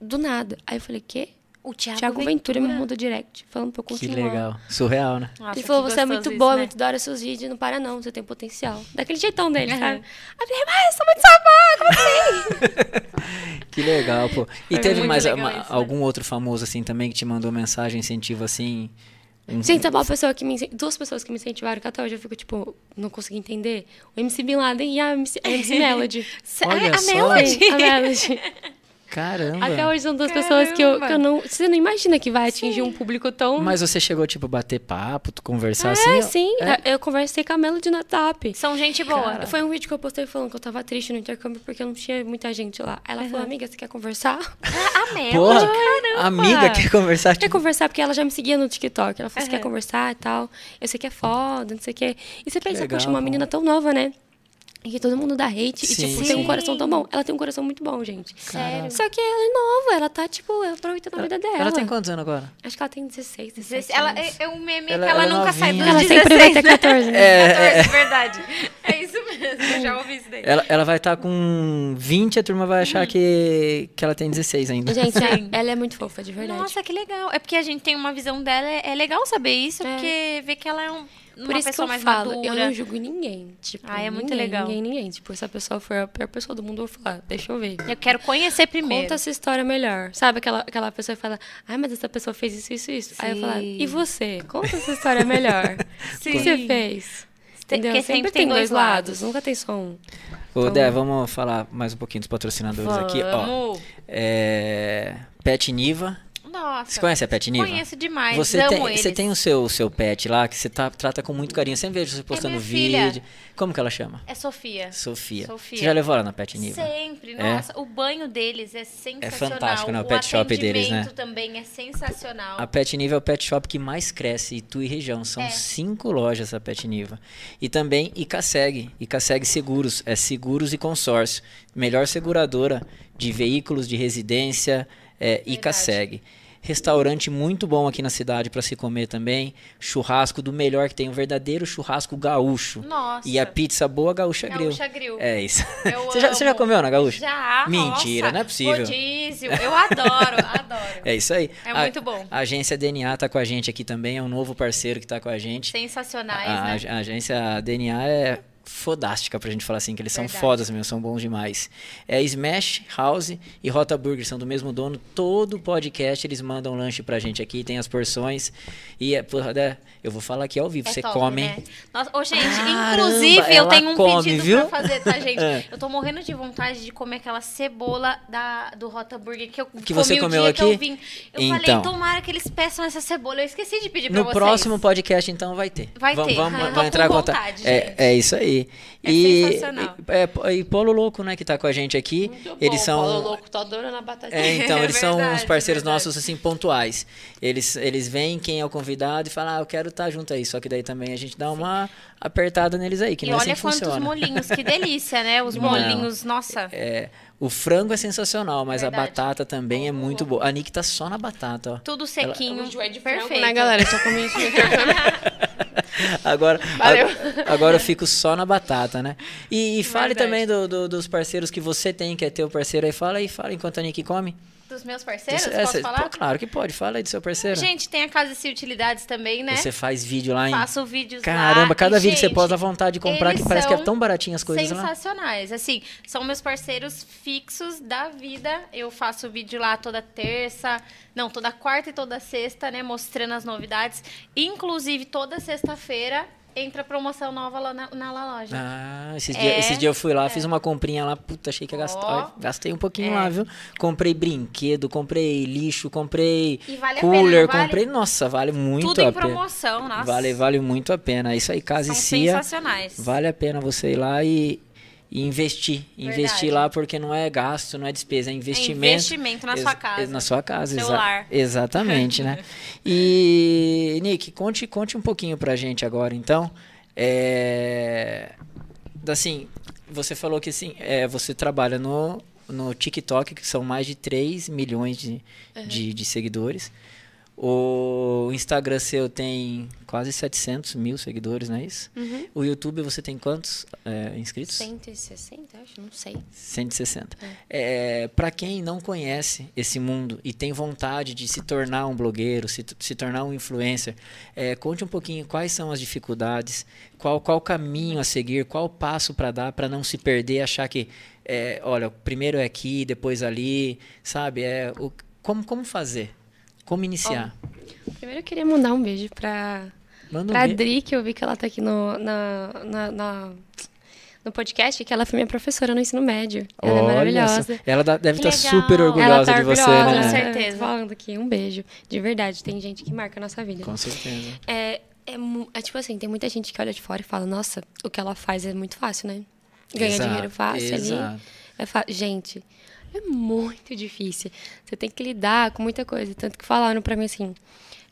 do nada. Aí eu falei: Quê? O Thiago, Thiago Ventura me mandou direct, falando pra eu Que continuar. legal. Surreal, né? Nossa, Ele falou, que você é muito boa, né? muito da hora seus vídeos, não para não, você tem potencial. Daquele jeitão dele, Uhum. sabe? Aí eu falei, mas eu sou muito sua como assim? Que legal, pô. E Foi teve mais uma- isso, né? algum outro famoso assim também que te mandou mensagem incentivo assim? Um- sabe uma pessoa que me duas pessoas que me incentivaram, que até hoje eu fico, tipo, não consegui entender. O MC Bin Laden e a MC, a MC Melody. Olha a só. Melody. Sim, a Melody. Caramba. Até hoje são duas pessoas que eu, que eu não... Você não imagina que vai atingir um público tão... Mas você chegou, tipo, bater papo, tu conversar é, assim? sim. É? Eu conversei com a Melody no WhatsApp. São gente boa. Cara. Foi um vídeo que eu postei falando que eu tava triste no intercâmbio porque não tinha muita gente lá. Ela falou, amiga, você quer conversar? A Melody, Porra, caramba. amiga quer conversar. Quer Tipo, conversar porque ela já me seguia no TikTok. Ela falou, você quer conversar e tal? Eu sei que é foda, não sei o quê. E você pensa, legal, poxa, uma menina tão nova, né? E que todo mundo dá hate Sim, e, tipo, sim. tem um coração tão bom. Ela tem um coração muito bom, gente. Sério. Só que ela é nova, ela tá, tipo, aproveitando a vida dela. ela tem quantos anos agora? Acho que ela tem 16, 17 Ela anos. é, é um meme Ela- que ela, ela é nunca sai dos novinha. Ela 16, sempre vai ter né? 14, né? É, 14, verdade. É isso mesmo, eu já ouvi isso daí. Ela, ela vai estar com 20, a turma vai achar que, que ela tem 16 ainda. Gente, Sim. ela é muito fofa, de verdade. Nossa, que legal. É porque a gente tem uma visão dela, é é legal saber isso, É. porque vê que ela é um, Por isso que pessoa eu mais falo, madura. eu não julgo ninguém. Tipo, Ah, é muito ninguém, legal. Ninguém, ninguém. Tipo, se a pessoa for a pior pessoa do mundo, eu vou falar, deixa eu ver. Eu quero conhecer primeiro. Conta essa história melhor. Sabe aquela, aquela pessoa que fala, ai, mas essa pessoa fez isso, isso, isso. Aí eu falo, Sim. e você? Conta essa história melhor. O que você Sim. fez? Tem- Entendeu? porque Sempre, sempre tem tem dois dois lados. lados. Nunca tem só um. Ô, Dé, vamos falar mais um pouquinho dos patrocinadores aqui. Ó, Vamos. é, Pet Niva. Nossa. Você conhece a Pet Niva? Conheço demais, Você tem, eles. você tem o seu, seu pet lá que você tá- trata com muito carinho. Sempre vejo você postando minha filha. vídeo. Como que ela chama? É Sofia. Sofia. Sofia. Você já levou ela na Pet Niva? Sempre, É? nossa, o banho deles é sensacional. fantástico, né, o O pet shop deles, né? também é sensacional. A Pet Niva é o pet shop que mais cresce em Tui região. São É. cinco lojas a Pet Niva. E também Icaseg. Icaseg Seguros. É seguros e consórcio. Melhor seguradora de veículos de residência é Icaseg. Restaurante muito bom aqui na cidade para se comer também, churrasco do melhor que tem, um verdadeiro churrasco gaúcho. Nossa. E a pizza boa Gaúcha. Gaúcha Grill. É isso. Você já, você já comeu na Gaúcha? Já, Mentira, nossa, não é possível. Rodízio, eu adoro, adoro. É isso aí. É A- muito bom. A agência DNA tá com a gente aqui também, é um novo parceiro que tá com a gente. Sensacionais, A, né? ag- a agência DNA é fodástica pra gente falar assim, que eles são Verdade. fodas mesmo, são bons demais. É Smash, House e Rota Burger são do mesmo dono. Todo podcast eles mandam lanche pra gente aqui, tem as porções. E é, porra, eu vou falar aqui ao vivo, É você top, come, né? Nossa, ô, gente, Caramba, inclusive eu tenho um come, pedido viu? pra fazer, tá, gente? É. Eu tô morrendo de vontade de comer aquela cebola da, do Rota Burger que eu Que você comeu aqui? eu vim. Eu Então. falei, tomara que eles peçam essa cebola. Eu esqueci de pedir pra No vocês. próximo podcast, então, vai ter. Vai vamos, ter. Vamos, Ah, vamos entrar com vontade, é, é isso aí. É e, sensacional. E, é, e Polo Louco, né, que tá com a gente aqui. Muito eles bom, são. Paulo Louco, tô adorando a batatinha. É, então, É eles são uns verdade, parceiros verdade. nossos, assim, pontuais. Eles, eles veem quem é o convidado e falam, ah, eu quero estar junto aí. Só que daí também a gente dá uma apertada neles aí, que E não é olha assim que quantos funciona. molinhos, que delícia, né? Os Não. molinhos, nossa. É, o frango é sensacional, mas a Verdade. batata também é muito boa. A Nick tá só na batata, ó. Tudo Eu sequinho, enjoei de frango, perfeito. né, galera? Só comi isso. Agora, Valeu. a- agora eu fico só na batata, né? E, e fale Verdade. também do- do- dos parceiros que você tem, que é teu parceiro aí. Fala aí, fala enquanto a Nick come. Dos meus parceiros, É, posso falar? pô, claro que pode, fala aí do seu parceiro. Gente, tem a Casa de Utilidades também, né? Você faz vídeo lá em. Faço vídeos lá. Caramba, cada E, vídeo que você gente, posta dá vontade de comprar, que parece que é tão baratinho as coisas lá. Sensacionais. Assim, são meus parceiros fixos da vida. Eu faço vídeo lá toda terça, não, toda quarta e toda sexta, né? Mostrando as novidades. Inclusive, toda sexta-feira entra promoção nova lá na, na Loja. Ah, esses, É, dias, esses dias eu fui lá, fiz uma comprinha lá, puta, achei que ia gastar. Ó, Gastei um pouquinho É. lá, viu? Comprei brinquedo, comprei lixo, comprei vale pena, cooler, vale? comprei. Nossa, vale muito Tudo a em pena. promoção, nossa. Vale, vale muito a pena. Isso aí, Casa São e Cia. sensacionais. Vale a pena você ir lá e, e investir. Investir Verdade. lá porque não é gasto, não é despesa, é investimento. investimento na sua casa. Na sua casa, exa- lar. Exatamente, né? E, Nick, conte, conte um pouquinho pra gente agora, então. É, assim, você falou que assim, é, você trabalha no, no TikTok, que são mais de 3 milhões de, de, de seguidores. O Instagram seu tem quase 700 mil seguidores, não é isso? Uhum. O YouTube você tem quantos é, inscritos? 160, acho, não sei. 160. É, para quem não conhece esse mundo e tem vontade de se tornar um blogueiro, se, se tornar um influencer, é, conte um pouquinho quais são as dificuldades, qual qual caminho a seguir, qual passo para dar para não se perder, achar que, é, olha, primeiro é aqui, depois ali, sabe? É, o, como, como fazer? Como iniciar? Primeiro eu queria mandar um beijo pra, Manda um pra be- Adri, que eu vi que ela tá aqui no, na, na- na- no podcast, que ela foi minha professora no ensino médio. Ela é Olha maravilhosa. só. Ela deve estar legal. super Ela orgulhosa tá de você, orgulhosa, né? Com é, certeza. tô Falando aqui, um beijo. De verdade, tem gente que marca a nossa vida. Com certeza. É, é, é tipo assim, tem muita gente que olha de fora e fala, nossa, o que ela faz é muito fácil, né? Ganha Exato, dinheiro fácil exato. ali. É fa- gente, é muito difícil. Você tem que lidar com muita coisa. Tanto que falaram pra mim assim,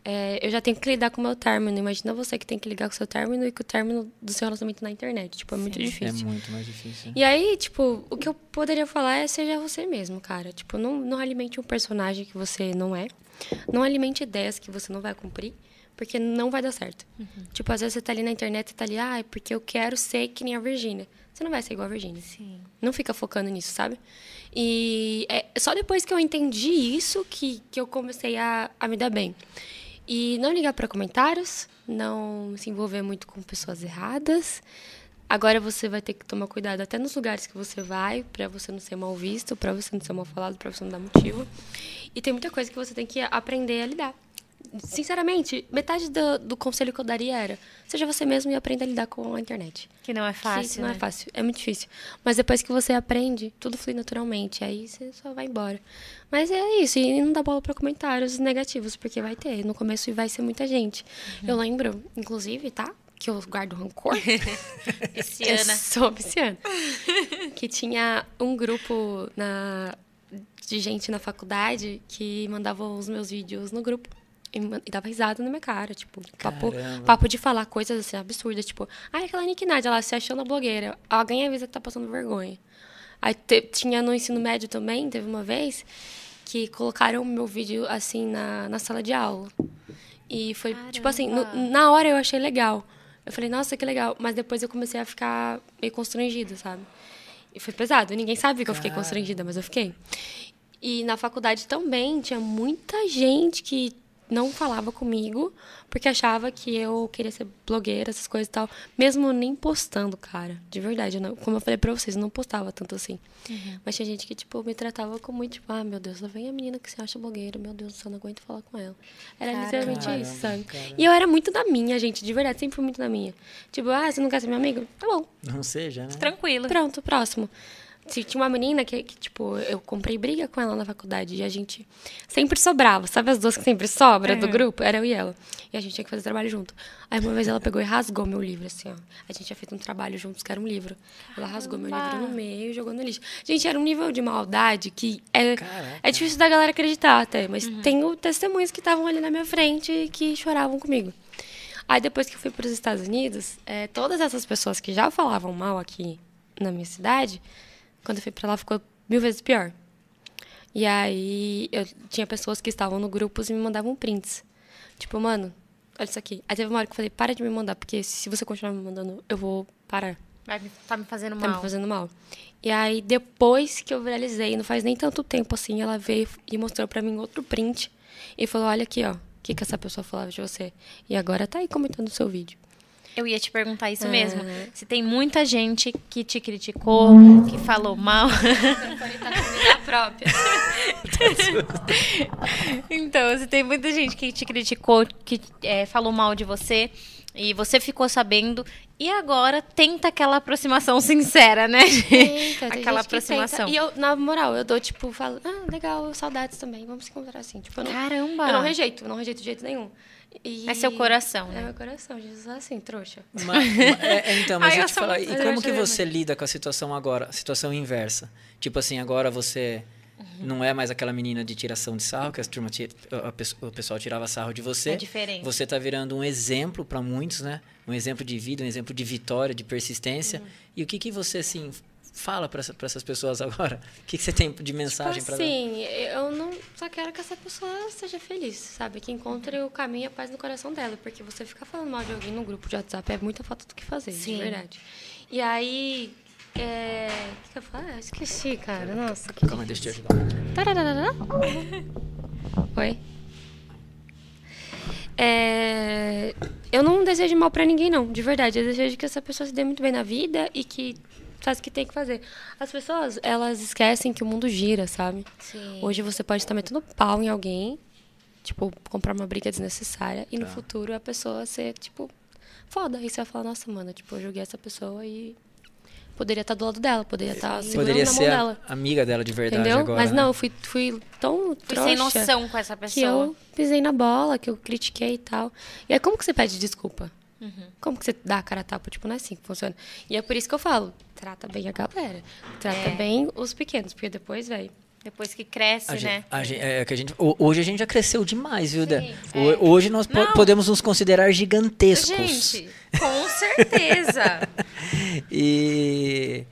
é, eu já tenho que lidar com o meu término. Imagina você que tem que lidar com o seu término e com o término do seu relacionamento na internet. Tipo, é muito É difícil. muito mais difícil. E aí, tipo, o que eu poderia falar é seja você mesmo, cara. Tipo, não, não alimente um personagem que você não é. Não alimente ideias que você não vai cumprir, porque não vai dar certo. Tipo, às vezes você tá ali na internet e tá ali, ah, é porque eu quero ser que nem a Virgínia. Você não vai ser igual a Virgínia. Sim. Não fica focando nisso, sabe? E é só depois que eu entendi isso que, que eu comecei a, a me dar bem. E não ligar para comentários, não se envolver muito com pessoas erradas. Agora você vai ter que tomar cuidado até nos lugares que você vai, para você não ser mal visto, para você não ser mal falado, para você não dar motivo. E tem muita coisa que você tem que aprender a lidar. Sinceramente, metade do, do conselho que eu daria era: seja você mesmo e aprenda a lidar com a internet. Que não é Que fácil, não né? é fácil, é muito difícil. Mas depois que você aprende, tudo flui naturalmente. Aí você só vai embora. Mas é isso, e não dá bola para comentários negativos, porque vai ter. No começo vai ser muita gente. Eu lembro, inclusive, tá? Que eu guardo rancor. Pisciana. Eu sou pisciana. que tinha um grupo na, de gente na faculdade que mandava os meus vídeos no grupo. E, e dava risada na minha cara, tipo, papo, Caramba. papo de falar coisas assim absurdas, tipo, ai, aquela Nick Nadia lá se achando blogueira. Alguém avisa que tá passando vergonha. Aí te- tinha no ensino médio também, teve uma vez, que colocaram meu vídeo assim na, na sala de aula. E foi, tipo assim, no- Caramba. na hora eu achei legal. Eu falei, nossa, que legal. Mas depois eu comecei a ficar meio constrangida, sabe? E foi pesado. Ninguém sabe que eu fiquei Cara. constrangida, mas eu fiquei. E na faculdade também tinha muita gente que não falava comigo porque achava que eu queria ser blogueira, essas coisas e tal. Mesmo nem postando, cara. De verdade. eu não- como eu falei pra vocês, eu não postava tanto assim. Mas tinha gente que, tipo, me tratava com muito, tipo, ah, meu Deus, lá vem a menina que se acha blogueira. Meu Deus céu, não aguento falar com ela. Era Caramba. literalmente Caramba, isso, sabe? caramba. E eu era muito da minha, gente. De verdade, sempre fui muito da minha. Tipo, ah, você não quer ser meu amigo? Tá bom. Não seja, né? Tranquilo. Pronto, próximo. Se tinha uma menina que, que, tipo, eu comprei briga com ela na faculdade e a gente sempre sobrava. Sabe as duas que sempre sobra do grupo? Era eu e ela. E a gente tinha que fazer trabalho junto. Aí uma vez ela pegou e rasgou meu livro, assim, ó. A gente tinha feito um trabalho juntos, que era um livro. Ela rasgou meu livro no meio e jogou no lixo. Gente, era um nível de maldade que é, Caraca. é difícil da galera acreditar até. Mas tenho testemunhas que estavam ali na minha frente e que choravam comigo. Aí depois que eu fui para os Estados Unidos, eh, todas essas pessoas que já falavam mal aqui na minha cidade, quando eu fui para lá ficou mil vezes pior. E aí eu tinha pessoas que estavam no grupos e me mandavam prints. Tipo, mano, olha isso aqui. Aí teve uma hora que eu falei, para de me mandar, porque se você continuar me mandando, eu vou parar. Vai tá me fazendo Tá mal. me fazendo mal. E aí, depois que eu viralizei, não faz nem tanto tempo assim, ela veio e mostrou pra mim outro print e falou: Olha aqui, ó, o que, que essa pessoa falava de você. E agora tá aí comentando o seu vídeo. Eu ia te perguntar isso É. mesmo. Se tem muita gente que te criticou, que falou mal. própria. então, se tem muita gente que te criticou, que é, falou mal de você, e você ficou sabendo, e agora tenta aquela aproximação sincera, né? Tenta, aquela aproximação. E eu, na moral, eu dou, tipo, falo, ah, legal, saudades também, vamos se encontrar assim. Tipo, eu não, Caramba! eu não rejeito, não rejeito de jeito nenhum. E- É seu coração, né? É meu coração, Jesus é assim, trouxa. Ma- ma- é, é, então, mas Ai, eu te falar, e Mas como que você lida com a situação agora, a situação inversa? Tipo assim, agora você não é mais aquela menina de tiração de sarro, que as turma ti- a pesso- o pessoal tirava sarro de você. É diferente. Você tá virando um exemplo para muitos, né? Um exemplo de vida, um exemplo de vitória, de persistência. Uhum. E o que que você assim fala para essas pessoas agora? O que que você tem de mensagem tipo para assim, eu não só quero que essa pessoa seja feliz, sabe? Que encontre o caminho e a paz no coração dela. Porque você ficar falando mal de alguém no grupo de WhatsApp é muita falta do que fazer, Sim. de verdade. E aí. É... O que, que eu falo? Ah, esqueci, cara. Nossa, que Calma, deixa eu te ajudar. Oi? É, Eu não desejo mal pra ninguém, não, de verdade. Eu desejo que essa pessoa se dê muito bem na vida e que faça o que tem que fazer. As pessoas, elas esquecem que o mundo gira, sabe? Sim. Hoje você pode estar metendo pau em alguém, tipo, comprar uma briga desnecessária, e no Tá. futuro a pessoa ser, tipo, foda. Aí você vai falar, nossa, mano, tipo, eu joguei essa pessoa e poderia estar do lado dela, poderia estar segurando Poderia na mão ser a dela. amiga dela de verdade Entendeu? agora. Mas né? não, eu fui, fui tão Fui sem noção com essa que pessoa. eu pisei na bola, que eu critiquei e tal. E aí, como que você pede desculpa? Uhum. Como que você dá a cara a tapa? Tipo, não é assim que funciona. E é por isso que eu falo, trata bem a galera. Trata É. bem os pequenos, porque depois, velho... Depois que cresce, A né? gente, a gente- é que a gente, ho- hoje a gente já cresceu demais, viu, Dé? é. Ho- Hoje nós po- podemos nos considerar gigantescos. Gente, com certeza. E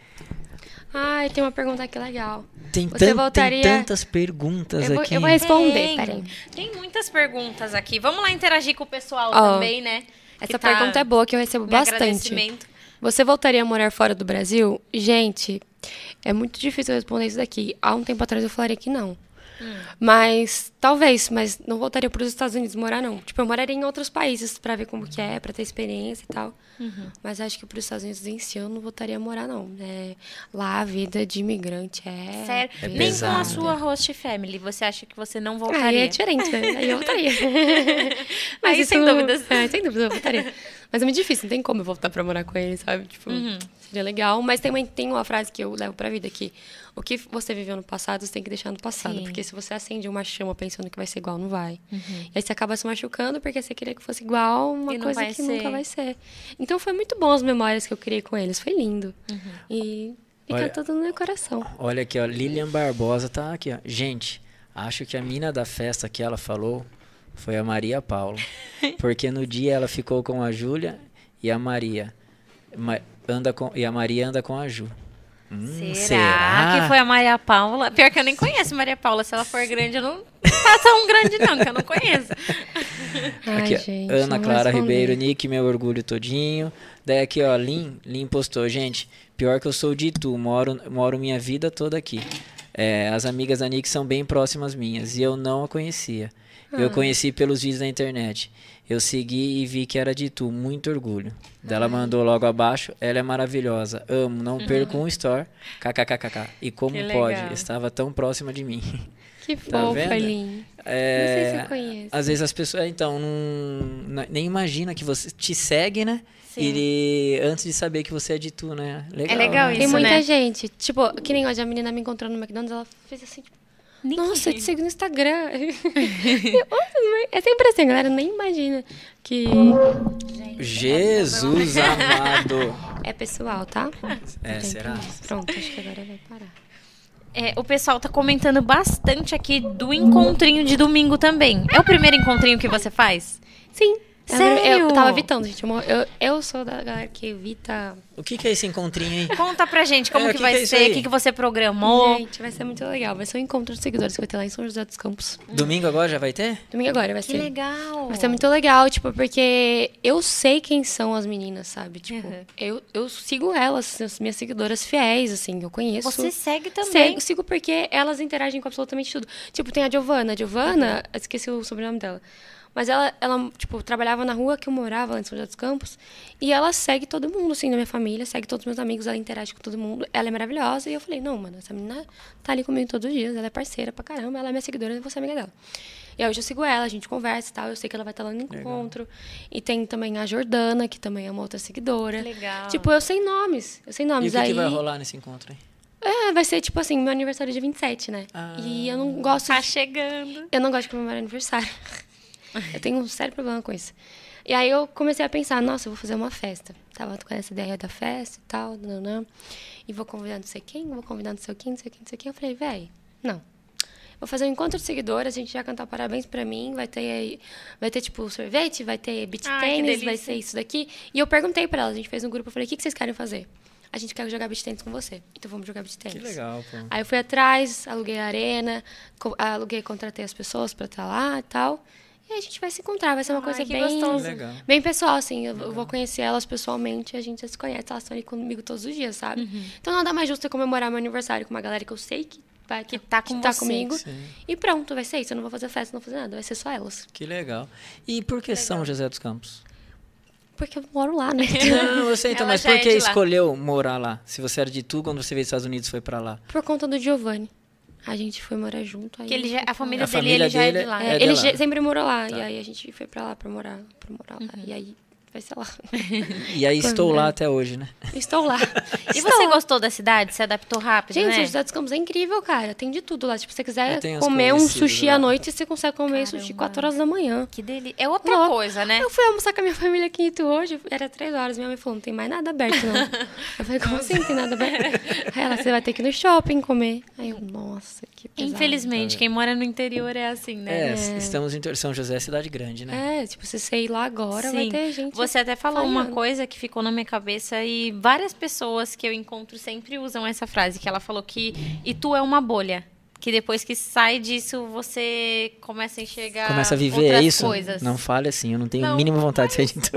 Ai, tem uma pergunta aqui legal. tem, Você tan- voltaria- tem tantas perguntas Eu vou, aqui. eu vou responder, Tem. peraí. Tem muitas perguntas aqui. Vamos lá interagir com o pessoal Ó, também, né? Essa tá pergunta é boa, que eu recebo bastante. agradecimento. Você voltaria a morar fora do Brasil? Gente, é muito difícil responder isso daqui. Há um tempo atrás eu falaria que não. Mas, talvez, mas não voltaria para os Estados Unidos morar, não. Tipo, eu moraria em outros países para ver como que é, para ter experiência e tal. Mas acho que para os Estados Unidos em si eu não voltaria a morar, não. É, lá a vida de imigrante é. Sério, É nem com a sua host family, você acha que você não Aí voltaria? é diferente, né? Aí eu voltaria. Aí, sem dúvidas. É, sem dúvidas, eu voltaria. Mas é muito difícil, não tem como eu voltar pra morar com ele, sabe? Tipo, Uhum. seria legal. Mas também tem uma frase que eu levo pra vida que o que você viveu no passado, você tem que deixar no passado. Sim. Uhum. Porque se você acende uma chama pensando que vai ser igual, não vai. E aí você acaba se machucando porque você queria que fosse igual uma coisa que ser. nunca vai ser. Então foi muito bom as memórias que eu criei com eles. Foi lindo. Uhum. E fica Olha- tudo no meu coração. Olha aqui, ó, Lilian Barbosa tá aqui, ó. Gente, acho que a mina da festa que ela falou foi a Maria Paula. Porque no dia ela ficou com a Júlia e a Maria. Ma- anda com, e a Maria anda com a Ju. Hum, será, que foi a Maria Paula? Pior que eu nem conheço Maria Paula. Se ela for grande, eu não tá tão grande, não, que eu não conheço. Ai, Aqui, gente, Ana Clara. Ribeiro, Nick, meu orgulho todinho. Daí aqui, ó, Lin, Lin postou, gente, pior que eu sou de Itu, moro, moro minha vida toda aqui. É, as amigas da Nick são bem próximas minhas e eu não a conhecia. Ah. Eu conheci pelos vídeos da internet. Eu segui e vi que era de Tu, muito orgulho. Dela mandou logo abaixo, ela é maravilhosa, amo, não perco um store, kkkk. E como pode, estava tão próxima de mim. Que Tá fofa? Lin. É, Não sei se eu conheço. Às vezes as pessoas, é, então, não, nem imagina que você te segue, né? Sim. E antes de saber que você é de tu, né? Legal, legal né? isso. Tem muita né? gente. Tipo, que nem hoje a menina me encontrou no McDonald's, ela fez assim, tipo, nossa, eu te sigo no Instagram. É sempre assim, a galera nem imagina que Jesus amado. é pessoal, tá? É, Tem será? que- Pronto, acho que agora vai parar. É, o pessoal tá comentando bastante aqui do encontrinho de domingo também. É o primeiro encontrinho que você faz? Sim. Sério? Eu, eu tava evitando, gente. Eu, eu, eu sou da galera que evita. O que, que é esse encontrinho aí? Conta pra gente como É, que, que vai que é ser, o que, que você programou. Gente, vai ser muito legal. Vai ser um encontro de seguidores que vai ter lá em São José dos Campos. Domingo agora já vai ter? Domingo agora vai Que ser. legal. Vai ser muito legal, tipo, porque eu sei quem são as meninas, sabe? Tipo, Uhum. eu, eu sigo elas, as minhas seguidoras fiéis, assim, eu conheço. Você segue também. Sigo, sigo porque elas interagem com absolutamente tudo. Tipo, tem a Giovana. A Giovana, Uhum. esqueci o sobrenome dela. Mas ela, ela, tipo, trabalhava na rua que eu morava, lá em São José dos Campos. E ela segue todo mundo, assim, da minha família. Segue todos os meus amigos, ela interage com todo mundo. Ela é maravilhosa. E eu falei, não, mano, essa menina tá ali comigo todos os dias. Ela é parceira pra caramba. Ela é minha seguidora, eu vou ser amiga dela. E aí hoje eu sigo ela, a gente conversa e tal. Eu sei que ela vai estar lá no encontro. E tem também a Jordana, que também é uma outra seguidora. Legal. Tipo, eu sei nomes. Eu sei E o nomes. que, aí... que vai rolar nesse encontro aí? É, vai ser tipo assim, meu aniversário é dia 27, né? Ah. E eu não gosto. Tá de- chegando. Eu não gosto de comemorar aniversário. eu tenho um sério problema com isso. E aí eu comecei a pensar, nossa, eu vou fazer uma festa. Tava com essa ideia da festa e tal, nanã. E vou convidar não sei quem, vou convidar não sei quem, não sei quem, não sei quem. Eu falei, véi, não. Vou fazer um encontro de seguidores, a gente vai cantar parabéns pra mim, vai ter aí, vai ter tipo sorvete, vai ter beach Ai, tênis, vai ser isso daqui. E eu perguntei pra elas, a gente fez um grupo, eu falei, o que, que vocês querem fazer? A gente quer jogar beach tênis com você. Então vamos jogar beach tênis. Que legal, pô. Aí eu fui atrás, aluguei a arena, aluguei, contratei as pessoas pra estar lá e tal. E aí a gente vai se encontrar, vai ser uma Ai, coisa que bem, gostoso. Legal. bem pessoal, assim. Eu, eu vou conhecer elas pessoalmente, a gente já se conhece, elas estão ali comigo todos os dias, sabe? Uhum. Então nada mais justo eu comemorar meu aniversário com uma galera que eu sei que vai Que tá com tá você. comigo. Sim. E pronto, vai ser isso. Eu não vou fazer festa, não vou fazer nada, vai ser só elas. Que legal. E por que São José dos Campos? Porque eu moro lá, né? Não, eu sei, então, Ela mas por é que escolheu morar lá? Se você era de Tu, quando você veio dos Estados Unidos, foi pra lá. Por conta do Giovanni. A gente foi morar junto. Aí Que ele já- a família A dele, família ele já é de lá. é É, de ele lá. já- sempre morou lá. Tá. E aí a gente foi pra lá pra morar, pra morar lá. E aí vai ser lá. E aí estou é. lá até hoje, né? Estou lá. E Estou você gostou da cidade? Se adaptou rápido, Gente, né? São José dos Campos é incrível, cara. Tem de tudo lá. Tipo, se você quiser comer um sushi lá. à noite, você consegue comer sushi Caramba. 4 horas da manhã. Que delícia. É outra Louco. coisa, né? Eu fui almoçar com a minha família aqui em Itu hoje, era 3 horas. Minha mãe falou, não tem mais nada aberto, não. eu falei, como assim não tem nada aberto? Aí ela, você vai ter que ir no shopping comer. Aí eu, nossa, que pesado. Infelizmente, quem mora no interior é assim, né? É, estamos em São José, é cidade grande, né? É, tipo, se você ir lá agora, vai Sim. ter gente... Você até falou uma falhando. coisa que ficou na minha cabeça e várias pessoas que eu encontro sempre usam essa frase, que ela falou que e tu é uma bolha. Que depois que sai disso, você começa a enxergar Começa a viver, outras é isso? coisas. Não fale assim, eu não tenho a mínima vontade de sair de Tu.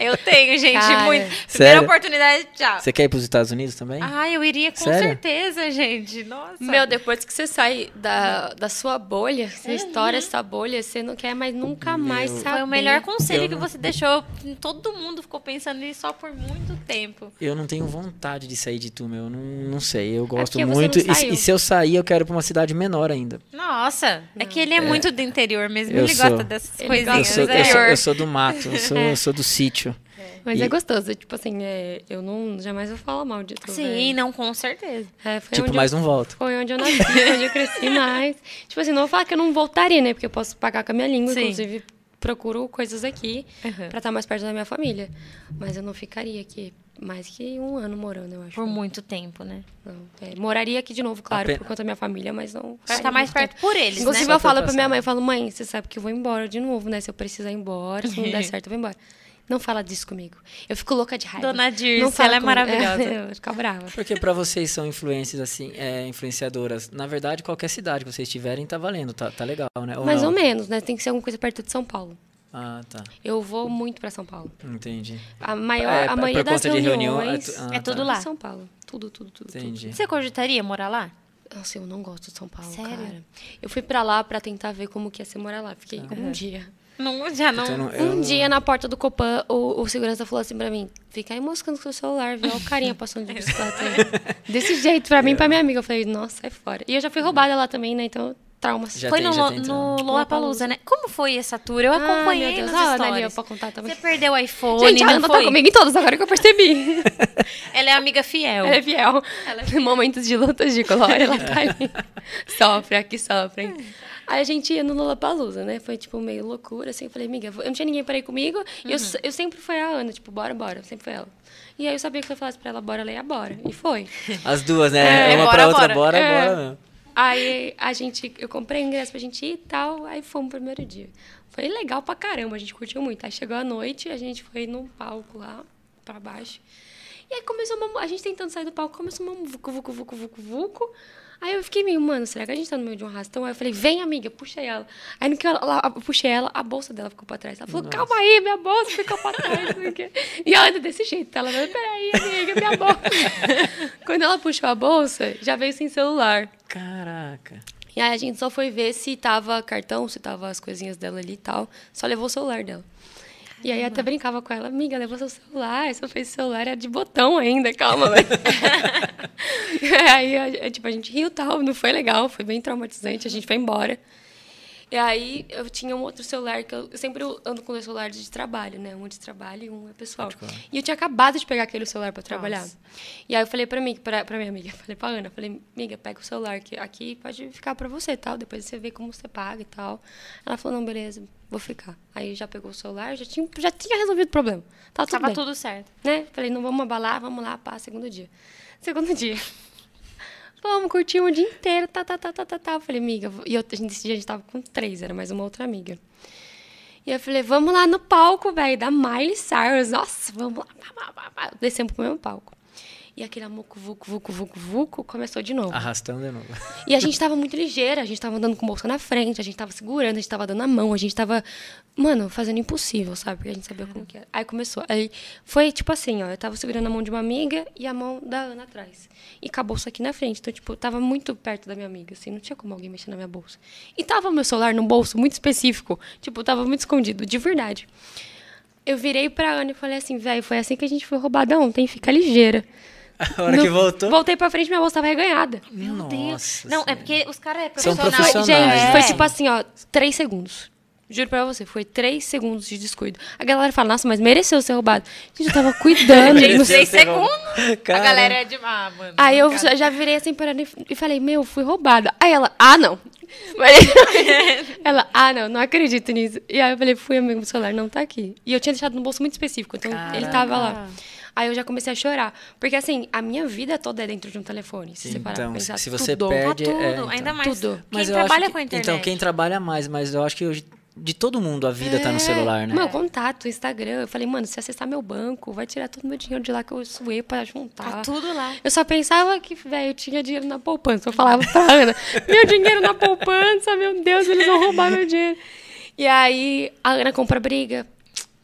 Eu tenho, gente, Cara, muito. Primeira sério? oportunidade, tchau. Você quer ir para os Estados Unidos também? Ah, eu iria com Sério? certeza, gente. Nossa. Meu, depois que você sai da, da sua bolha, você Uhum. estoura essa bolha, você não quer mais nunca mais Meu. saber. Foi o melhor conselho Eu que não- você deixou. Todo mundo ficou pensando nisso só por muito tempo. Eu não tenho vontade de sair de Tu, meu. Não, não sei, eu gosto muito. E, e se eu sair, eu quero ir para uma cidade menor ainda. Nossa, é que ele é, muito do interior mesmo. Eu Ele sou. gosta dessas Ele coisinhas. Eu sou, do eu, sou, eu sou do mato, eu sou, eu sou do sítio. Mas E- é gostoso, tipo assim, é, eu não jamais vou falar mal de tudo. Sim, não, com certeza. É, foi Tipo, mas eu, não volto. foi onde eu nasci, onde eu cresci mais. Tipo assim, não vou falar que eu não voltaria, né? Porque eu posso pagar com a minha língua, Sim. inclusive procuro coisas aqui Uhum. pra estar mais perto da minha família. Mas eu não ficaria aqui mais que um ano morando, eu acho. Por muito tempo, né? Não, é, moraria aqui de novo, claro, Apen- por conta da minha família, mas não. Ficaria estar mais tempo. perto por eles, Inclusive, né? eu falo pra minha mãe, eu falo, mãe, você sabe que eu vou embora de novo, né? Se eu precisar ir embora, se não der certo, eu vou embora. Não fala disso comigo. Eu fico louca de raiva. Dona Dirce, Não fala ela é maravilhosa. eu vou ficar brava. Porque pra vocês são influências, assim, é, influenciadoras. Na verdade, qualquer cidade que vocês tiverem tá valendo, tá, tá legal, né? Mais não? ou menos, né? Tem que ser alguma coisa perto de São Paulo. Ah, tá. Eu vou muito pra São Paulo. Entendi. A maior, É, a maioria das de reunião, é reuniões tu- ah, é tá. tudo lá. São Paulo. Tudo, tudo, tudo. tudo. Entendi. Você cogitaria morar lá? Nossa, eu não gosto de São Paulo, Sério? cara. Eu fui pra lá pra tentar ver como que ia ser morar lá. Fiquei um dia. Não, já não. Então, não- eu Um dia na porta do Copan, o, o segurança falou assim pra mim: fica aí moscando com seu celular, viu? Olha o carinha passando de bicicleta. Desse jeito, pra mim e pra minha amiga. Eu falei, nossa, sai fora. E eu já fui roubada lá também, né? Então, trauma. Já Foi tem, no, já tem no. Lollapalooza, né? Como foi essa tour? Eu acompanhei ah, meu Deus. nas Ah, a Ana ali, stories. pra contar também. Você perdeu o iPhone, Gente, a não foi? tá comigo em todas, agora que eu percebi. Ela é amiga fiel. Ela é fiel. Em momentos de lutas de glória, ela tá ali. Sofre, aqui sofrem. Aí a gente ia no Lollapalooza, né? Foi, tipo, meio loucura, assim. Eu falei, amiga, eu não tinha ninguém pra ir comigo. E eu, eu sempre fui a Ana, tipo, bora, bora. Sempre foi ela. E aí eu sabia que se eu falasse pra ela, bora, ela ia, bora. E foi. As duas, né? É, Uma bora, pra outra, bora. bora, É. bora. Aí a gente, eu comprei ingresso pra gente ir e tal, aí fomos pro primeiro dia. Foi legal pra caramba, a gente curtiu muito. Aí chegou a noite, a gente foi num palco lá, pra baixo. E aí começou uma, a gente tentando sair do palco, começou uma vucu, vucu, vucu, vucu, vucu. Aí eu fiquei meio, mano, será que a gente tá no meio de um arrastão? Aí eu falei, vem, amiga, puxa ela. Aí no que eu, ela- eu puxei ela, a bolsa dela ficou pra trás. Ela falou, calma aí, minha bolsa ficou pra trás. e ela anda desse jeito. Ela falou, peraí, amiga, minha bolsa. Quando ela puxou a bolsa, já veio sem celular. Caraca. E aí a gente só foi ver se tava cartão, se tava as coisinhas dela ali e tal. Só levou o celular dela. E aí até brincava com ela, amiga, levou seu celular, só fez celular, era de botão ainda, calma, velho. aí, a- tipo, a gente riu e tal, não foi legal, foi bem traumatizante, a gente foi embora. E aí eu tinha um outro celular, que eu, eu sempre ando com dois celulares de trabalho, né? Um de trabalho e um é pessoal. Particular. E eu tinha acabado de pegar aquele celular para trabalhar. Nossa. E aí eu falei pra mim, pra, pra minha amiga, falei pra Ana, falei, amiga, pega o celular que aqui pode ficar pra você, tal. Depois você vê como você paga e tal. Ela falou, não, beleza, vou ficar. Aí já pegou o celular, já tinha, já tinha resolvido o problema. Tava tudo Tava bem tudo certo. né? Falei, não vamos abalar, vamos lá, pá, segundo dia. Segundo dia. Vamos curtir o dia inteiro, tá, tá, tá, tá, tá, tá. Eu falei, amiga, e eu, a gente, a gente tava com três, era mais uma outra amiga. E eu falei, vamos lá no palco, velho, da Miley Cyrus. Nossa, vamos lá. Descemos pro mesmo palco. E aquele amuco, vucu, vucu, vucu, vucu, começou de novo. Arrastando de novo. E a gente tava muito ligeira, a gente tava andando com bolsa na frente, a gente tava segurando, a gente tava dando a mão, a gente tava, mano, fazendo impossível, sabe? Porque a gente sabia como que era. Aí começou. Aí foi tipo assim, ó, eu tava segurando a mão de uma amiga e a mão da Ana atrás. E com a bolsa aqui na frente. Então, tipo, eu tava muito perto da minha amiga, assim, não tinha como alguém mexer na minha bolsa. E tava meu celular num bolso muito específico, tipo, tava muito escondido, de verdade. Eu virei pra Ana e falei assim, velho, foi assim que a gente foi roubada ontem, fica ligeira. A hora que No- voltou. Voltei pra frente, minha bolsa tava reganhada. Meu Nossa Deus. Não, é porque os caras é São profissional. profissionais, Gente, né? foi É. tipo assim, ó, três segundos. Juro pra você, foi três segundos de descuido. A galera fala, nossa, mas mereceu ser roubado. Gente, eu tava cuidando. Gente, três segundos. A Cara. galera é de... Ah, mano. Aí eu cara. já virei assim parando e- e falei, meu, fui roubada. Aí ela, ah, não. Ela, ah, não, não acredito nisso. E aí eu falei, fui, amigo, o celular não tá aqui. E eu tinha deixado num bolso muito específico, então ele tava lá. Aí eu já comecei a chorar. Porque assim, a minha vida toda é dentro de um telefone. Se Sim, você parar pra então, pensar, se você tudo. perde- Tá tudo, é, então. ainda mais Tudo. quem Mas eu trabalha que, com a internet. Então, quem trabalha mais, mas eu acho que hoje, de todo mundo a vida tá no celular, né? Meu contato, Instagram. Eu falei, mano, se acessar meu banco, vai tirar todo o meu dinheiro de lá que eu suei pra juntar. Tá tudo lá. Eu só pensava que, velho, eu tinha dinheiro na poupança. Eu falava pra Ana, meu dinheiro na poupança, meu Deus, eles vão roubar meu dinheiro. E aí, a Ana compra briga.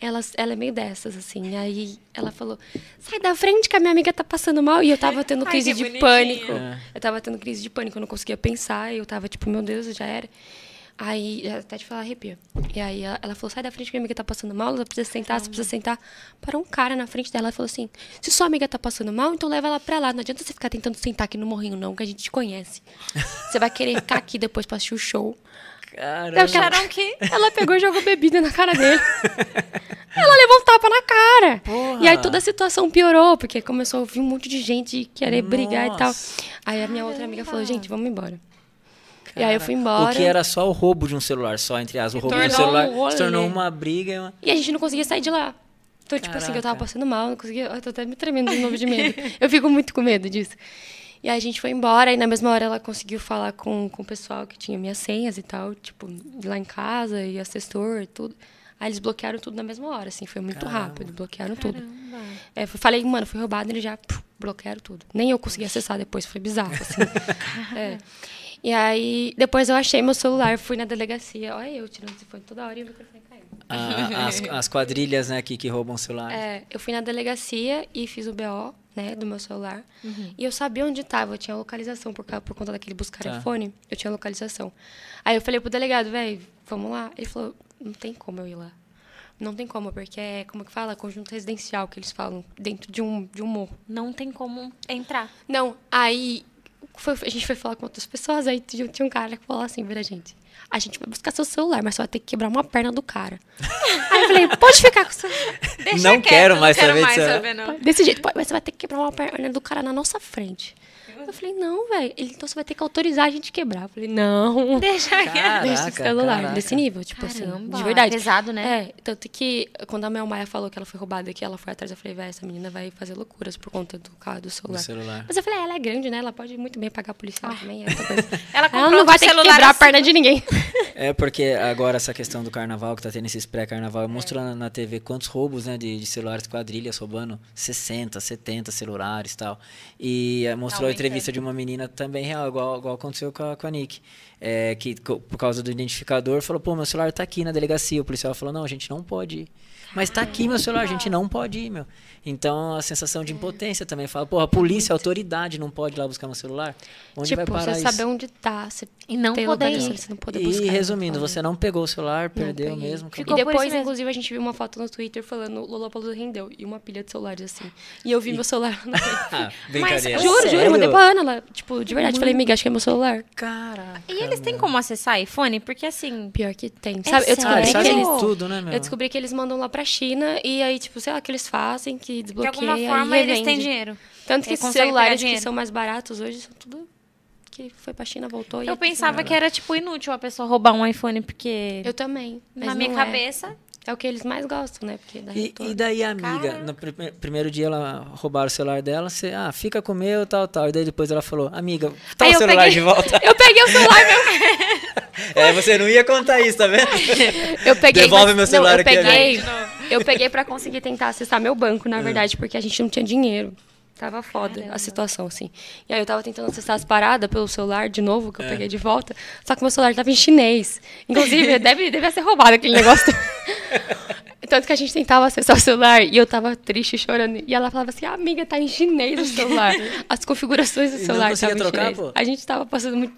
Ela, ela é meio dessas, assim. Aí ela falou, sai da frente que a minha amiga tá passando mal. E eu tava tendo Ai, crise que de bonitinha. pânico. É. Eu tava tendo crise de pânico, eu não conseguia pensar. Eu tava tipo, meu Deus, já era. Aí, até te falar, arrepia. E aí ela, ela falou, sai da frente que minha amiga tá passando mal, ela precisa sentar, você precisa sentar. Parou um cara na frente dela e falou assim, se sua amiga tá passando mal, então leva ela pra lá. Não adianta você ficar tentando sentar aqui no morrinho, não, que a gente te conhece. Você vai querer ficar aqui depois pra assistir o show. Caramba. Acharam que... Ela pegou e jogou bebida na cara dele. Ela levou um tapa na cara. Porra. E aí toda a situação piorou, porque começou a ouvir um monte de gente querer brigar e tal. Nossa. Aí a minha outra amiga falou, gente, vamos embora. E aí eu fui embora. O que era só o roubo de um celular, só entre as, o roubo de um celular, um se tornou uma briga. e Uma... E a gente não conseguia sair de lá. Então, tipo assim, que eu tava Caraca. passando mal, não conseguia. Eu tô até me tremendo de novo de medo. Eu fico muito com medo disso. E aí a gente foi embora, e na mesma hora ela conseguiu falar com, com o pessoal que tinha minhas senhas e tal, tipo, lá em casa, e assessor e tudo. Aí eles bloquearam tudo na mesma hora, assim, foi muito Caramba. rápido, bloquearam tudo. Caramba. É, eu falei, mano, fui roubado, eles já puf, bloquearam tudo. Nem eu consegui acessar depois, foi bizarro, assim. É. E aí, depois eu achei meu celular, fui na delegacia. Olha eu tirando esse fone toda hora e o microfone. A- as, as quadrilhas, né, que, que roubam celular. É, eu fui na delegacia e fiz o BO, né, do meu celular. E eu sabia onde estava, eu tinha localização por, por conta daquele buscar Tá. iPhone, eu tinha localização. Aí eu falei pro delegado, velho, vamos lá. Ele falou, não tem como eu ir lá. Não tem como, porque é, como que fala? Conjunto residencial que eles falam, dentro de um, de um morro. Não tem como entrar. Não, aí foi- a gente foi falar com outras pessoas, aí tinha, tinha um cara que falou assim pra gente. A gente vai buscar seu celular, mas você vai ter que quebrar uma perna do cara. aí eu falei, pode ficar com o celular. Deixa Não quieto, quero mais não quero saber mais disso. saber, não. Desse jeito, pode, mas você vai ter que quebrar uma perna do cara na nossa frente. Eu falei, não, velho. Então você vai ter que autorizar a gente quebrar. Eu falei, não. Deixa quieto. Caraca, Deixa o celular. caraca. Desse nível, tipo assim, Caramba, de verdade. pesado, né? É, tanto que quando a Mel Maia falou que ela foi roubada, que ela foi atrás, eu falei, velho, essa menina vai fazer loucuras por conta do carro, do Do celular. celular. Mas eu falei, ah, ela é grande, né? Ela pode muito bem pagar policial também, essa coisa. Ela ela não vai ter que celular quebrar a assim. perna de ninguém. É porque agora essa questão do carnaval, que tá tendo esses pré-carnaval, mostrou na, na TV quantos roubos né, de, de celulares, quadrilhas roubando 60, 70 celulares e tal. E eh, mostrou a entrevista de uma menina também real, igual, igual aconteceu com a, com a Nick. É, que por causa do identificador, falou, pô, meu celular tá aqui na delegacia. O policial falou, não, a gente não pode ir. Mas tá aqui meu celular, a gente não pode ir, meu. Então a sensação de impotência também fala, pô, a polícia, a autoridade não pode ir lá buscar meu celular? Onde vai tipo, parar você isso? saber onde tá, você E não poder ir. você não poder E buscar. resumindo, não você não pegou o celular, perdeu mesmo. Ficou e depois, inclusive, a gente viu uma foto no Twitter falando Lollapalooza rendeu e uma pilha de celulares assim. E eu vi meu celular. No... Ah, brincadeira. juro, juro, eu mandei pra Ana, ela, tipo, de verdade, falei, amiga, acho que é meu celular. Caraca. E eles têm como acessar iPhone? Porque assim. Pior que tem. É Sabe, eu Ah, descobri eles que eles. tudo, né, meu? Eu descobri que eles mandam lá pra China e aí, tipo, sei lá, que eles fazem, que De desbloqueia alguma e forma eles revende. têm dinheiro. Tanto que Eles esses celulares que são mais baratos hoje são tudo que foi pra China, voltou e Eu é tudo pensava que era, tipo, inútil a pessoa roubar um iPhone, porque. Eu também. na minha é. É o que eles mais gostam, né? Porque dá E, e daí a amiga, Cara. no prime- primeiro dia ela roubaram o celular dela, você, ah, fica com o meu, tal, tal. E daí depois ela falou, amiga, tá Aí o celular peguei- de volta. Eu peguei o celular meu. é, você não ia contar isso, tá vendo? Eu peguei. Devolve mas- meu celular não, eu aqui, peguei, amigo. Eu peguei pra conseguir tentar acessar meu banco, na verdade, porque a gente não tinha dinheiro. Tava foda Caramba. a situação, assim. E aí eu tava tentando acessar as paradas pelo celular de novo, É. que eu peguei de volta. Só que meu celular tava em chinês. Inclusive, deve, deve ser roubado aquele negócio. Tanto que a gente tentava acessar o celular e eu tava triste, chorando. E ela falava assim, amiga, tá em chinês o celular. As configurações do celular estavam em trocar, chinês. pô? A gente tava passando muito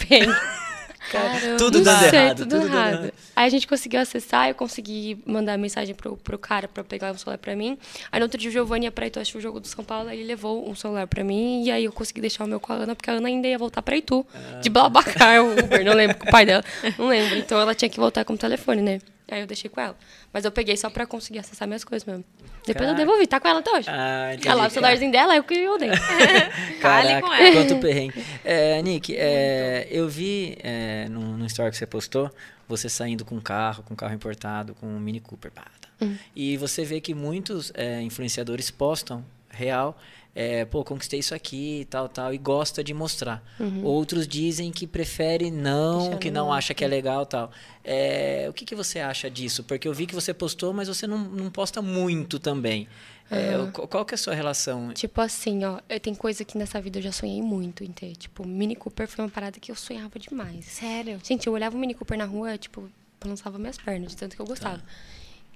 Tudo dando sei, errado. tudo, tudo errado. errado. Aí a gente conseguiu acessar, eu consegui mandar mensagem pro, pro cara pra pegar um celular pra mim. Aí no outro dia o Giovanni ia pra Itu, assistiu o jogo do São Paulo, aí ele levou um celular pra mim. E aí eu consegui deixar o meu com a Ana, porque a Ana ainda ia voltar pra Itu. Ah. De Blabacar, o Uber, não lembro, com o pai dela. Não lembro. Então ela tinha que voltar com o telefone, né? Aí eu deixei com ela. Mas eu peguei só pra conseguir acessar minhas coisas mesmo. Depois Caraca. eu devolvi, tá com ela até hoje. Ah, entendi. Lá, o celularzinho dela, eu que eu dei. Fale Caraca, com ela. quanto perrengue. É, Nick, é, eu vi é, no, no story que você postou, você saindo com um carro, com um carro importado, com um Mini Cooper. pá, tá. Hum. E você vê que muitos é, influenciadores postam real, é, pô, conquistei isso aqui e tal, tal, e gosta de mostrar. Outros dizem que prefere não, Uhum. Deixar que não acha que é legal tal. É, o que, que você acha disso? Porque eu vi que você postou, mas você não, não posta muito também. É, Uhum. qual- qual que é a sua relação? Tipo assim, ó, eu tenho coisa que nessa vida eu já sonhei muito em ter. Tipo, Mini Cooper foi uma parada que eu sonhava demais. Sério? Gente, eu olhava o Mini Cooper na rua, tipo, balançava minhas pernas, de tanto que eu gostava.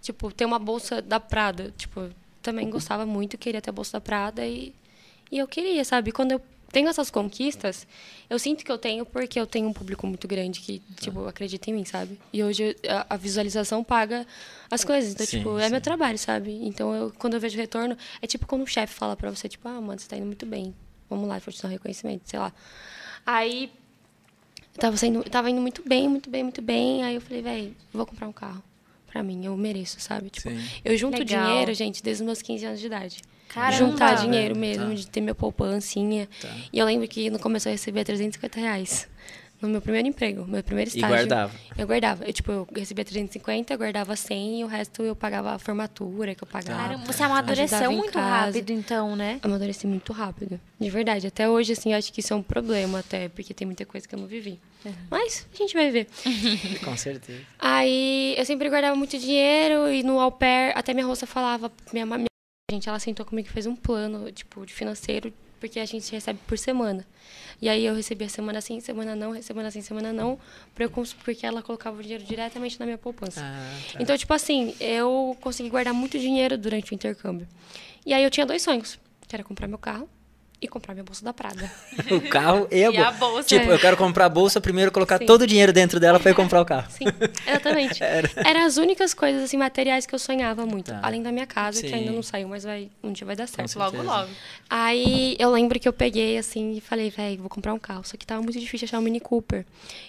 Tipo, ter uma bolsa da Prada, tipo, também gostava muito, queria ter a bolsa da Prada e, e eu queria, sabe? Quando eu tenho essas conquistas, eu sinto que eu tenho porque eu tenho um público muito grande que, tipo, acredita em mim, sabe? E hoje a, a visualização paga as coisas. Então, Sim, tipo, é sim. meu trabalho, sabe? Então, eu, quando eu vejo retorno, é tipo quando um chefe fala pra você, tipo, ah, mano, você tá indo muito bem. Vamos lá, vou te dar um reconhecimento, sei lá. Aí, eu tava, saindo, eu tava indo muito bem, muito bem, muito bem. Aí eu falei, velho, vou comprar um carro. Pra mim, eu mereço, sabe? Tipo, Sim. eu junto Legal. dinheiro, gente, desde os meus 15 anos de idade. Caramba. Juntar dinheiro mesmo, Tá. de ter minha poupancinha. Tá. E eu lembro que no começo eu recebia 350 reais no meu primeiro emprego, meu primeiro E estágio. guardava. Eu guardava. Eu, tipo, eu recebia 350, eu guardava 100 e o resto eu pagava a formatura que eu pagava. Caramba, você amadureceu Ajudava em muito casa. rápido, então, né? Amadureci muito rápido. De verdade. Até hoje, assim, eu acho que isso é um problema até, porque tem muita coisa que eu não vivi. Mas a gente vai ver. Com certeza. Aí eu sempre guardava muito dinheiro e no au pair, até minha roça falava, minha, minha gente, ela sentou comigo e fez um plano, tipo, de financeiro, porque a gente recebe por semana. E aí eu recebia semana sim, semana não, semana sim, semana não, eu porque ela colocava o dinheiro diretamente na minha poupança. Ah, tá. Então, tipo assim, eu consegui guardar muito dinheiro durante o intercâmbio. E aí eu tinha dois sonhos, que era comprar meu carro e comprar minha bolsa da Prada. o carro e a, E a bolsa. Tipo, É. eu quero comprar a bolsa, primeiro colocar Sim. todo o dinheiro dentro dela pra ir comprar o carro. Sim, exatamente. Eram as únicas coisas, assim, materiais que eu sonhava muito. Tá. Além da minha casa, que Sim. ainda não saiu, mas vai, um dia vai dar certo. Logo, logo. Aí eu lembro que eu peguei assim e falei, velho, vou comprar um carro. Só que tava muito difícil achar um Mini Cooper.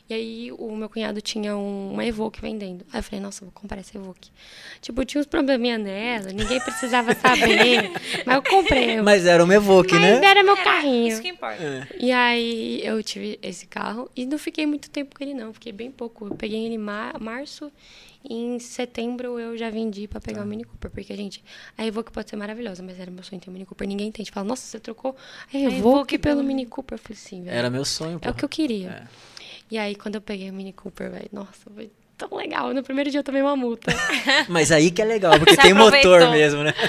E aí o meu cunhado tinha um, uma Evoque vendendo. Aí eu falei, nossa, vou comprar essa Evoque. Tipo, tinha uns probleminha nela, ninguém precisava saber. mas eu comprei. Mas era uma Evoque, Mas né? era meu Era carrinho. Isso que importa. E aí eu tive esse carro e não fiquei muito tempo com ele, não. Fiquei bem pouco. Eu peguei ele em mar março e em setembro eu já vendi pra pegar o Mini Cooper. Porque, gente, a Evoque pode ser maravilhosa, mas era meu sonho ter um Mini Cooper. Ninguém entende. Fala, nossa, você trocou a Evoque, Evoque pelo Mini Cooper. Eu falei, sim, velho. Era meu sonho, É o que eu queria. É. E aí, quando eu peguei o Mini Cooper, velho, nossa, foi tão legal. No primeiro dia eu tomei uma multa. Mas aí que é legal, porque Você tem motor mesmo, né?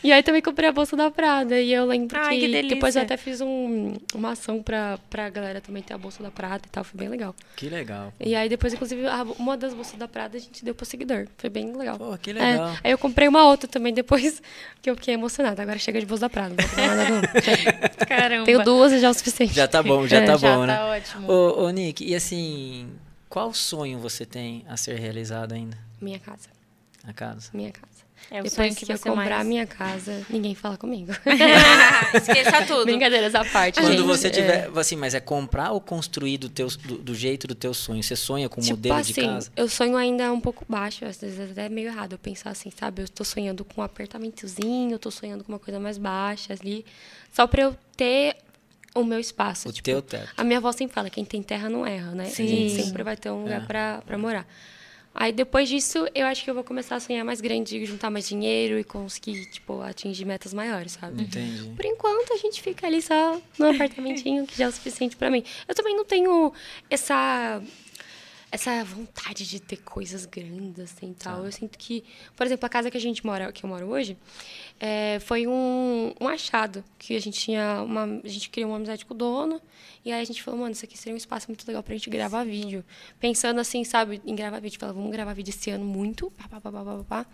E aí também comprei a bolsa da Prada. E eu lembro Ai, que, que depois eu até fiz um- uma ação pra, pra galera também ter a bolsa da Prada e tal. Foi bem legal. Que legal. E aí depois, inclusive, a- uma das bolsas da Prada a gente deu pro seguidor. Foi bem legal. Pô, que É, legal. aí eu comprei uma outra também depois, que eu fiquei emocionada. Agora chega de bolsa da Prada. Não nada, não. Caramba. Tenho duas e já é o suficiente. Já tá bom, já É, tá Já bom, né? tá ótimo. Ô, ô, Nick, e assim, qual sonho você tem a ser realizado ainda Minha casa. na casa? Minha casa. É o Depois sonho que, que, eu comprar mais... minha casa, ninguém fala comigo. Esqueça tudo. Brincadeiras à parte, Quando gente. você É. tiver, assim, mas é comprar ou construir do, teu, do, do jeito do teu sonho? Você sonha com um Tipo modelo assim, de casa? eu sonho ainda um pouco baixo, às vezes até é meio errado eu pensar assim, sabe? Eu tô sonhando com um apartamentozinho, eu tô sonhando com uma coisa mais baixa ali, só pra eu ter o meu espaço. O tipo, teu teto. A minha avó sempre fala, quem tem terra não erra, né? Sim. A gente sempre vai ter um lugar É. pra, pra morar. Aí depois disso, eu acho que eu vou começar a sonhar mais grande, juntar mais dinheiro e conseguir, tipo, atingir metas maiores, sabe? Entendi. Por enquanto, a gente fica ali só no apartamentinho, que já é o suficiente pra mim. Eu também não tenho essa essa vontade de ter coisas grandes assim tal. Eu sinto que, por exemplo, a casa que a gente mora, que eu moro hoje, é, foi um, um achado que a gente tinha uma, a gente criou uma amizade com o dono e aí a gente falou, mano, isso aqui seria um espaço muito legal pra gente gravar vídeo. Pensando assim, sabe, em gravar vídeo, falava, vamos gravar vídeo esse ano muito, pá, pá, pá, pá, pá, pá,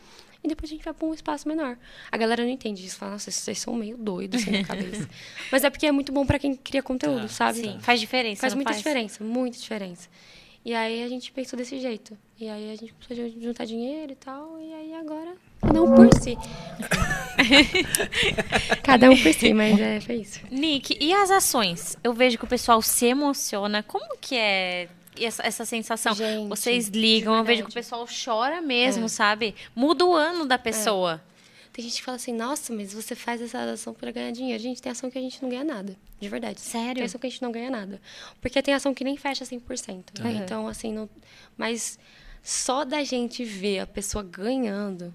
e depois a gente vai pra um espaço menor. A galera não entende isso, fala, nossa, vocês são meio doidos assim na cabeça. Mas é porque é muito bom pra quem cria conteúdo, Tá, sabe? Sim, faz diferença. Faz muita diferença, muita diferença. E aí a gente pensou desse jeito. E aí a gente precisou de juntar dinheiro e tal. E aí agora, cada um por si. cada um por si, mas é, foi isso. Nick, e as ações? Eu vejo que o pessoal se emociona. Como que é essa, essa sensação? Gente, Vocês ligam, eu vejo que o pessoal chora mesmo, É. sabe? Muda o ano da pessoa. Tem gente que fala assim, nossa, mas você faz essa ação para ganhar dinheiro. Gente, tem ação que a gente não ganha nada. De verdade. Sério? Tem ação que a gente não ganha nada. Porque tem ação que nem fecha 100%. Uhum. Então, assim, não... Mas só da gente ver a pessoa ganhando...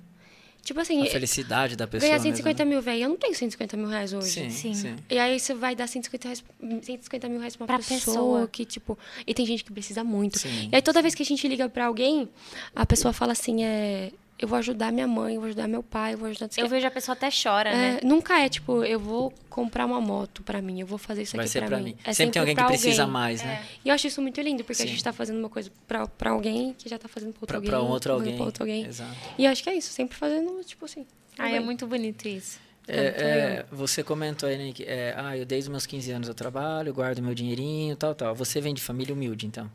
Tipo assim, A felicidade da pessoa. ganhar mesmo, 150 né? mil, velho. Eu não tenho 150 mil reais hoje. Sim, Sim. sim. E aí você vai dar 150, reais, 150 mil reais pra uma Pra pessoa, pessoa. que, tipo... E tem gente que precisa muito. Sim, e aí toda vez que a gente liga pra alguém, a pessoa fala assim, é... Eu vou ajudar minha mãe, eu vou ajudar meu pai, eu vou ajudar... Eu vejo a pessoa até chora, né? É, nunca é, tipo, eu vou comprar uma moto pra mim, eu vou fazer isso Vai aqui ser pra, pra mim. mim. É sempre tem alguém que precisa alguém. mais, né? E eu acho isso muito lindo, porque a Sim. gente tá fazendo uma coisa pra, pra alguém que já tá fazendo pra outro Pra, alguém. pra um outro alguém. Pra outro alguém. Exato. E eu acho que é isso, sempre fazendo, tipo assim. Ai, é muito bonito isso. É É, é, você comentou aí, né, que é, ah, eu desde os meus 15 anos eu trabalho, guardo meu dinheirinho, tal, tal. Você vem de família humilde, então?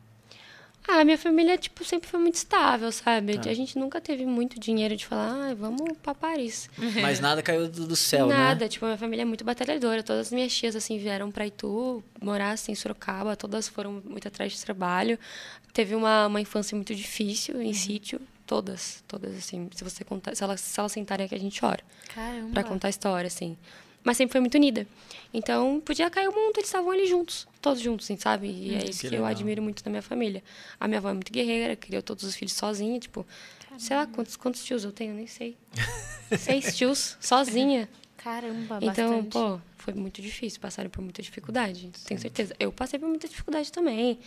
Ah, minha família, tipo, sempre foi muito estável, sabe? Tá. A gente nunca teve muito dinheiro de falar, ah, vamos pra Paris. Mas nada caiu do, céu, Nada, né? tipo, minha família é muito batalhadora. Todas as minhas tias, assim, vieram pra Itu, morar, assim, em Sorocaba. Todas foram muito atrás de trabalho. Teve uma, uma infância muito difícil em sítio. Todas, todas, assim. Se você contar, se elas, se elas sentarem aqui, a gente chora. Caramba. Pra contar a história, assim. Mas sempre foi muito unida. Então, podia cair o mundo, eles estavam ali juntos, todos juntos, assim, sabe? E é isso que que, eu admiro muito da minha família. A minha avó é muito guerreira, criou todos os filhos sozinha, tipo, sei lá quantos, quantos tios eu tenho, nem sei. Seis tios, sozinha. Caramba, Então, bastante. pô, foi muito difícil, passaram por muita dificuldade, tenho certeza. Eu passei por muita dificuldade também.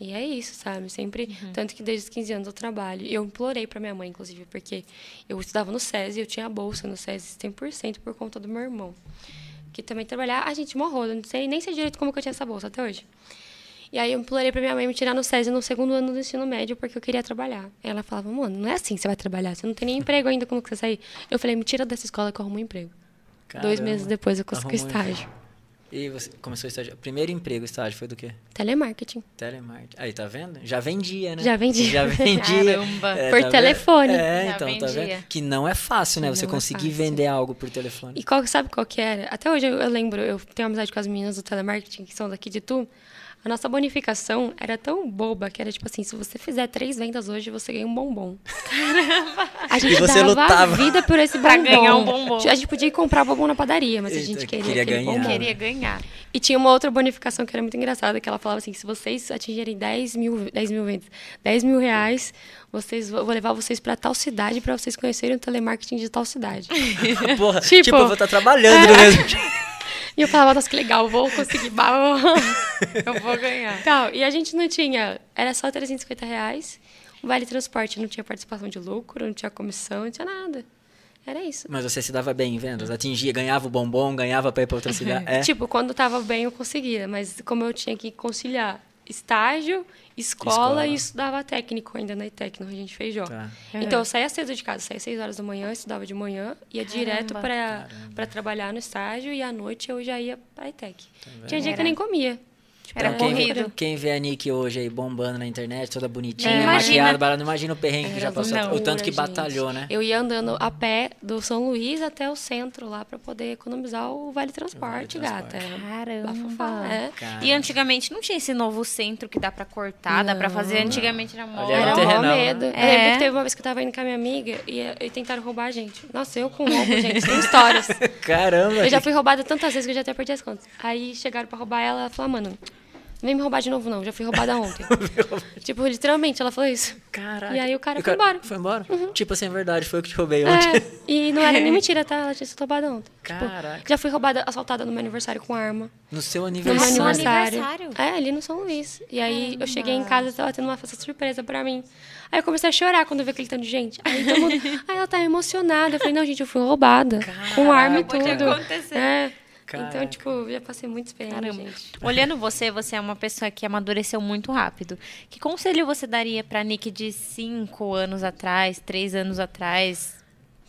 E é isso, sabe? Sempre, Uhum. tanto que desde os 15 anos eu trabalho. Eu implorei pra minha mãe, inclusive, porque eu estudava no SESI, eu tinha bolsa no SESI 100% por conta do meu irmão. Que também trabalhava, a gente morrou, eu não sei nem sei direito como que eu tinha essa bolsa até hoje. E aí eu implorei pra minha mãe me tirar no SESI no segundo ano do ensino médio, porque eu queria trabalhar. Ela falava, mano, não é assim que você vai trabalhar, você não tem nem emprego ainda, como que você sair? Eu falei, me tira dessa escola que eu arrumo um emprego. Dois Caramba. meses depois eu consegui Arrumou estágio. E você começou a estagiar. Primeiro emprego, estágio, foi do quê? Telemarketing. Telemarketing. Aí, tá vendo? Já vendia, né? Já vendia. Já vendia. Caramba. Por vendo? telefone. É, Já então, tá vendo? Que não é fácil, né? Que Você não é conseguir fácil. vender algo por telefone. E qual, sabe qual que era? Até hoje eu, eu lembro, eu tenho amizade com as meninas do telemarketing, que são daqui de Tu. A nossa bonificação era tão boba que era tipo assim, se você fizer três vendas hoje, você ganha um bombom. Caramba! A gente E você dava lutava. a vida por esse bombom. Pra ganhar um bombom. A gente podia comprar bombom na padaria, mas a gente queria, queria ganhar. bombom. Queria ganhar. E tinha uma outra bonificação que era muito engraçada, que ela falava assim, se vocês atingirem 10 mil, 10 mil vendas, 10 mil reais, vocês, eu vou levar vocês para tal cidade para vocês conhecerem o telemarketing de tal cidade. Porra, Tipo, tipo, eu vou estar trabalhando no é. mesmo dia. E eu falava, nossa, que legal, vou conseguir. Eu vou ganhar. Tal. E a gente não tinha, era só 350 reais. O Vale Transporte não tinha participação de lucro, não tinha comissão, não tinha nada. Era isso. Mas você se dava bem em vendas? Atingia, ganhava o bombom, ganhava pra ir pra outra cidade. É. Tipo, quando tava bem eu conseguia, mas como eu tinha que conciliar estágio, escola, Escola. e estudava técnico ainda na ETEC, no Regente Feijó. Tá. Então eu saía cedo de casa, saía 6 horas da manhã, estudava de manhã, ia direto para trabalhar no estágio e à noite eu já ia para a ETEC. Tinha dia que eu nem comia. Era Então, quem, corrido. quem vê a Nick hoje aí bombando na internet, toda bonitinha, imagina. maquiada, bala, não imagina o perrengue que já Era passou. loucura, o tanto que gente. batalhou, né? Eu ia andando a pé do São Luís até o centro lá para poder economizar o Vale Transporte, Transporte. gata. Era Caramba. bafafá, é. Cara. E antigamente não tinha esse novo centro que dá pra cortar, dá pra fazer. Antigamente era mó. Era Era mó terrenão, medo. né? Eu lembro É. que teve uma vez que eu tava indo com a minha amiga e, e tentaram roubar a gente. Nossa, eu com roubo, gente, tem histórias. Caramba! Eu já fui roubada tantas vezes que eu já até perdi as contas. Aí chegaram pra roubar ela, ela falou, ah, mano, não vem me roubar de novo não, já fui roubada ontem. tipo, literalmente, ela falou isso. Caraca. E aí o cara E foi embora. Foi embora? Tipo assim, é verdade, foi eu que te roubei ontem. É, e não era nem mentira, tá? Ela tinha sido roubada ontem. Tipo, Caraca. já fui roubada, assaltada no meu aniversário com arma. No seu No meu aniversário. aniversário. aniversário? É, ali no São Luís. E aí eu cheguei em casa e tava tendo uma festa surpresa pra mim. Aí eu comecei a chorar quando eu vi aquele tanto de gente. Aí todo mundo. Aí ela tá emocionada. Eu falei, não, gente, eu fui roubada. com arma e tudo. acontecer. É. Caraca. Então, tipo, eu já passei muito experiência, gente. Olhando você, você é uma pessoa que amadureceu muito rápido. Que conselho você daria pra Nick de cinco anos atrás, três anos atrás?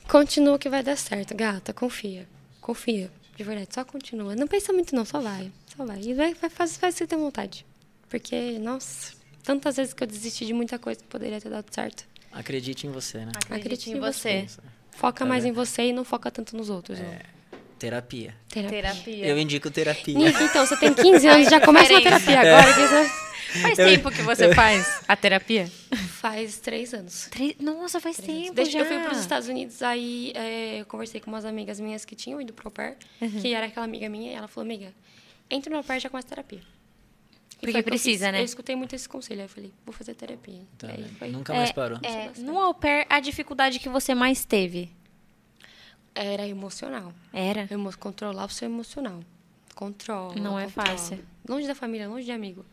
Continua que vai dar certo, gata. Confia. Confia. De verdade, só continua. Não pensa muito, não, só vai. Só vai. E vai, vai faz, faz você ter vontade. Porque, nossa, tantas vezes que eu desisti de muita coisa que poderia ter dado certo. Acredite em você, né? Acredite em em você. Foca Tá mais vendo? em você e não foca tanto nos outros. não. Terapia. Terapia. Terapia. Eu indico terapia. Nick, então, você tem 15 anos, já começa Diferença. terapia agora. que você- Faz tempo que você faz a terapia? Faz três anos. Três- Nossa, faz Três tempo Desde já. que eu fui para os Estados Unidos, aí é, eu conversei com umas amigas minhas que tinham ido pro au pair, Uhum. que era aquela amiga minha, e ela falou, amiga, entra no au pair e já começa terapia. E Porque eu precisa, fiz. né? Eu escutei muito esse conselho, aí eu falei, vou fazer terapia. Tá aí Nunca mais parou. É, no au pair, a dificuldade que você mais teve? Era emocional. Era? Emo controlar o seu emocional. Controla. Não é controla. fácil. Longe da família, longe de amigo.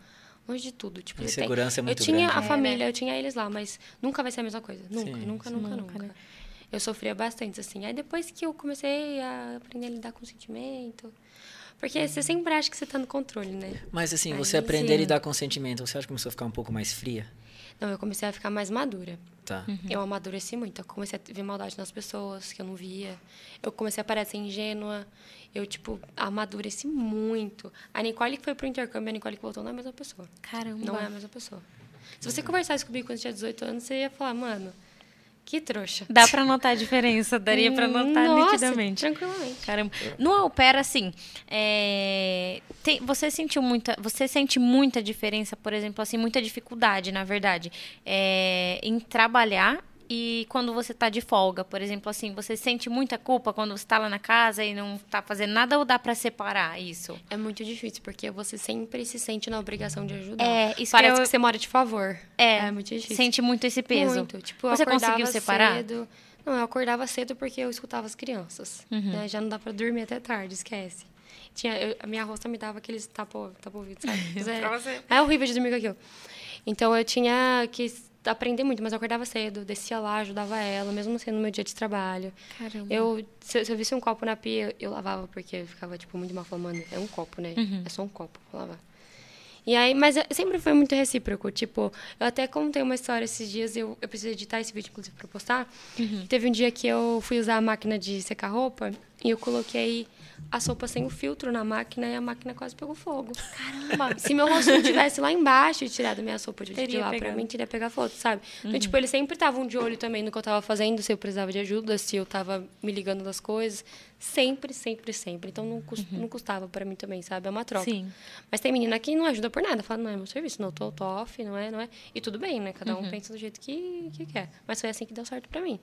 Longe de tudo. Tipo, A você tem- insegurança é muito Eu tinha grande. a É, família, eu tinha eles lá, mas nunca vai ser a mesma coisa. Nunca, Sim, nunca, sim. nunca, Nunca, nunca. né? Eu sofria bastante, assim. Aí depois que eu comecei a aprender a lidar com o sentimento. Porque você sempre acha que você tá no controle, né? Mas assim, Aí, você aprender a sim. lidar com sentimento, você acha que começou a ficar um pouco mais fria? Não, eu comecei a ficar mais madura. Tá. Uhum. Eu amadureci muito. Eu comecei a ver maldade nas pessoas que eu não via. Eu comecei a parecer ingênua. Eu, tipo, amadureci muito. A Nicole que foi pro intercâmbio, a Nicole que voltou não é a mesma pessoa. Caramba. Não é a mesma pessoa. Se você conversasse comigo quando eu tinha 18 anos, você ia falar, mano, que trouxa. Dá pra notar a diferença, daria pra notar Nossa, nitidamente. tranquilamente. Caramba. No pair, assim, é, tem- você sentiu muita. Você sente muita diferença, por exemplo, assim, muita dificuldade, na verdade, é, em trabalhar e quando você tá de folga, por exemplo, assim, você sente muita culpa quando você tá lá na casa e não tá fazendo nada ou dá para separar isso? É muito difícil, porque você sempre se sente na obrigação de ajudar. É, isso Parece que, eu... que você mora de favor. É, é muito difícil. Sente muito esse peso. Muito. Tipo, você conseguiu separar? Cedo. Não, eu acordava cedo porque eu escutava as crianças. Uhum. Né? Já não dá para dormir até tarde, esquece. Tinha, eu, a minha rosta me dava aqueles tapa, tapa ouvido, sabe? É, é horrível de dormir com aquilo. Então eu tinha que aprender muito, mas eu acordava cedo, descia lá, ajudava ela, mesmo sendo meu dia de trabalho. Caramba. Eu, se, se eu visse um copo na pia, eu lavava, porque ficava, tipo, muito mal falando. É um copo, né? Uhum. É só um copo pra lavar. E aí, mas sempre foi muito recíproco. Tipo, eu até contei uma história esses dias, eu, eu preciso editar esse vídeo, inclusive, pra postar. Uhum. Teve um dia que eu fui usar a máquina de secar roupa e eu coloquei a sopa sem o filtro na máquina e a máquina quase pegou fogo. Caramba! Se meu rosto não tivesse lá embaixo e tirado minha sopa de, de lá pegado. pra mim, teria pegar foto, sabe? Então, uhum. Então, tipo, eles sempre estavam de olho também no que eu tava fazendo, se eu precisava de ajuda, se eu tava me ligando das coisas. Sempre, sempre, sempre. Então, não, cust, uhum. não custava para mim também, sabe? É uma troca. Sim. Mas tem menina que não ajuda por nada. Fala, não é meu serviço, não, tô, tô off, não é, não é. E tudo bem, né? Cada um uhum. pensa do jeito que, que quer. Mas foi assim que deu certo para mim.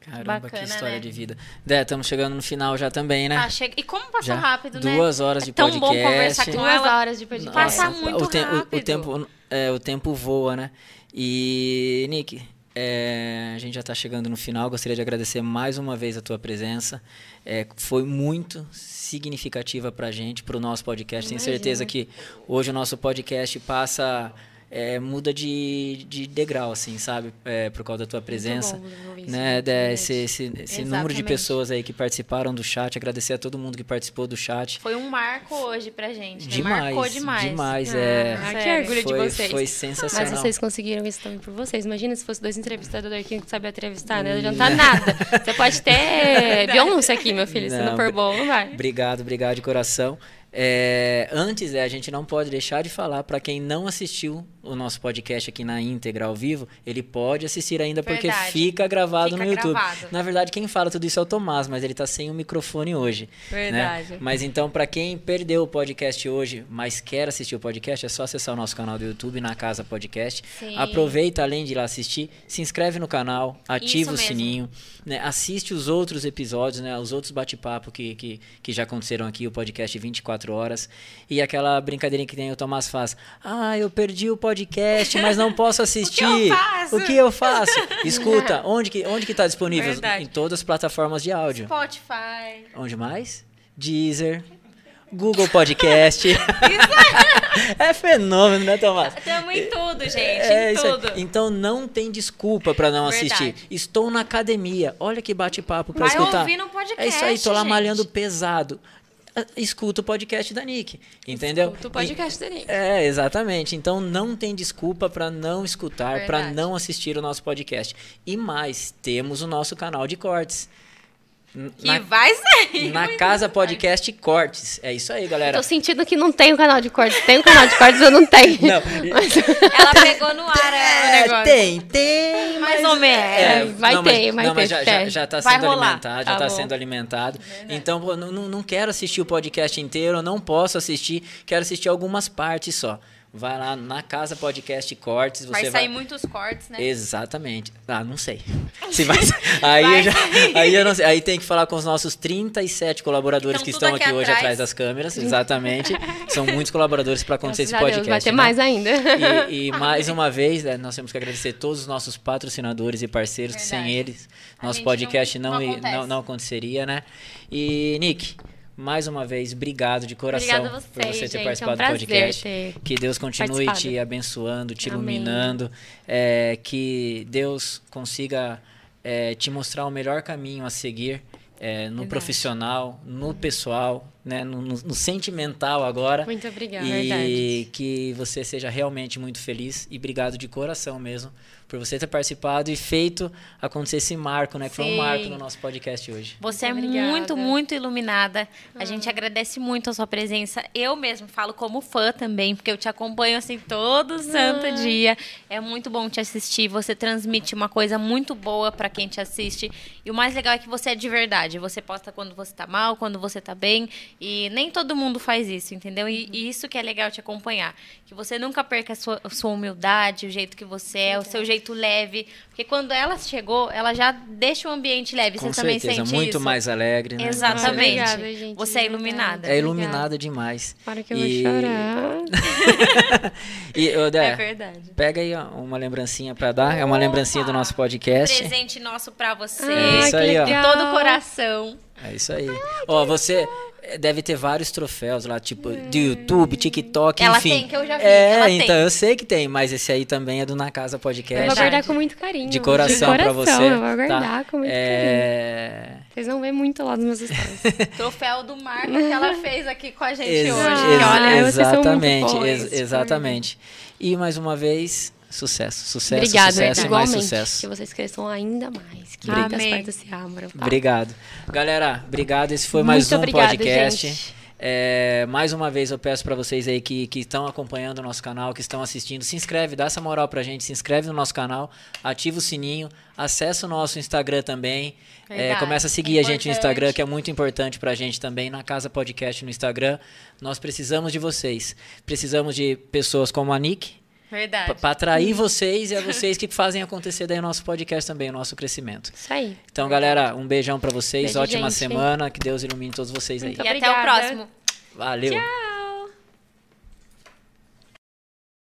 Caramba, Bacana, que história né? de vida. Dé, estamos chegando no final já também, né? Ah, chega... E como passou já rápido, né? Duas horas é de tão podcast. Tão bom conversar com Duas ela. horas de podcast. Passa muito o te rápido. O, o, tempo, é, o tempo voa, né? E, Nick, é, a gente já está chegando no final. Gostaria de agradecer mais uma vez a tua presença. É, foi muito significativa para a gente, para o nosso podcast. Tenho certeza que hoje o nosso podcast passa é, muda de, de degrau, assim, sabe? É, por causa da tua presença. Bom, né? né? esse, esse, esse número de pessoas aí que participaram do chat. Agradecer a todo mundo que participou do chat. Foi um marco hoje pra gente. Né? Demais. Marcou demais. Demais, ah, é. Ah, que orgulho foi, de vocês. Foi sensacional. Mas vocês conseguiram isso também por vocês. Imagina se fosse dois entrevistadores aqui que sabia entrevistar, né? Não adianta nada. Você pode ter Beyoncé aqui, meu filho, não, se não for bom, não vai. Obrigado, obrigado de coração. É, antes, é, a gente não pode deixar de falar para quem não assistiu o nosso podcast aqui na íntegra ao vivo, ele pode assistir ainda Verdade. porque fica gravado fica no YouTube. Gravado. Na verdade, quem fala tudo isso é o Tomás, mas ele está sem o microfone hoje. Né? Verdade. Né? Mas então, para quem perdeu o podcast hoje, mas quer assistir o podcast, é só acessar o nosso canal do YouTube, na Casa Podcast. Sim. Aproveita, além de ir lá assistir, se inscreve no canal, ativa o sininho, né? assiste os outros episódios, né? os outros bate-papo que, que, que já aconteceram aqui, o podcast 24 horas. E aquela brincadeirinha que tem o Tomás faz. Ah, eu perdi o podcast podcast, mas não posso assistir. o que eu faço? O que eu faço? Escuta, onde que onde que está disponível? Verdade. Em todas as plataformas de áudio. Spotify. Onde mais? Deezer. Google Podcast. é fenômeno, né, Tomás? Estamos em tudo, gente. É, em tudo. Então não tem desculpa para não Verdade. assistir. Estou na academia. Olha que bate-papo para escutar. Ouvir no podcast, é isso aí, tô lá gente. malhando pesado escuta o podcast da Nick, entendeu? Escuta o podcast e, da Nick. É, exatamente. Então não tem desculpa para não escutar, para não assistir o nosso podcast. E mais, temos o nosso canal de cortes. Que na, vai sair. Na Casa Podcast Cortes. É isso aí, galera. Tô sentindo que não tem o um canal de cortes. Tem o um canal de cortes, eu não tenho. Não. Mas... Ela pegou no ar é, o negócio. Tem, tem. Mais ou menos. É, vai não, ter, mas, não, mas já, já, já tá sendo rolar. alimentado, já tá, tá sendo alimentado. Verdade. Então, não, não quero assistir o podcast inteiro, não posso assistir, quero assistir algumas partes só. Vai lá na Casa Podcast Cortes. Você vai sair vai... muitos cortes, né? Exatamente. Ah, não sei. Se vai... aí, vai. Eu já... aí eu não sei. Aí tem que falar com os nossos 37 colaboradores então, que estão aqui, aqui hoje atrás das câmeras. Exatamente. São muitos colaboradores para acontecer esse podcast. Deus, vai ter né? mais ainda. E, e, mais uma vez, né, nós temos que agradecer todos os nossos patrocinadores e parceiros, Verdade. que sem eles, nosso podcast não, não, não, não aconteceria, né? E, Nick, mais uma vez, obrigado de coração vocês, por você ter gente, participado é um do podcast. Que Deus continue te abençoando, te Amém. iluminando. É, que Deus consiga é, te mostrar o melhor caminho a seguir é, no verdade. profissional, no pessoal, né, no, no, no, sentimental agora. Muito obrigada, e verdade. que você seja realmente muito feliz e obrigado de coração mesmo por você ter participado e feito acontecer esse marco, né? Que Sim. foi um marco no nosso podcast hoje. Você muito é obrigada. muito, muito iluminada. A gente ah. agradece muito a sua presença. Eu mesmo falo como fã também, porque eu te acompanho assim todo santo ah. dia. É muito bom te assistir. Você transmite uma coisa muito boa para quem te assiste. E o mais legal é que você é de verdade. Você posta quando você tá mal, quando você tá bem. E nem todo mundo faz isso, entendeu? E, e isso que é legal te acompanhar. Que você nunca perca a sua, a sua humildade, o jeito que você é, o seu jeito leve. Porque quando ela chegou, ela já deixa o ambiente leve. Com você também certeza, sente muito isso? mais alegre, né? Exatamente. Obrigada, gente, você é iluminada. É iluminada demais. Para que eu E- vou chorar. E, ô, Dé, É verdade. pega aí uma lembrancinha pra dar. É uma lembrancinha do nosso podcast. Presente nosso pra você. Ah, isso que aí, ó. De todo o coração. É isso aí. Ó, você deve ter vários troféus lá, tipo, de YouTube, TikTok, Ela enfim. tem, que eu já vi, É, ela então, tem. eu sei que tem, mas esse aí também é do Na Casa Eu Podcast. vou Verdade. guardar com muito carinho. De coração, pra você. Eu vou guardar tá? com muito carinho. é... Vocês vão ver muito lá nos meus stories. Troféu do Marco que ela fez aqui com a gente Ex- hoje. ex- olha, vocês são muito exatamente, bons, ex- de exatamente. E mais uma vez, sucesso, sucesso, Obrigada, sucesso mais sucesso. Que vocês cresçam ainda mais. Que muitas portas se abram. tá? Obrigado. Galera, obrigado. Esse foi Muito mais um obrigada, podcast. gente. É, mais uma vez eu peço pra vocês aí que, que estão acompanhando o nosso canal, que estão assistindo, se inscreve, dá essa moral pra gente, se inscreve no nosso canal, ativa o sininho, acessa o nosso Instagram também. É, começa a seguir é a gente no. Instagram, que é muito importante pra gente também, na Casa Podcast no Instagram. Nós precisamos de vocês. Precisamos de pessoas como a Nick, Verdade. para atrair vocês e é vocês que fazem acontecer daí o nosso podcast também, o nosso crescimento. Isso aí. Então, galera, um beijão pra vocês, Beijo, ótima gente. semana, que Deus ilumine todos vocês aí. Muito E até o Obrigada. próximo. Valeu!